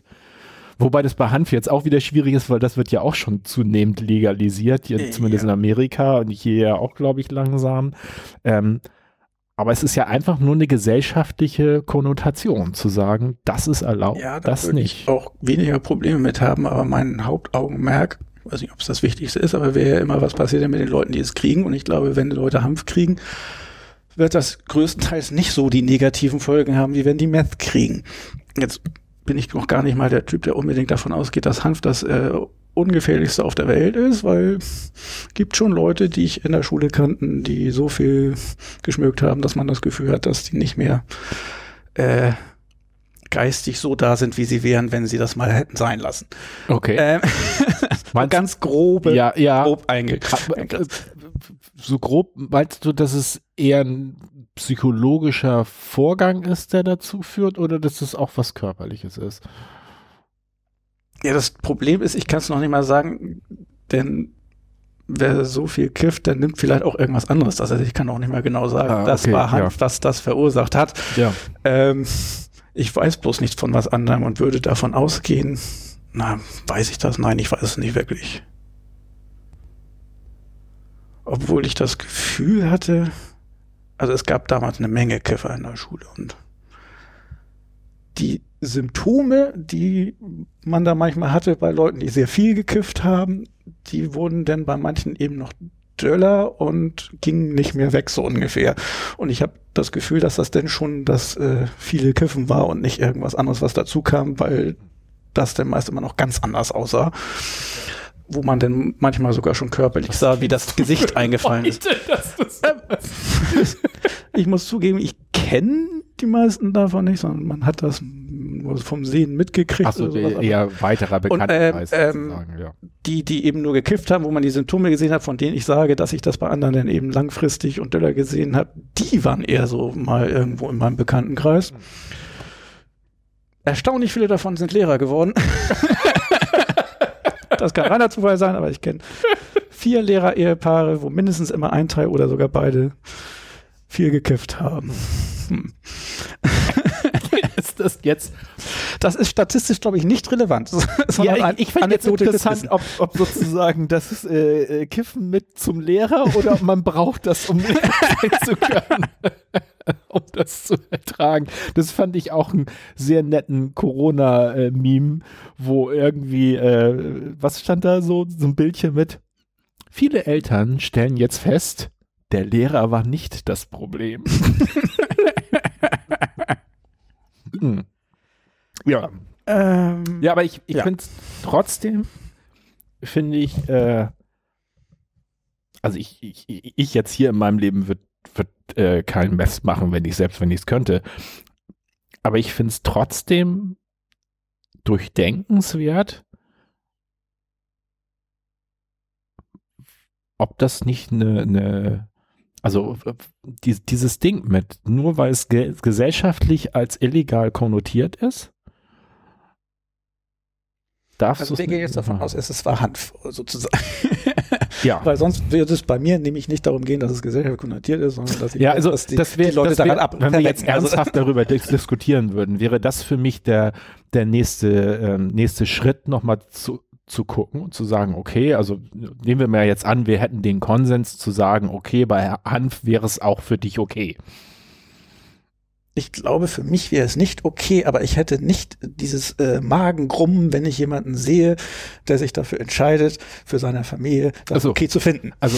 Wobei das bei Hanf jetzt auch wieder schwierig ist, weil das wird ja auch schon zunehmend legalisiert, hier, Äh, zumindest ja. in Amerika und hier ja auch, glaube ich, langsam. Ähm, aber es ist ja einfach nur eine gesellschaftliche Konnotation, zu sagen, das ist erlaubt, ja, da das nicht. ich auch weniger Probleme mit haben, aber mein Hauptaugenmerk, weiß nicht, ob es das Wichtigste ist, aber wäre ja immer, was passiert denn mit den Leuten, die es kriegen? Und ich glaube, wenn die Leute Hanf kriegen, wird das größtenteils nicht so die negativen Folgen haben, wie wenn die Meth kriegen. Jetzt bin ich noch gar nicht mal der Typ, der unbedingt davon ausgeht, dass Hanf das äh, ungefährlichste auf der Welt ist, weil gibt schon Leute, die ich in der Schule kannten, die so viel geschmückt haben, dass man das Gefühl hat, dass die nicht mehr äh, geistig so da sind, wie sie wären, wenn sie das mal hätten sein lassen. Okay. Ähm, [laughs] ganz grobe, ja, ja. grob einge Aber, äh, so grob, meinst du, dass es eher ein psychologischer Vorgang ist, der dazu führt, oder dass es auch was Körperliches ist? Ja, das Problem ist, ich kann es noch nicht mal sagen, denn wer so viel kifft, der nimmt vielleicht auch irgendwas anderes. Also ich kann auch nicht mehr genau sagen, Ah, das okay, war Hanf, ja. was das verursacht hat. Ja. Ähm, ich weiß bloß nicht von was anderem und würde davon ausgehen, na, weiß ich das? Nein, ich weiß es nicht wirklich. Obwohl ich das Gefühl hatte, also es gab damals eine Menge Kiffer in der Schule und die Symptome, die man da manchmal hatte bei Leuten, die sehr viel gekifft haben, die wurden dann bei manchen eben noch döller und gingen nicht mehr weg, so ungefähr. Und ich habe das Gefühl, dass das denn schon das äh, viele Kiffen war und nicht irgendwas anderes, was dazu kam, weil das dann meist immer noch ganz anders aussah. Wo man dann manchmal sogar schon körperlich sah, wie das Gesicht [laughs] eingefallen ist. [laughs] ich muss zugeben, ich kenne die meisten davon nicht, sondern man hat das vom Sehen mitgekriegt. Achso, eher weiterer Bekanntenkreis ähm, sozusagen, ja. die, die eben nur gekifft haben, wo man die Symptome gesehen hat, von denen ich sage, dass ich das bei anderen dann eben langfristig und döller gesehen habe, die waren eher so mal irgendwo in meinem Bekanntenkreis. Erstaunlich viele davon sind Lehrer geworden. [laughs] das kann reiner Zufall sein, aber ich kenne vier Lehrer-Ehepaare, wo mindestens immer ein Teil oder sogar beide viel gekifft haben. Hm. [laughs] Ist das jetzt Das ist statistisch, glaube ich, nicht relevant. [laughs] Ja, ich, ich finde jetzt interessant, ob, ob sozusagen das äh, äh, Kiffen mit zum Lehrer oder ob man braucht das, um [laughs] Lehrer sein zu können, um das zu ertragen. Das fand ich auch einen sehr netten Corona-Meme, wo irgendwie, äh, was stand da so, so ein Bildchen mit? Viele Eltern stellen jetzt fest, der Lehrer war nicht das Problem. [laughs] Hm. Ja. Ähm, Ja, aber ich, ich Ja. finde es trotzdem, finde ich, äh, also ich, ich, ich jetzt hier in meinem Leben würde würd, äh, keinen Mess machen, wenn ich selbst, wenn ich es könnte. Aber ich finde es trotzdem durchdenkenswert, ob das nicht eine, eine also äh, die, dieses Ding mit, nur weil es ge gesellschaftlich als illegal konnotiert ist, darfst Also wir gehen nicht jetzt davon machen. aus, es ist war Hanf sozusagen. [laughs] Ja. Weil sonst würde es bei mir nämlich nicht darum gehen, dass es gesellschaftlich konnotiert ist, sondern dass ich Ja, weiß, also dass die, das wäre, die Leute das wär, daran ab wenn wir jetzt. Also- ernsthaft darüber dis diskutieren würden, wäre das für mich der, der nächste, ähm, nächste Schritt, nochmal zu, zu gucken und zu sagen, okay, also nehmen wir mal jetzt an, wir hätten den Konsens zu sagen, okay, bei Hanf wäre es auch für dich okay. Ich glaube, für mich wäre es nicht okay, aber ich hätte nicht dieses äh, Magengrummen, wenn ich jemanden sehe, der sich dafür entscheidet, für seine Familie das so. okay zu finden. Also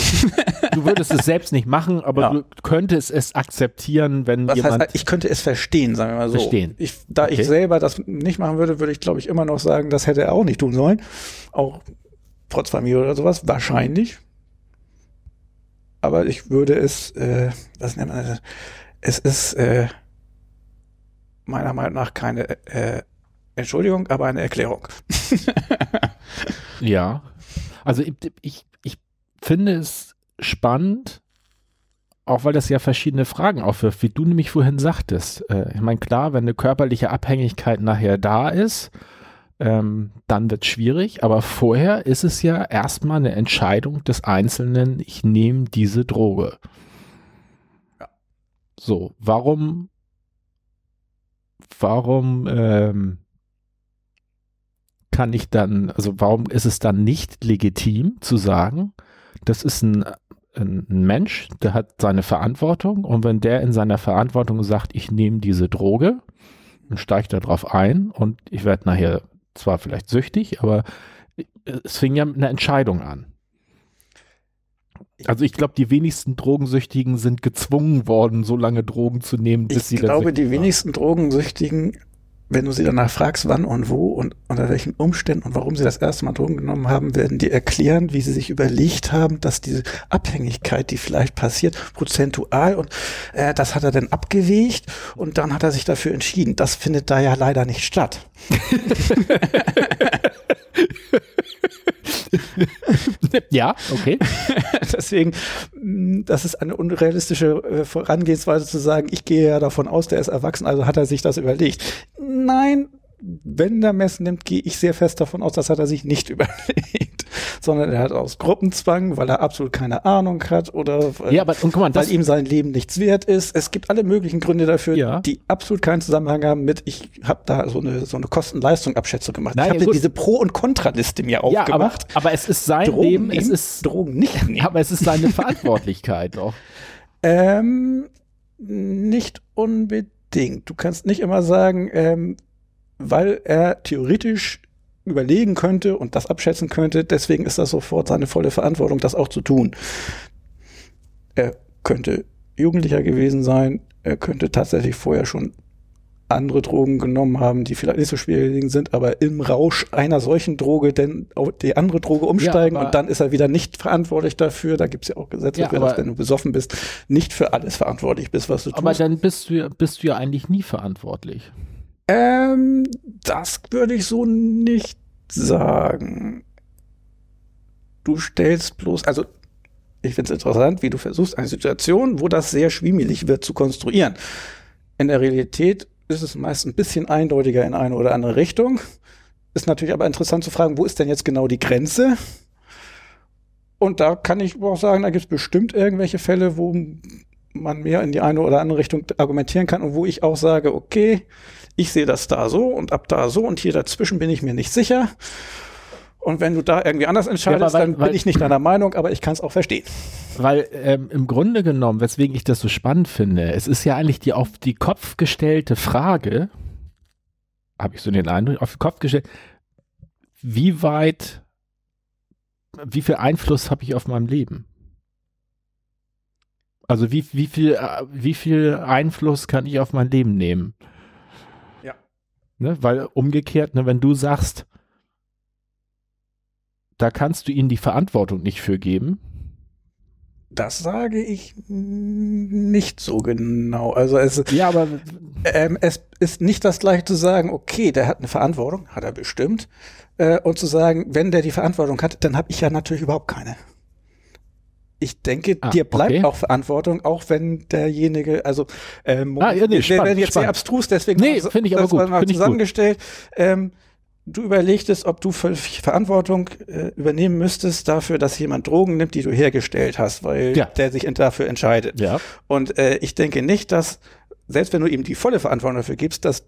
du würdest es selbst nicht machen, aber Ja. du könntest es akzeptieren, wenn Was jemand heißt, ich könnte es verstehen, sagen wir mal so. Verstehen. Ich, da Okay. ich selber das nicht machen würde, würde ich, glaube ich, immer noch sagen, das hätte er auch nicht tun sollen. Auch trotz Familie oder sowas, wahrscheinlich. Aber ich würde es, äh, was nennt man das? Es ist äh, meiner Meinung nach keine äh, Entschuldigung, aber eine Erklärung. Ja. Also ich, ich, ich finde es spannend, auch weil das ja verschiedene Fragen aufwirft, wie du nämlich vorhin sagtest. Äh, ich meine, klar, wenn eine körperliche Abhängigkeit nachher da ist, ähm, dann wird es schwierig, aber vorher ist es ja erstmal eine Entscheidung des Einzelnen, ich nehme diese Droge. Ja. So, warum, warum ähm, kann ich dann, also warum ist es dann nicht legitim zu sagen, das ist ein, ein Mensch, der hat seine Verantwortung und wenn der in seiner Verantwortung sagt, ich nehme diese Droge und steige darauf ein und ich werde nachher zwar vielleicht süchtig, aber es fing ja mit einer Entscheidung an. Also ich glaube, die wenigsten Drogensüchtigen sind gezwungen worden, so lange Drogen zu nehmen, bis Ich sie dann glaube, die waren. wenigsten Drogensüchtigen, wenn du sie danach fragst, wann und wo und unter welchen Umständen und warum sie das erste Mal Drogen genommen haben, werden dir erklären, wie sie sich überlegt haben, dass diese Abhängigkeit, die vielleicht passiert, prozentual und äh, das hat er dann abgewegt und dann hat er sich dafür entschieden. Das findet da ja leider nicht statt. [laughs] [laughs] [laughs] Ja, okay. [laughs] Deswegen, mh, das ist eine unrealistische äh, Vorangehensweise zu sagen, ich gehe ja davon aus, der ist erwachsen, also hat er sich das überlegt. Nein, wenn der Mess nimmt, gehe ich sehr fest davon aus, das hat er sich nicht [laughs] überlegt, sondern er hat aus Gruppenzwang, weil er absolut keine Ahnung hat oder weil, Ja, aber und guck mal, weil ihm sein Leben nichts wert ist. Es gibt alle möglichen Gründe dafür, Ja. die absolut keinen Zusammenhang haben mit, ich habe da so eine, so eine Kosten-Leistung-Abschätzung gemacht. Nein, ich habe gut. diese Pro- und Kontraliste mir ja, aber, aufgemacht. aber es ist sein Drogen Leben, es nehmen, ist, Drogen nicht [laughs] nehmen. aber es ist seine Verantwortlichkeit doch. [laughs] Ähm, nicht unbedingt. Du kannst nicht immer sagen, ähm, weil er theoretisch überlegen könnte und das abschätzen könnte, deswegen ist das sofort seine volle Verantwortung, das auch zu tun. Er könnte Jugendlicher gewesen sein, er könnte tatsächlich vorher schon andere Drogen genommen haben, die vielleicht nicht so schwierig sind, aber im Rausch einer solchen Droge denn auf die andere Droge umsteigen aber- und dann ist er wieder nicht verantwortlich dafür. Da gibt es ja auch Gesetze Ja, für, aber- wenn du besoffen bist, nicht für alles verantwortlich bist, was du Aber tust. dann bist du, ja- bist du ja eigentlich nie verantwortlich. Ähm, das würde ich so nicht sagen. Du stellst bloß, also ich finde es interessant, wie du versuchst, eine Situation, wo das sehr schwimmelig wird, zu konstruieren. In der Realität ist es meist ein bisschen eindeutiger in eine oder andere Richtung. Ist natürlich aber interessant zu fragen, wo ist denn jetzt genau die Grenze? Und da kann ich auch sagen, da gibt es bestimmt irgendwelche Fälle, wo man mehr in die eine oder andere Richtung argumentieren kann und wo ich auch sage, okay, ich sehe das da so und ab da so und hier dazwischen bin ich mir nicht sicher. Und wenn du da irgendwie anders entscheidest, weil- dann weil- bin ich nicht deiner Meinung, aber ich kann es auch verstehen. Weil ähm, im Grunde genommen, weswegen ich das so spannend finde, es ist ja eigentlich die auf die Kopf gestellte Frage, habe ich so den Eindruck, auf den Kopf gestellt, wie weit, wie viel Einfluss habe ich auf meinem Leben? Also wie, wie, viel, äh, wie viel Einfluss kann ich auf mein Leben nehmen? Ne, weil umgekehrt, ne, wenn du sagst, da kannst du ihnen die Verantwortung nicht für geben, Das sage ich nicht so genau. Also es, Ja, aber ähm, es ist nicht das gleiche zu sagen, okay, der hat eine Verantwortung, hat er bestimmt, äh, und zu sagen, wenn der die Verantwortung hat, dann habe ich ja natürlich überhaupt keine. Ich denke, Ah, dir bleibt okay. auch Verantwortung, auch wenn derjenige, also ähm, Ah, ja, nee, wir spannend, werden jetzt sehr spannend. abstrus, deswegen Nee, finde ich aber gut, mal gut. zusammengestellt. Ähm, du überlegtest, ob du Verantwortung äh, übernehmen müsstest dafür, dass jemand Drogen nimmt, die du hergestellt hast, weil Ja. der sich dafür entscheidet. ja. Und äh, ich denke nicht, dass, selbst wenn du ihm die volle Verantwortung dafür gibst, dass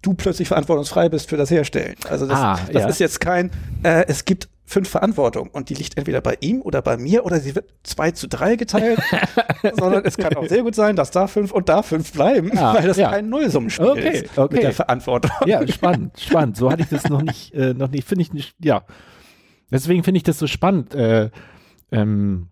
du plötzlich verantwortungsfrei bist für das Herstellen. Also das, Ah, das ja. ist jetzt kein, äh, es gibt fünf Verantwortung und die liegt entweder bei ihm oder bei mir oder sie wird zwei zu drei geteilt, [laughs] sondern es kann auch sehr gut sein, dass da fünf und da fünf bleiben, Ah, weil das ja. kein Nullsummenspiel Okay, ist okay. mit der Verantwortung. Ja, spannend, spannend. So hatte ich das noch nicht, [laughs] äh, noch nicht, finde ich nicht, ja. Deswegen finde ich das so spannend. Äh, ähm,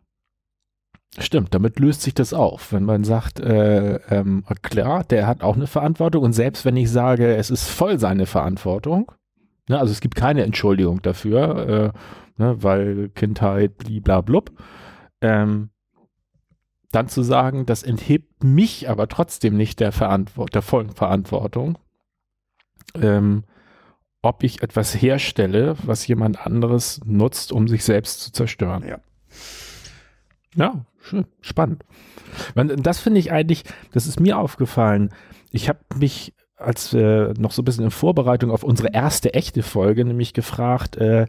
stimmt, damit löst sich das auf. Wenn man sagt, äh, ähm, klar, der hat auch eine Verantwortung und selbst wenn ich sage, es ist voll seine Verantwortung, ne, also es gibt keine Entschuldigung dafür, äh, ne, weil Kindheit, bliblablub, ähm, dann zu sagen, das enthebt mich aber trotzdem nicht der, Verantwort der vollen Verantwortung, ähm, ob ich etwas herstelle, was jemand anderes nutzt, um sich selbst zu zerstören. Ja. Ja, schön, spannend. Das finde ich eigentlich, das ist mir aufgefallen. Ich habe mich, als wir noch so ein bisschen in Vorbereitung auf unsere erste echte Folge, nämlich gefragt, äh,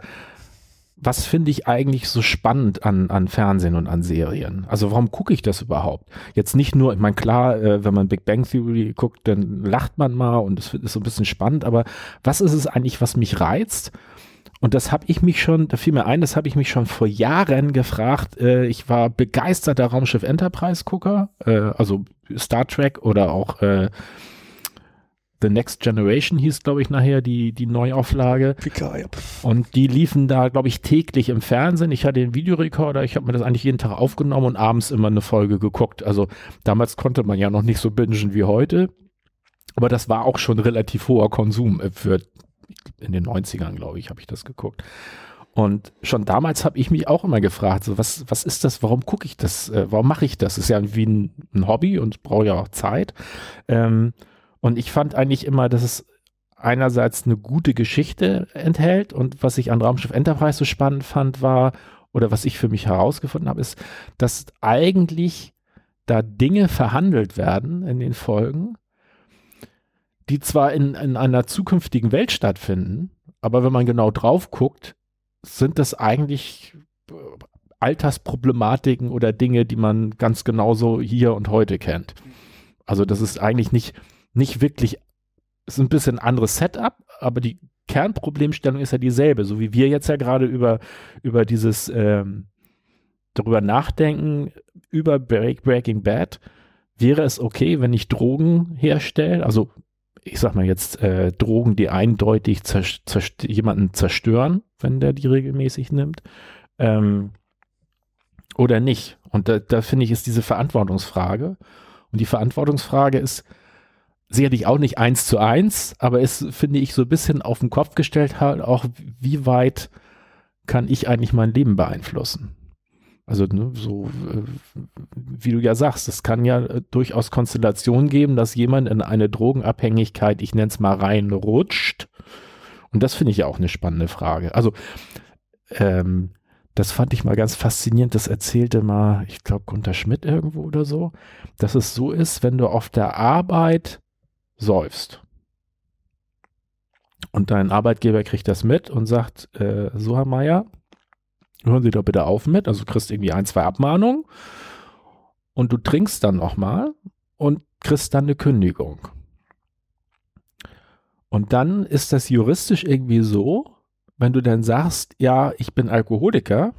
was finde ich eigentlich so spannend an, an Fernsehen und an Serien? Also warum gucke ich das überhaupt? Jetzt nicht nur, ich meine, klar, äh, wenn man Big Bang Theory guckt, dann lacht man mal und es ist so ein bisschen spannend, aber was ist es eigentlich, was mich reizt? Und das habe ich mich schon, da fiel mir ein, das habe ich mich schon vor Jahren gefragt. Äh, ich war begeisterter Raumschiff Enterprise-Gucker, äh, also Star Trek oder auch äh, The Next Generation hieß, glaube ich, nachher die, die Neuauflage. Picard, ja. Und die liefen da, glaube ich, täglich im Fernsehen. Ich hatte den Videorekorder, ich habe mir das eigentlich jeden Tag aufgenommen und abends immer eine Folge geguckt. Also damals konnte man ja noch nicht so bingen wie heute. Aber das war auch schon relativ hoher Konsum äh, für in den 90ern, glaube ich, habe ich das geguckt. Und schon damals habe ich mich auch immer gefragt, so was, was ist das, warum gucke ich das, äh, warum mache ich das? Ist ja wie ein, ein Hobby und brauche ja auch Zeit. Ähm, und ich fand eigentlich immer, dass es einerseits eine gute Geschichte enthält und was ich an Raumschiff Enterprise so spannend fand, war, oder was ich für mich herausgefunden habe, ist, dass eigentlich da Dinge verhandelt werden in den Folgen, die zwar in, in einer zukünftigen Welt stattfinden, aber wenn man genau drauf guckt, sind das eigentlich äh, Altersproblematiken oder Dinge, die man ganz genauso hier und heute kennt. Also das ist eigentlich nicht, nicht wirklich, ist ein bisschen anderes Setup, aber die Kernproblemstellung ist ja dieselbe, so wie wir jetzt ja gerade über, über dieses ähm, darüber nachdenken, über Break, Breaking Bad, wäre es okay, wenn ich Drogen herstelle, also ich sag mal jetzt äh, Drogen, die eindeutig zerst zerst jemanden zerstören, wenn der die regelmäßig nimmt, ähm, oder nicht. Und da, da finde ich, ist diese Verantwortungsfrage. Und die Verantwortungsfrage ist sicherlich auch nicht eins zu eins, aber ist, finde ich, so ein bisschen auf den Kopf gestellt halt auch, wie weit kann ich eigentlich mein Leben beeinflussen? Also ne, so, äh, wie du ja sagst, es kann ja äh, durchaus Konstellationen geben, dass jemand in eine Drogenabhängigkeit, ich nenne es mal reinrutscht. Und das finde ich ja auch eine spannende Frage. Also ähm, das fand ich mal ganz faszinierend. Das erzählte mal, ich glaube, Gunter Schmidt irgendwo oder so, dass es so ist, wenn du auf der Arbeit säufst und dein Arbeitgeber kriegt das mit und sagt, äh, so Herr Meier, hören Sie doch bitte auf mit, also du kriegst irgendwie ein, zwei Abmahnungen und du trinkst dann nochmal und kriegst dann eine Kündigung. Und dann ist das juristisch irgendwie so, wenn du dann sagst, ja, ich bin Alkoholiker,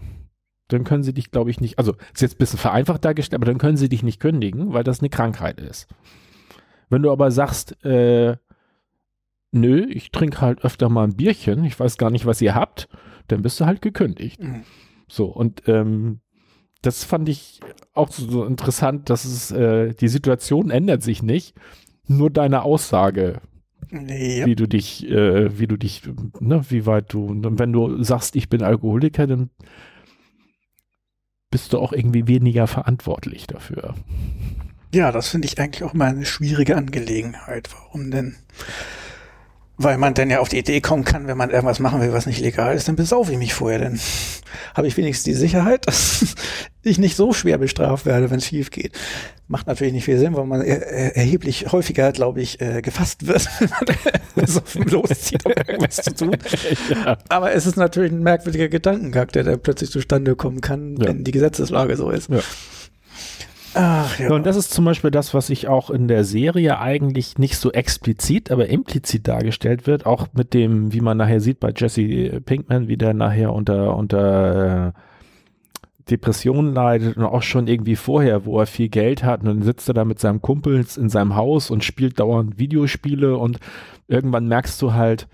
dann können sie dich, glaube ich, nicht, also ist jetzt ein bisschen vereinfacht dargestellt, aber dann können sie dich nicht kündigen, weil das eine Krankheit ist. Wenn du aber sagst, äh, nö, ich trinke halt öfter mal ein Bierchen, ich weiß gar nicht, was ihr habt, dann bist du halt gekündigt. Mhm. So, und ähm, das fand ich auch so, interessant, dass es, äh, die Situation ändert sich nicht, nur deine Aussage Nee, Wie du dich, äh, wie du dich, ne, wie weit du, wenn du sagst, ich bin Alkoholiker, dann bist du auch irgendwie weniger verantwortlich dafür. Ja, das finde ich eigentlich auch mal eine schwierige Angelegenheit. Warum denn? Weil man dann ja auf die Idee kommen kann, wenn man irgendwas machen will, was nicht legal ist, dann besaufe ich mich vorher. Dann habe ich wenigstens die Sicherheit, dass [laughs] ich nicht so schwer bestraft werde, wenn es schief geht. Macht natürlich nicht viel Sinn, weil man er erheblich häufiger, glaube ich, äh, gefasst wird, [laughs] wenn man loszieht, um irgendwas zu tun. [laughs] Ja. Aber es ist natürlich ein merkwürdiger Gedankengang, der da plötzlich zustande kommen kann, ja. wenn die Gesetzeslage so ist. Ja. Ach, ja. Und das ist zum Beispiel das, was ich auch in der Serie eigentlich nicht so explizit, aber implizit dargestellt wird, auch mit dem, wie man nachher sieht bei Jesse Pinkman, wie der nachher unter, unter äh, Depressionen leidet und auch schon irgendwie vorher, wo er viel Geld hat und dann sitzt er da mit seinem Kumpels in seinem Haus und spielt dauernd Videospiele und irgendwann merkst du halt,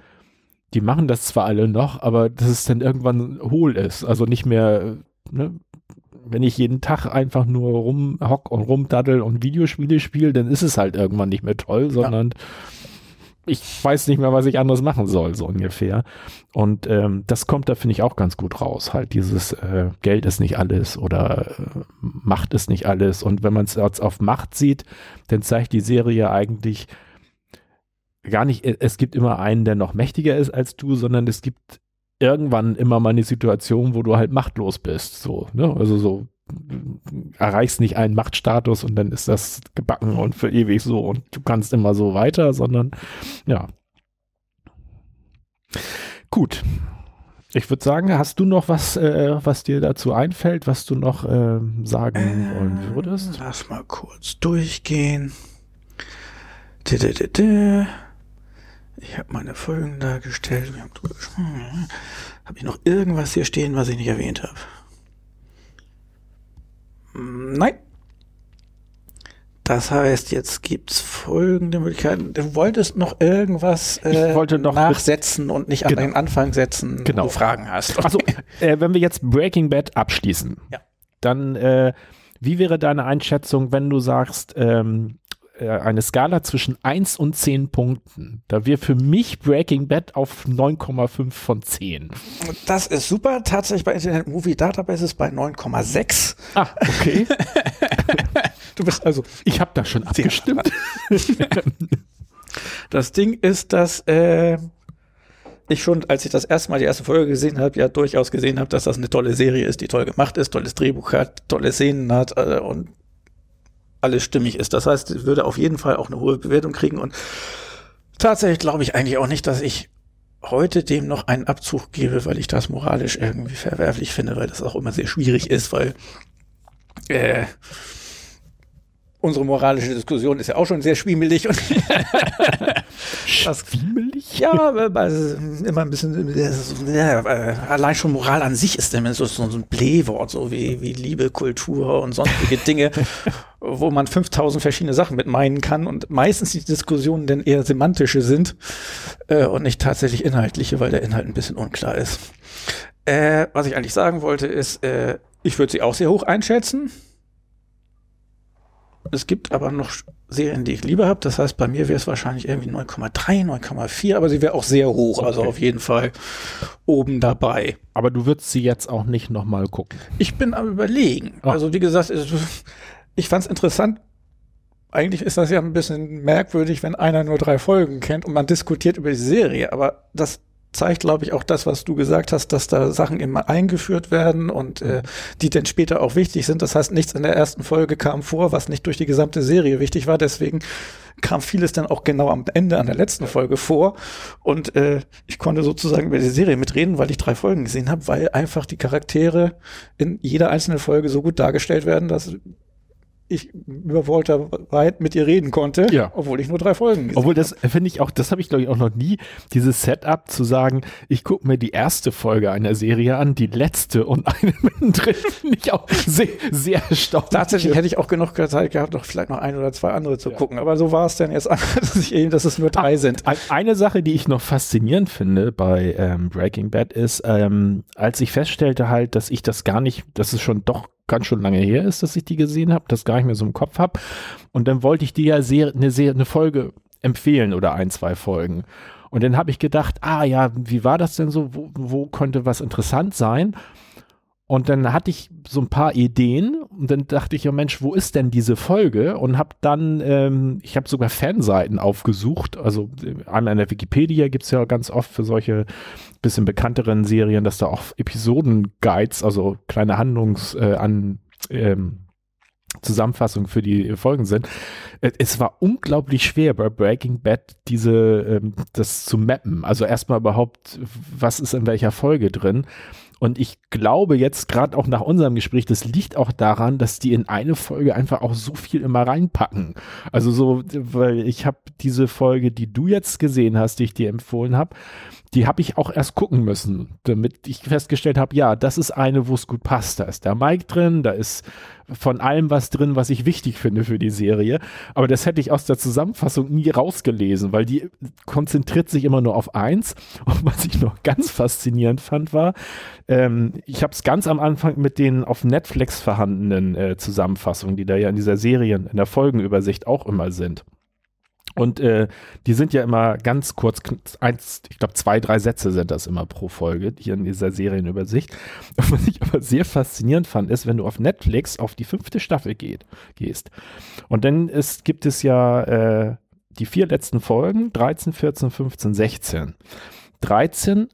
die machen das zwar alle noch, aber dass es dann irgendwann hohl ist, also nicht mehr, ne, wenn ich jeden Tag einfach nur rumhock und rumdaddel und Videospiele spiele, dann ist es halt irgendwann nicht mehr toll, sondern ja. ich weiß nicht mehr, was ich anders machen soll, so ungefähr. Und ähm, das kommt da, finde ich, auch ganz gut raus. Halt dieses äh, Geld ist nicht alles oder äh, Macht ist nicht alles. Und wenn man es auf Macht sieht, dann zeigt die Serie eigentlich gar nicht, es gibt immer einen, der noch mächtiger ist als du, sondern es gibt irgendwann immer mal eine Situation, wo du halt machtlos bist. So, ne? Also so erreichst nicht einen Machtstatus und dann ist das gebacken und für ewig so und du kannst immer so weiter, sondern ja. Gut. Ich würde sagen, hast du noch was, äh, was dir dazu einfällt, was du noch äh, sagen wollen würdest? Lass mal kurz durchgehen. D -d -d ich habe meine Folgen dargestellt. Habe ich noch irgendwas hier stehen, was ich nicht erwähnt habe? Nein. Das heißt, jetzt gibt's folgende Möglichkeiten. Du wolltest noch irgendwas äh, noch nachsetzen und nicht an genau. den Anfang setzen, genau. wenn du Fragen hast. Also, äh, wenn wir jetzt Breaking Bad abschließen, ja. dann äh, wie wäre deine Einschätzung, wenn du sagst, ähm, äh, eine Skala zwischen 1 und 10 Punkten. Da wäre für mich Breaking Bad auf 9,5 von 10. Das ist super. Tatsächlich bei Internet Movie Database ist bei 9,6. Ah, okay. [laughs] du bist also. Ich habe da schon abgestimmt. [laughs] das Ding ist, dass äh, ich schon, als ich das erste Mal die erste Folge gesehen habe, ja durchaus gesehen habe, dass das eine tolle Serie ist, die toll gemacht ist, tolles Drehbuch hat, tolle Szenen hat äh, und alles stimmig ist. Das heißt, würde auf jeden Fall auch eine hohe Bewertung kriegen und tatsächlich glaube ich eigentlich auch nicht, dass ich heute dem noch einen Abzug gebe, weil ich das moralisch irgendwie verwerflich finde, weil das auch immer sehr schwierig ist, weil äh, unsere moralische Diskussion ist ja auch schon sehr schwiemelig und [laughs] [laughs] Schwiemelig? ja, also immer ein bisschen ja, äh, allein schon Moral an sich ist immer so, so ein Blähwort, so wie, wie Liebe, Kultur und sonstige Dinge, [laughs] wo man 5000 verschiedene Sachen mit meinen kann und meistens die Diskussionen dann eher semantische sind äh, und nicht tatsächlich inhaltliche, weil der Inhalt ein bisschen unklar ist. Äh, was ich eigentlich sagen wollte ist, äh, ich würde sie auch sehr hoch einschätzen. Es gibt aber noch Serien, die ich lieber habe. Das heißt, bei mir wäre es wahrscheinlich irgendwie 9,3, 9,4, aber sie wäre auch sehr hoch. Also Okay. auf jeden Fall oben dabei. Aber du würdest sie jetzt auch nicht nochmal gucken. Ich bin am überlegen. Ah. Also wie gesagt, es- ich fand es interessant. Eigentlich ist das ja ein bisschen merkwürdig, wenn einer nur drei Folgen kennt und man diskutiert über die Serie. Aber das zeigt, glaube ich, auch das, was du gesagt hast, dass da Sachen immer eingeführt werden und äh, die dann später auch wichtig sind. Das heißt, nichts in der ersten Folge kam vor, was nicht durch die gesamte Serie wichtig war. Deswegen kam vieles dann auch genau am Ende an der letzten Folge vor. Und äh, ich konnte sozusagen über die Serie mitreden, weil ich drei Folgen gesehen habe, weil einfach die Charaktere in jeder einzelnen Folge so gut dargestellt werden, dass ich über Walter White mit ihr reden konnte, Ja. obwohl ich nur drei Folgen gesehen Obwohl das finde ich auch, das habe ich glaube ich auch noch nie, dieses Setup zu sagen, ich gucke mir die erste Folge einer Serie an, die letzte und eine mittendrin, finde ich auch sehr, sehr erstaunlich. Tatsächlich hätte ich auch genug Zeit gehabt, noch vielleicht noch ein oder zwei andere zu gucken. Aber so war es dann jetzt, [laughs] dass, ich eben, dass es nur drei sind. Ein- Eine Sache, die ich noch faszinierend finde bei ähm, Breaking Bad ist, ähm, als ich feststellte halt, dass ich das gar nicht, dass es schon doch ganz schon lange her ist, dass ich die gesehen habe, das gar nicht mehr so im Kopf habe. Und dann wollte ich dir ja sehr, eine, sehr, eine Folge empfehlen oder ein, zwei Folgen. Und dann habe ich gedacht, ah ja, wie war das denn so? Wo, wo könnte was interessant sein? Und dann hatte ich so ein paar Ideen und dann dachte ich, ja Mensch, wo ist denn diese Folge? Und habe dann, ähm, ich habe sogar Fanseiten aufgesucht. Also äh, einmal in der Wikipedia gibt's ja ganz oft für solche bisschen bekannteren Serien, dass da auch Episoden-Guides, also kleine Handlungs- äh, an ähm, Zusammenfassung für die Folgen sind. Äh, Es war unglaublich schwer bei Breaking Bad diese ähm, das zu mappen. Also erstmal überhaupt, was ist in welcher Folge drin. Und ich glaube jetzt gerade auch nach unserem Gespräch, das liegt auch daran, dass die in eine Folge einfach auch so viel immer reinpacken. Also so, weil ich habe diese Folge, die du jetzt gesehen hast, die ich dir empfohlen habe, die habe ich auch erst gucken müssen, damit ich festgestellt habe, ja, das ist eine, wo es gut passt. Da ist der Mike drin, da ist von allem was drin, was ich wichtig finde für die Serie. Aber das hätte ich aus der Zusammenfassung nie rausgelesen, weil die konzentriert sich immer nur auf eins. [laughs] Und was ich noch ganz faszinierend fand, war, ähm, ich habe es ganz am Anfang mit den auf Netflix vorhandenen äh, Zusammenfassungen, die da ja in dieser Serien, in der Folgenübersicht auch immer sind. Und äh, die sind ja immer ganz kurz, eins, ich glaube zwei, drei Sätze sind das immer pro Folge, hier in dieser Serienübersicht. [laughs] Was ich aber sehr faszinierend fand, ist, wenn du auf Netflix auf die fünfte Staffel geht, gehst. Und dann ist, gibt es ja äh, die vier letzten Folgen, 13, 14, 15, 16. 13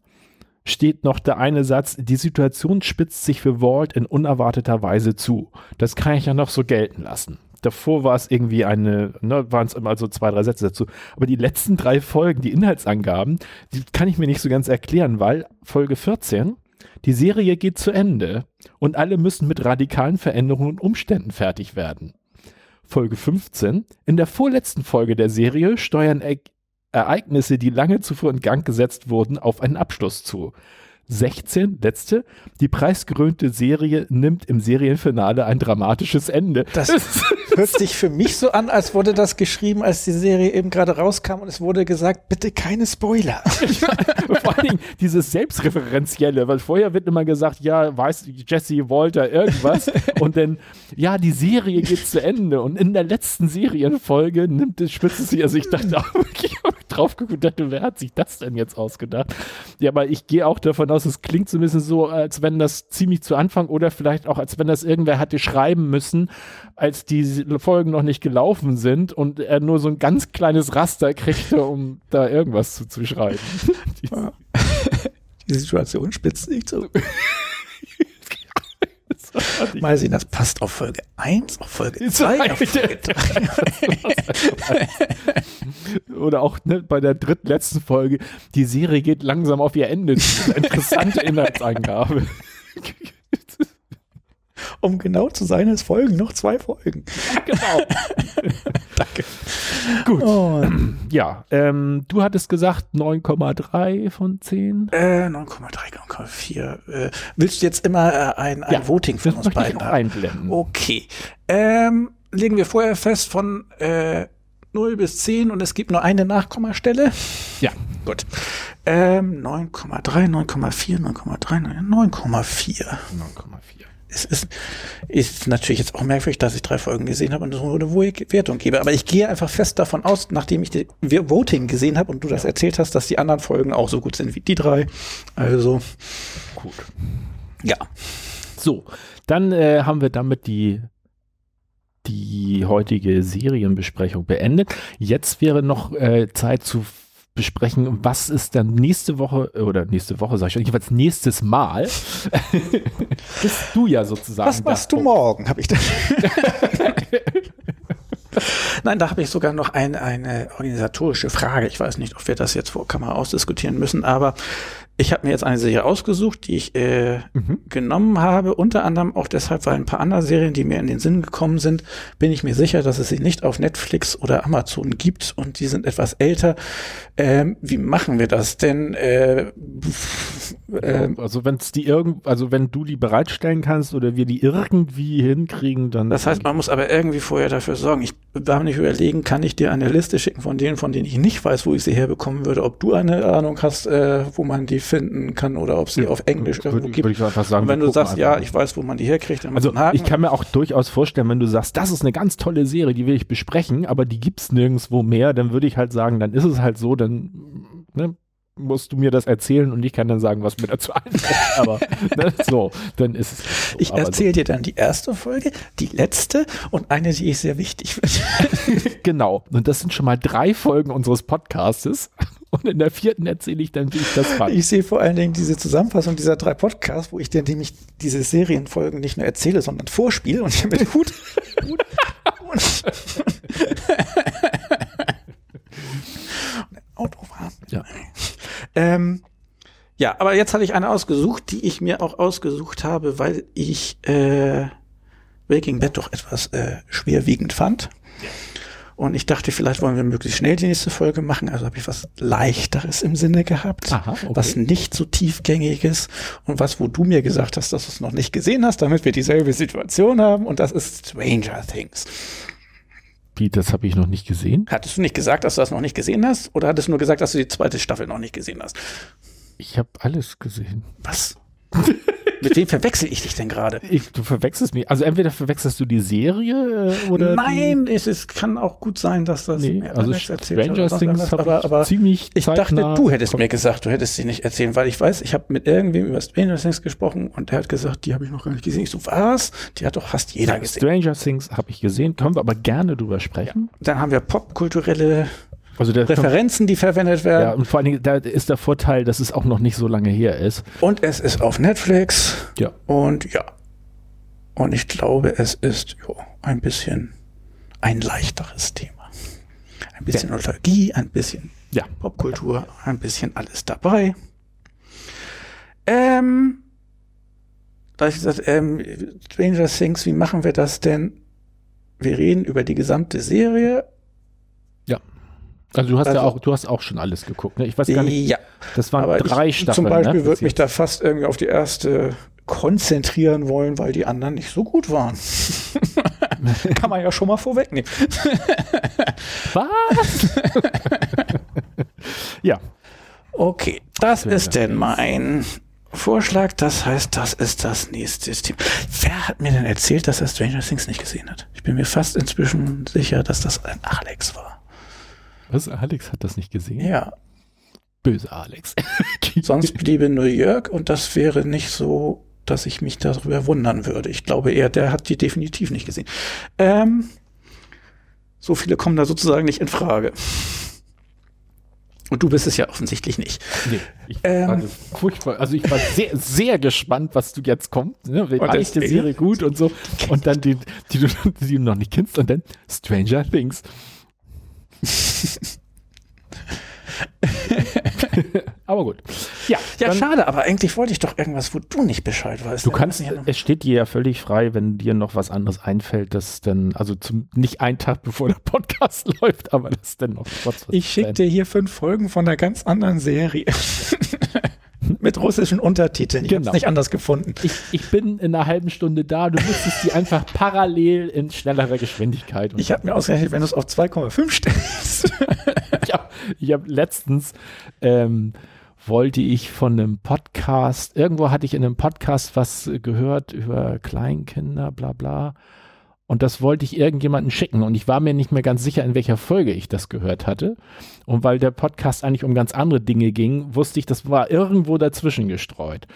steht noch der eine Satz, die Situation spitzt sich für Walt in unerwarteter Weise zu. Das kann ich ja noch so gelten lassen. Davor war es irgendwie eine, ne, waren es immer so zwei, drei Sätze dazu. Aber die letzten drei Folgen, die Inhaltsangaben, die kann ich mir nicht so ganz erklären, weil Folge 14, die Serie geht zu Ende und alle müssen mit radikalen Veränderungen und Umständen fertig werden. Folge 15, in der vorletzten Folge der Serie steuern e Ereignisse, die lange zuvor in Gang gesetzt wurden, auf einen Abschluss zu. 16, letzte, die preisgerühmte Serie nimmt im Serienfinale ein dramatisches Ende. Das [laughs] hört sich für mich so an, als wurde das geschrieben, als die Serie eben gerade rauskam und es wurde gesagt, bitte keine Spoiler. [laughs] Vor allen Dingen dieses Selbstreferenzielle, weil vorher wird immer gesagt, ja, weiß Jesse, Walter, irgendwas. [laughs] und dann, ja, die Serie geht zu Ende. Und in der letzten Serienfolge nimmt es, spitzt es sich. Also ich dachte auch wirklich, drauf geguckt dachte, wer hat sich das denn jetzt ausgedacht? Ja, aber ich gehe auch davon aus, es klingt zumindest so, als wenn das ziemlich zu Anfang oder vielleicht auch, als wenn das irgendwer hatte schreiben müssen, als die Folgen noch nicht gelaufen sind und er nur so ein ganz kleines Raster kriegte, [laughs] um da irgendwas zu, zu schreiben. [laughs] [laughs] Die Situation spitzt sich zu. Mal sehen, das passt auf Folge 1, auf Folge 2, auf Folge 3. Oder auch ne, bei der drittletzten Folge, die Serie geht langsam auf ihr Ende. Interessante Inhaltsangabe. Um genau zu sein, es folgen noch zwei Folgen. Genau. [laughs] Danke. Gut. Und, Ja, ähm, du hattest gesagt 9,3 von 10. äh, 9,3, 9,4. Äh, willst du jetzt immer äh, ein, ein Ja, Voting von uns beiden haben? einblenden. Okay. Ähm, legen wir vorher fest von äh, 0 bis 10 und es gibt nur eine Nachkommastelle. Ja. Gut. Ähm, 9,3, 9,4, 9,3, 9,4. 9,4. Es ist, ist natürlich jetzt auch merkwürdig, dass ich drei Folgen gesehen habe und so eine Wertung gebe. Aber ich gehe einfach fest davon aus, nachdem ich die Voting gesehen habe und du das erzählt hast, dass die anderen Folgen auch so gut sind wie die drei. Also, Gut. ja. So, dann äh, haben wir damit die die heutige Serienbesprechung beendet. Jetzt wäre noch äh, Zeit zu besprechen, was ist dann nächste Woche oder nächste Woche, sag ich schon, jedenfalls nächstes Mal. [laughs] Bist du ja sozusagen. Was machst du morgen? Habe ich da. [laughs] Nein, da habe ich sogar noch ein, eine organisatorische Frage. Ich weiß nicht, ob wir das jetzt vor Kamera ausdiskutieren müssen, aber ich habe mir jetzt eine Serie ausgesucht, die ich äh, Mhm. genommen habe. Unter anderem auch deshalb, weil ein paar andere Serien, die mir in den Sinn gekommen sind, bin ich mir sicher, dass es sie nicht auf Netflix oder Amazon gibt und die sind etwas älter. Ähm, wie machen wir das denn? Äh, ähm, Also wenn es die irgend, also wenn du die bereitstellen kannst oder wir die irgendwie hinkriegen, dann. Das heißt, man muss aber irgendwie vorher dafür sorgen. Ich darf nicht überlegen, kann ich dir eine Liste schicken von denen, von denen ich nicht weiß, wo ich sie herbekommen würde, ob du eine Ahnung hast, äh, wo man die finden kann oder ob sie auf Englisch würde, irgendwo gibt. würde ich einfach sagen. Und wenn du sagst, ja, ich weiß, wo man die herkriegt, dann Also ich kann mir auch durchaus vorstellen, wenn du sagst, das ist eine ganz tolle Serie, die will ich besprechen, aber die gibt's nirgendwo mehr, dann würde ich halt sagen, dann ist es halt so, dann ne, musst du mir das erzählen und ich kann dann sagen, was mir dazu [laughs] einfällt. Aber ne, so, dann ist es. So. ich erzähle dir dann die erste Folge, die letzte und eine, die ich sehr wichtig finde. So, [laughs] genau. Und das sind schon mal drei Folgen unseres Podcastes. Und in der vierten erzähle ich dann, wie ich das fand. Ich sehe vor allen Dingen diese Zusammenfassung dieser drei Podcasts, wo ich dir nämlich diese Serienfolgen nicht nur erzähle, sondern vorspiele und hier mit [laughs] Hut. Hut und Autofahren. Ja. Ähm, ja, aber jetzt hatte ich eine ausgesucht, die ich mir auch ausgesucht habe, weil ich äh, Breaking Bad doch etwas äh, schwerwiegend fand. Und ich dachte, vielleicht wollen wir möglichst schnell die nächste Folge machen. Also habe ich was Leichteres im Sinne gehabt. Aha, okay. Was nicht so tiefgängiges und was, wo du mir gesagt hast, dass du es noch nicht gesehen hast, damit wir dieselbe Situation haben. Und das ist Stranger Things. Wie, das habe ich noch nicht gesehen. Hattest du nicht gesagt, dass du das noch nicht gesehen hast? Oder hattest du nur gesagt, dass du die zweite Staffel noch nicht gesehen hast? Ich habe alles gesehen. Was? [laughs] Mit wem verwechsel ich dich denn gerade? Du verwechselst mich. Also entweder verwechselst du die Serie äh, oder. Nein, es ist, kann auch gut sein, dass das nee, also hat Stranger Things habe aber, ich aber ziemlich ich dachte, du hättest mir gesagt, du hättest sie nicht erzählen, weil ich weiß, ich habe mit irgendwem über Stranger Things gesprochen und der hat gesagt, die habe ich noch gar nicht gesehen. Ich so, was? Die hat doch fast jeder gesehen. Stranger Things habe ich gesehen, können wir aber gerne drüber sprechen. Dann haben wir popkulturelle Also der Referenzen, die verwendet ja, werden. und vor allen Dingen, da ist der Vorteil, dass es auch noch nicht so lange her ist. Und es ist auf Netflix. Ja. Und ja. Und ich glaube, es ist jo, ein bisschen ein leichteres Thema. Ein bisschen Nostalgie, ein bisschen Ja. Popkultur, ein bisschen alles dabei. Ähm, da ich gesagt, ähm, Stranger Things, wie machen wir das denn? Wir reden über die gesamte Serie. Also du hast ja Also- auch, du hast auch schon alles geguckt, ne? Ich weiß gar nicht, Ja, das waren aber drei ich Staffeln. zum Beispiel ne? würde mich da fast irgendwie auf die erste konzentrieren wollen, weil die anderen nicht so gut waren. [laughs] Kann man ja schon mal vorwegnehmen. Was? [laughs] ja, Okay, das ist denn mein Vorschlag. Das heißt, das ist das nächste Thema. Wer hat mir denn erzählt, dass er Stranger Things nicht gesehen hat? Ich bin mir fast inzwischen sicher, dass das ein Alex war. Was? Alex hat das nicht gesehen? Ja, Böse Alex. [laughs] sonst bliebe New York und das wäre nicht so, dass ich mich darüber wundern würde. Ich glaube eher, der hat die definitiv nicht gesehen. Ähm, so viele kommen da sozusagen nicht in Frage. Und du bist es ja offensichtlich nicht. Nee, ich ähm, war furchtbar. Also ich war sehr, sehr gespannt, was du jetzt kommt. Ne? Alles die Serie gut und so. Und dann die, die, du, die du noch nicht kennst und dann Stranger Things. [laughs] aber gut. Ja, ja schade, aber eigentlich wollte ich doch irgendwas, wo du nicht Bescheid weißt. Du kannst, es steht dir ja völlig frei, wenn dir noch was anderes einfällt, das dann, also zum, nicht einen Tag bevor der Podcast [laughs] läuft, aber das dann noch was. Ich schicke dir hier fünf Folgen von einer ganz anderen Serie. [laughs] [laughs] Mit russischen Untertiteln. Ich genau. habe nicht anders gefunden. Ich, ich, bin in einer halben Stunde da. Du müsstest die einfach parallel in schnellerer Geschwindigkeit. Ich habe mir ausgerechnet, wenn du es auf 2,5 stellst. [laughs] ich habe hab letztens ähm, wollte ich von einem Podcast, irgendwo hatte ich in einem Podcast was gehört über Kleinkinder, bla bla. Und das wollte ich irgendjemanden schicken. Und ich war mir nicht mehr ganz sicher, in welcher Folge ich das gehört hatte. Und weil der Podcast eigentlich um ganz andere Dinge ging, wusste ich, das war irgendwo dazwischen gestreut.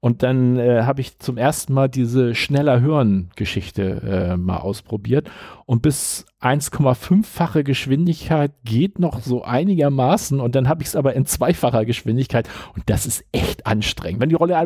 Und dann äh, habe ich zum ersten Mal diese schneller hören Geschichte äh, mal ausprobiert. Und bis 1,5-fache Geschwindigkeit geht noch so einigermaßen und dann habe ich es aber in zweifacher Geschwindigkeit und das ist echt anstrengend. Wenn die Rolle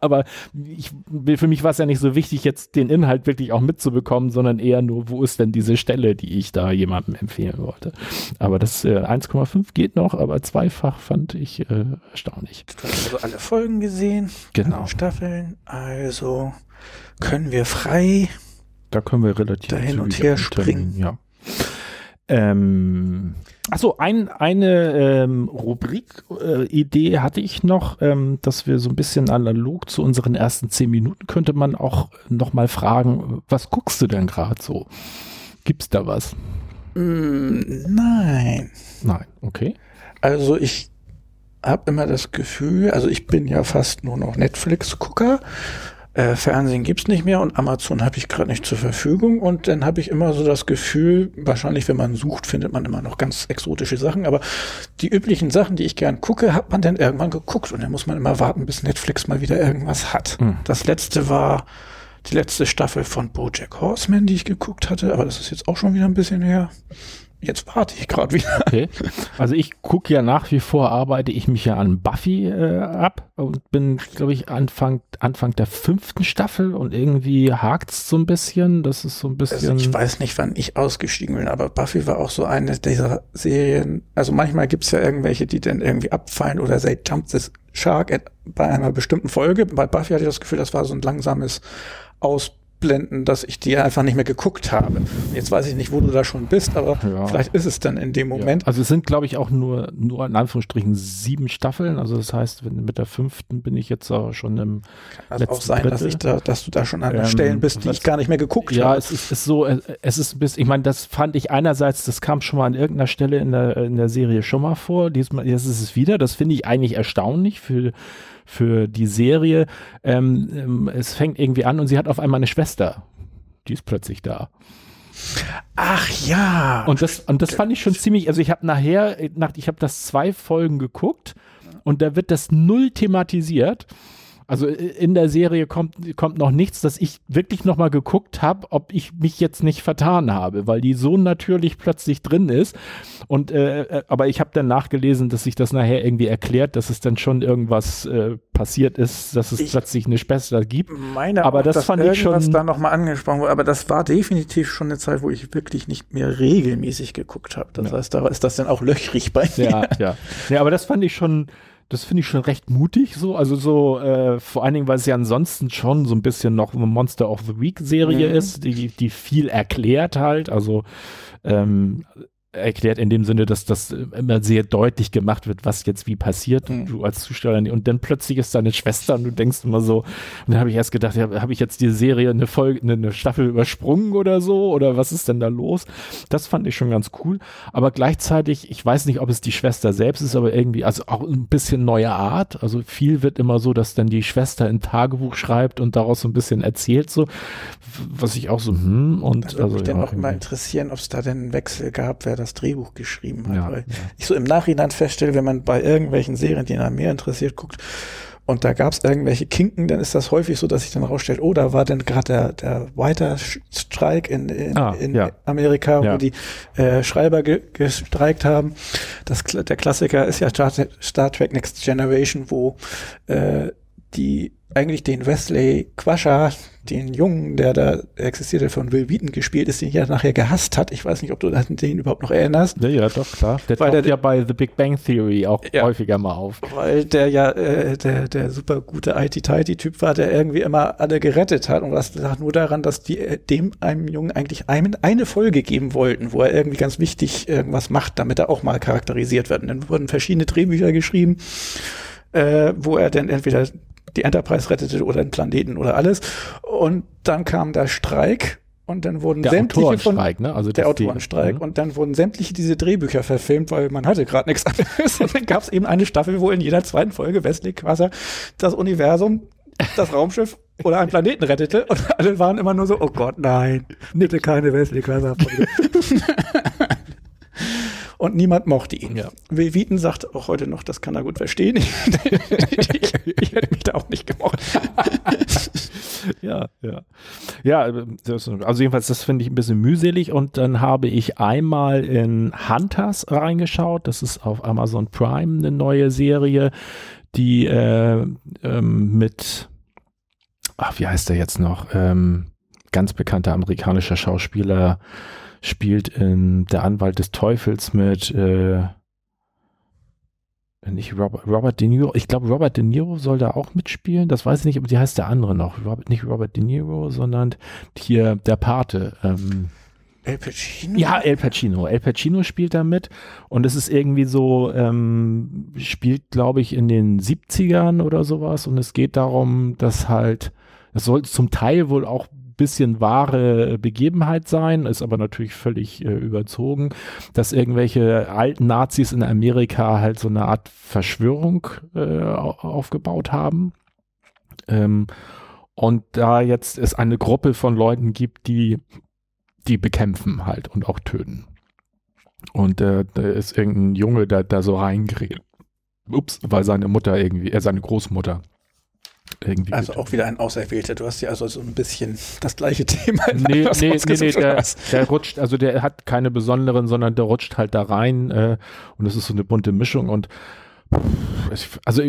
aber ich, für mich war es ja nicht so wichtig, jetzt den Inhalt wirklich auch mitzubekommen, sondern eher nur, wo ist denn diese Stelle, die ich da jemandem empfehlen wollte. Aber das äh, 1,5 geht noch, aber zweifach fand ich äh, erstaunlich. Du hast also alle Folgen gesehen, genau. Staffeln, also können wir frei da können wir relativ hin und her springen. Ja. Ähm, achso, ein, eine ähm, Rubrik-Idee äh, hatte ich noch, ähm, dass wir so ein bisschen analog zu unseren ersten zehn Minuten könnte man auch noch mal fragen, was guckst du denn gerade so? Gibt's da was? Mm, nein. Nein, okay. Also ich habe immer das Gefühl, also ich bin ja fast nur noch Netflix-Gucker äh, Fernsehen gibt's nicht mehr und Amazon habe ich gerade nicht zur Verfügung. Und dann habe ich immer so das Gefühl, wahrscheinlich, wenn man sucht, findet man immer noch ganz exotische Sachen. Aber die üblichen Sachen, die ich gern gucke, hat man dann irgendwann geguckt. Und dann muss man immer warten, bis Netflix mal wieder irgendwas hat. Mhm. Das letzte war die letzte Staffel von BoJack Horseman, die ich geguckt hatte. Aber das ist jetzt auch schon wieder ein bisschen her jetzt warte ich gerade wieder. Okay. Also ich gucke ja nach wie vor, arbeite ich mich ja an Buffy äh, ab und bin, glaube ich, Anfang, Anfang der fünften Staffel und irgendwie hakt's so ein bisschen. Das ist so ein bisschen. Also ich weiß nicht, wann ich ausgestiegen bin, aber Buffy war auch so eine dieser Serien. Also manchmal gibt's ja irgendwelche, die dann irgendwie abfallen oder say Jump this Shark bei einer bestimmten Folge. Bei Buffy hatte ich das Gefühl, das war so ein langsames Aus ausblenden, dass ich die einfach nicht mehr geguckt habe. Jetzt weiß ich nicht, wo du da schon bist, aber ja. vielleicht ist es dann in dem Moment. Ja. Also es sind, glaube ich, auch nur, nur in Anführungsstrichen sieben Staffeln. Also das heißt, wenn, mit der fünften bin ich jetzt auch schon im Kann es auch sein, dass, ich da, dass du da schon an ähm, Stellen bist, die ich gar nicht mehr geguckt ja, habe. Ja, es ist, ist so, es ist bis, ich meine, das fand ich einerseits, das kam schon mal an irgendeiner Stelle in der, in der Serie schon mal vor. Diesmal, jetzt ist es wieder. Das finde ich eigentlich erstaunlich für für die Serie. Ähm, ähm, es fängt irgendwie an und sie hat auf einmal eine Schwester. Die ist plötzlich da. Ach ja. Und das, und das fand ich schon ziemlich, also ich habe nachher, nach, ich habe das zwei Folgen geguckt und da wird das null thematisiert. Also äh, in der Serie kommt, kommt noch nichts, dass ich wirklich nochmal geguckt habe, ob ich mich jetzt nicht vertan habe, weil die so natürlich plötzlich drin ist. Und äh, äh aber ich habe dann nachgelesen, dass sich das nachher irgendwie erklärt, dass es dann schon irgendwas äh, passiert ist, dass es ich plötzlich eine Schwester gibt. Meine aber auch, das fand ich schon da nochmal angesprochen wurde, aber das war definitiv schon eine Zeit, wo ich wirklich nicht mehr regelmäßig geguckt habe. Das ja. heißt, da ist das dann auch löchrig bei mir. Ja, ja. Ja, aber das fand ich schon das finde ich schon recht mutig so. Also so, äh, vor allen Dingen, weil es ja ansonsten schon so ein bisschen noch eine Monster of the Week Serie mhm. ist, die, die viel erklärt halt. Also ähm, erklärt in dem Sinne, dass das immer sehr deutlich gemacht wird, was jetzt wie passiert. Mhm. du als Zuschauer und dann plötzlich ist deine Schwester und du denkst immer so und dann habe ich erst gedacht, ja, habe ich jetzt die Serie eine Folge eine, eine, Staffel übersprungen oder so? Oder was ist denn da los? Das fand ich schon ganz cool, aber gleichzeitig, ich weiß nicht, ob es die Schwester selbst ist, aber irgendwie also auch ein bisschen neue Art, also viel wird immer so, dass dann die Schwester ein Tagebuch schreibt und daraus so ein bisschen erzählt so, was ich auch so hm und das würde also mich ja, dann auch immer interessieren, ob es da denn einen Wechsel gab, wer das Drehbuch geschrieben hat. Ja, weil ja. ich so im Nachhinein feststelle, wenn man bei irgendwelchen Serien, die nach mehr interessiert, guckt, und da gab es irgendwelche Kinken, dann ist das häufig so, dass sich dann rausstellt, oh, da war dann gerade der, der Writer-Streik in, in, ah, in ja. Amerika, ja. wo die äh, Schreiber ge gestreikt haben. Das, der Klassiker ist ja Star, Star Trek Next Generation, wo äh, die eigentlich den Wesley Quasha, den Jungen, der da existierte, von Will Wheaton gespielt ist, den ich ja nachher gehasst hat. Ich weiß nicht, ob du den überhaupt noch erinnerst. Ja, ja, doch, klar. Der weil taucht der, ja bei The Big Bang Theory auch ja, häufiger mal auf. Weil der ja äh, der, der super gute IT-Tighty-Typ war, der irgendwie immer alle gerettet hat. Und das lag nur daran, dass die äh, dem einem Jungen eigentlich ein, eine Folge geben wollten, wo er irgendwie ganz wichtig irgendwas macht, damit er auch mal charakterisiert wird. Und dann wurden verschiedene Drehbücher geschrieben, äh, wo er dann entweder die Enterprise rettete oder den Planeten oder alles. Und dann kam der Streik und dann wurden der sämtliche von ne? also der Autorenstreik die, und dann wurden sämtliche diese Drehbücher verfilmt, weil man hatte gerade nichts anderes. Und dann gab es eben eine Staffel, wo in jeder zweiten Folge Wesley quasi das Universum, das Raumschiff oder einen Planeten rettete und alle waren immer nur so, oh Gott, nein, bitte keine Wesley Quasar Folge. [laughs] und niemand mochte ihn. Ja. Will Wieten sagt auch heute noch, das kann er gut verstehen. ich, [laughs] ich, ich hätte mich da auch nicht gemocht. [laughs] ja, ja. Ja, also jedenfalls, das finde ich ein bisschen mühselig und dann habe ich einmal in Hunters reingeschaut. Das ist auf Amazon Prime eine neue Serie, die äh, ähm, mit, ach, wie heißt der jetzt noch? Ähm, ganz bekannter amerikanischer Schauspieler spielt in Der Anwalt des Teufels mit äh, nicht Robert, Robert De Niro. Ich glaube, Robert De Niro soll da auch mitspielen. Das weiß ich nicht, aber die heißt der andere noch. Robert, nicht Robert De Niro, sondern hier der Pate. Ähm, El Pacino? Ja, El Pacino. El Pacino spielt da mit und es ist irgendwie so, ähm, spielt, glaube ich, in den 70ern oder sowas und es geht darum, dass halt, es soll zum Teil wohl auch bisschen wahre Begebenheit sein, ist aber natürlich völlig äh, überzogen, dass irgendwelche alten Nazis in Amerika halt so eine Art Verschwörung äh, aufgebaut haben. Ähm, und da jetzt es eine Gruppe von Leuten gibt, die die bekämpfen halt und auch töten. Und äh, da ist irgendein Junge, der da so reingerät. Ups, weil seine Mutter irgendwie, er äh, seine Großmutter irgendwie. Also auch wieder ein Auserwählter. Du hast ja also so ein bisschen das gleiche [laughs] Thema. Nee, nee, nee, nee der, der, rutscht, also der hat keine besonderen, sondern der rutscht halt da rein äh, und es ist so eine bunte Mischung und also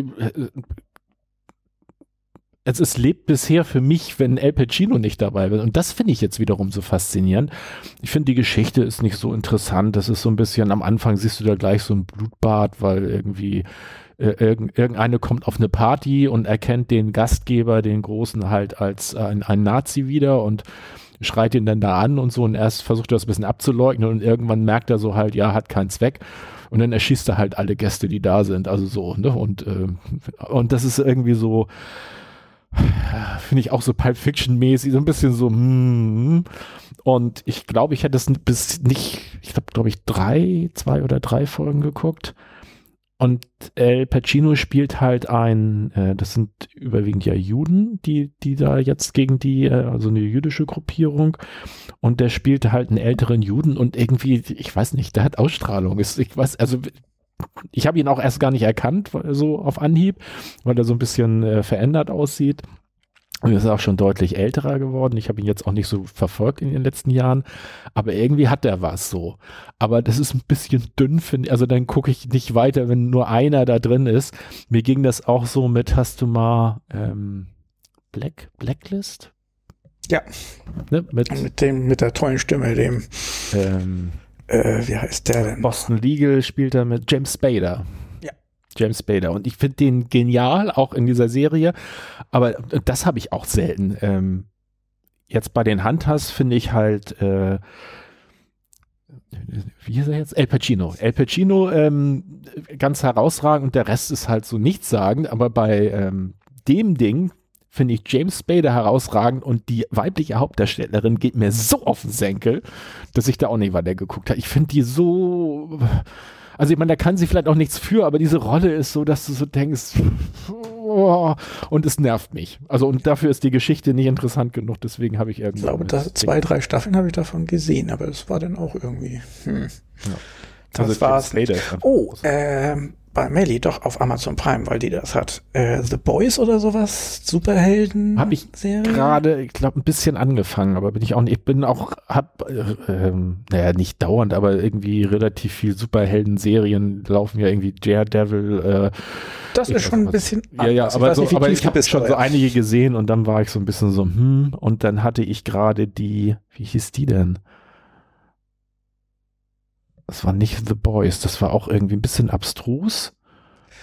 es ist, lebt bisher für mich, wenn El Pacino nicht dabei ist. Und das finde ich jetzt wiederum so faszinierend. Ich finde, die Geschichte ist nicht so interessant. Das ist so ein bisschen, am Anfang siehst du da gleich so ein Blutbad, weil irgendwie äh, irgendeine kommt auf eine Party und erkennt den Gastgeber, den Großen halt als ein, ein Nazi wieder und schreit ihn dann da an und so und erst versucht er das ein bisschen abzuleugnen und irgendwann merkt er so halt, ja, hat keinen Zweck und dann erschießt er halt alle Gäste, die da sind, also so, ne, und, äh, und das ist irgendwie so, finde ich auch so Pulp Fiction mäßig, so ein bisschen so, mm, und ich glaube, ich hätte es bis nicht, ich habe, glaube ich, drei, zwei oder drei Folgen geguckt und El Pacino spielt halt ein, äh, das sind überwiegend ja Juden, die, die da jetzt gegen die, äh, also eine jüdische Gruppierung. Und der spielt halt einen älteren Juden und irgendwie, ich weiß nicht, der hat Ausstrahlung. Ist, ich weiß, also ich habe ihn auch erst gar nicht erkannt, so auf Anhieb, weil er so ein bisschen äh, verändert aussieht. Und er ist auch schon deutlich älterer geworden. Ich habe ihn jetzt auch nicht so verfolgt in den letzten Jahren. Aber irgendwie hat er was so. Aber das ist ein bisschen dünn, finde ich. Also dann gucke ich nicht weiter, wenn nur einer da drin ist. Mir ging das auch so mit, hast du mal ähm, Black, Blacklist? Ja. Ne? Mit, mit dem, mit der tollen Stimme, dem ähm, äh, wie heißt der denn? Boston Legal spielt er mit James Spader. James Spader. Und ich finde den genial, auch in dieser Serie. Aber das habe ich auch selten. Ähm, jetzt bei den Hunters finde ich halt, äh, wie ist er jetzt? El Pacino. El Pacino ähm, ganz herausragend und der Rest ist halt so nichtssagend. Aber bei ähm, dem Ding finde ich James Spader herausragend und die weibliche Hauptdarstellerin geht mir so auf den Senkel, dass ich da auch nicht weiter geguckt habe. Ich finde die so also ich meine, da kann sie vielleicht auch nichts für, aber diese Rolle ist so, dass du so denkst, oh, und es nervt mich. Also und dafür ist die Geschichte nicht interessant genug, deswegen habe ich irgendwie. Ich glaube, das, zwei, drei Staffeln habe ich davon gesehen, aber es war dann auch irgendwie. Hm. Ja. Das also war's. Oh, ähm, bei Melly, doch auf Amazon Prime, weil die das hat. Äh, The Boys oder sowas, Superhelden. Habe ich gerade, ich glaube, ein bisschen angefangen, aber bin ich auch nicht. Ich bin auch, hab, äh, ähm, naja, nicht dauernd, aber irgendwie relativ viel Superhelden-Serien laufen ja irgendwie Daredevil. Äh, das ist schon ein bisschen. Ja, ja, aber, so, aber ich habe schon so einige gesehen und dann war ich so ein bisschen so, hm, und dann hatte ich gerade die, wie hieß die denn? Das war nicht The Boys, das war auch irgendwie ein bisschen abstrus.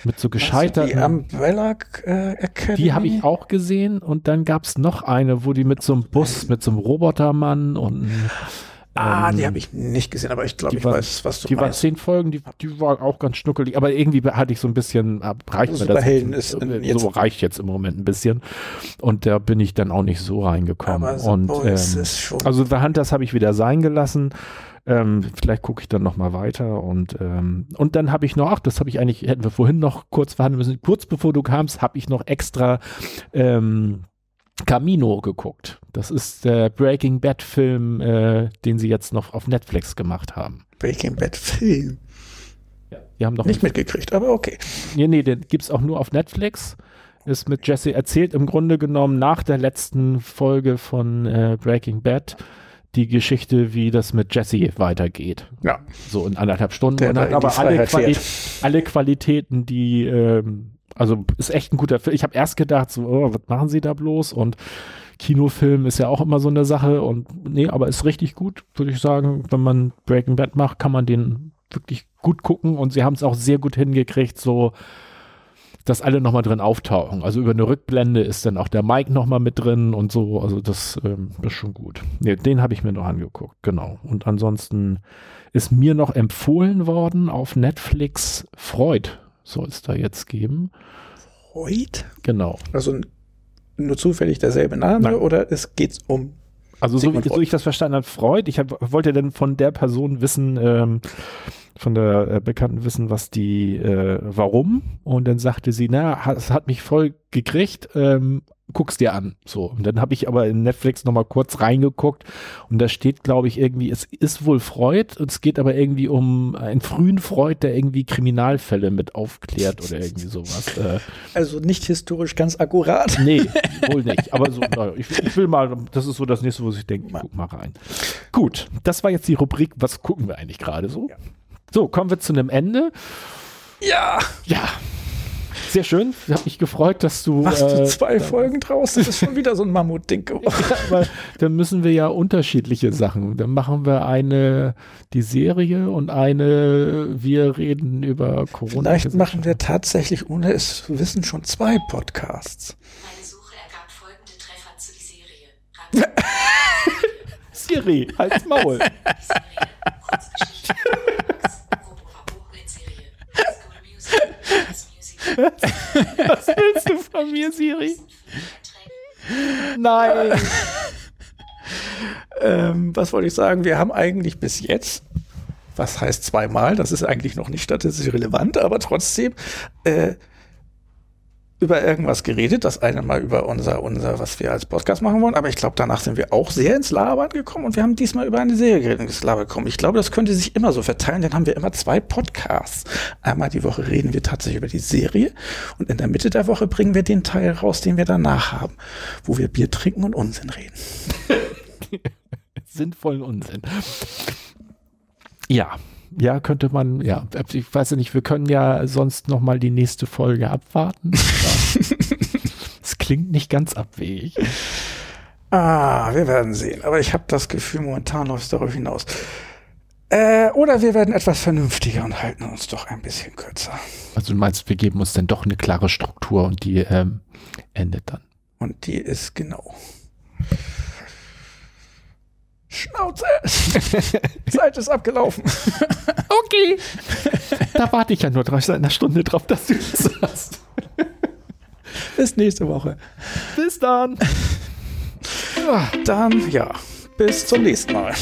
Mit so gescheiterten. Die Umbrella äh, Academy. Die habe ich auch gesehen und dann gab es noch eine, wo die mit so einem Bus, mit so einem Robotermann und. Ah, ähm, die habe ich nicht gesehen, aber ich glaube, ich war, weiß, was du die meinst. Die war zehn Folgen, die, die war auch ganz schnuckelig, aber irgendwie hatte ich so ein bisschen, ah, reicht mir das. Ist so reicht jetzt im Moment ein bisschen. Und da bin ich dann auch nicht so reingekommen. Aber so und, ähm, also The Hunters habe ich wieder sein gelassen. Ähm, vielleicht gucke ich dann noch mal weiter und ähm, und dann habe ich noch, ach, das habe ich eigentlich, hätten wir vorhin noch kurz verhandeln müssen. Kurz bevor du kamst, habe ich noch extra ähm, Camino geguckt. Das ist der Breaking Bad Film, äh, den sie jetzt noch auf Netflix gemacht haben. Breaking Bad Film. Ja, wir haben noch nicht mitgekriegt, aber okay. Nee, nee, den gibt's auch nur auf Netflix. Ist mit Jesse erzählt im Grunde genommen nach der letzten Folge von äh, Breaking Bad die Geschichte, wie das mit Jesse weitergeht. Ja. So in anderthalb Stunden. Der und hat aber alle, Quali alle Qualitäten, die, ähm, also ist echt ein guter Film. Ich habe erst gedacht, so, oh, was machen sie da bloß? Und Kinofilm ist ja auch immer so eine Sache. Und nee, aber ist richtig gut, würde ich sagen. Wenn man Breaking Bad macht, kann man den wirklich gut gucken. Und sie haben es auch sehr gut hingekriegt, so dass alle nochmal drin auftauchen. Also über eine Rückblende ist dann auch der Mike nochmal mit drin und so. Also das ähm, ist schon gut. Nee, den habe ich mir noch angeguckt, genau. Und ansonsten ist mir noch empfohlen worden auf Netflix Freud soll es da jetzt geben. Freud? Genau. Also nur zufällig derselbe Name Nein. oder es geht um Also so, so ich das verstanden habe, Freud. Ich hab, wollte dann von der Person wissen, ähm, von der äh, Bekannten wissen, was die, äh, warum. Und dann sagte sie, na, es hat mich voll gekriegt, ähm, guck's dir an. So. Und dann habe ich aber in Netflix nochmal kurz reingeguckt und da steht, glaube ich, irgendwie, es ist wohl Freud und es geht aber irgendwie um einen frühen Freud, der irgendwie Kriminalfälle mit aufklärt oder irgendwie sowas. Äh, also nicht historisch ganz akkurat. Nee, [laughs] wohl nicht. Aber so, naja, ich, ich will mal, das ist so das nächste, wo ich denke, ich guck mal rein. Gut, das war jetzt die Rubrik, was gucken wir eigentlich gerade so? Ja. So, kommen wir zu einem Ende. Ja, Ja, sehr schön. Ich habe mich gefreut, dass du. machst du äh, zwei Folgen draus? Das ist schon wieder so ein Mammutding geworden. [laughs] ja, aber dann müssen wir ja unterschiedliche Sachen. Dann machen wir eine die Serie und eine wir reden über Corona. Vielleicht machen wir tatsächlich, ohne es zu wissen, schon zwei Podcasts. Meine Suche ergab folgende Treffer zu die Serie. [laughs] Siri, halt's Maul. die Serie. Was willst du von mir, Siri? Nein. Ähm, was wollte ich sagen? Wir haben eigentlich bis jetzt, was heißt zweimal, das ist eigentlich noch nicht statistisch relevant, aber trotzdem, äh, über irgendwas geredet. Das eine mal über unser, unser, was wir als Podcast machen wollen, aber ich glaube, danach sind wir auch sehr ins Labern gekommen und wir haben diesmal über eine Serie geredet ins Labern gekommen. Ich glaube, das könnte sich immer so verteilen, dann haben wir immer zwei Podcasts. Einmal die Woche reden wir tatsächlich über die Serie und in der Mitte der Woche bringen wir den Teil raus, den wir danach haben, wo wir Bier trinken und Unsinn reden. [laughs] sinnvollen Unsinn. Ja, ja, könnte man, ja, ich weiß ja nicht, wir können ja sonst noch mal die nächste Folge abwarten. [laughs] Es klingt nicht ganz abwegig. Ah, wir werden sehen. Aber ich habe das Gefühl, momentan läuft es darauf hinaus. Äh, oder wir werden etwas vernünftiger und halten uns doch ein bisschen kürzer. Also du meinst, wir geben uns dann doch eine klare Struktur und die ähm, endet dann. Und die ist genau. Schnauze! [laughs] Zeit ist abgelaufen. [laughs] Okay. da warte ich ja nur drei- seit einer Stunde drauf, dass du das sagst. Bis nächste Woche. Bis dann. Ja, dann, ja. Bis zum nächsten Mal.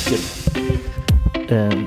Ähm,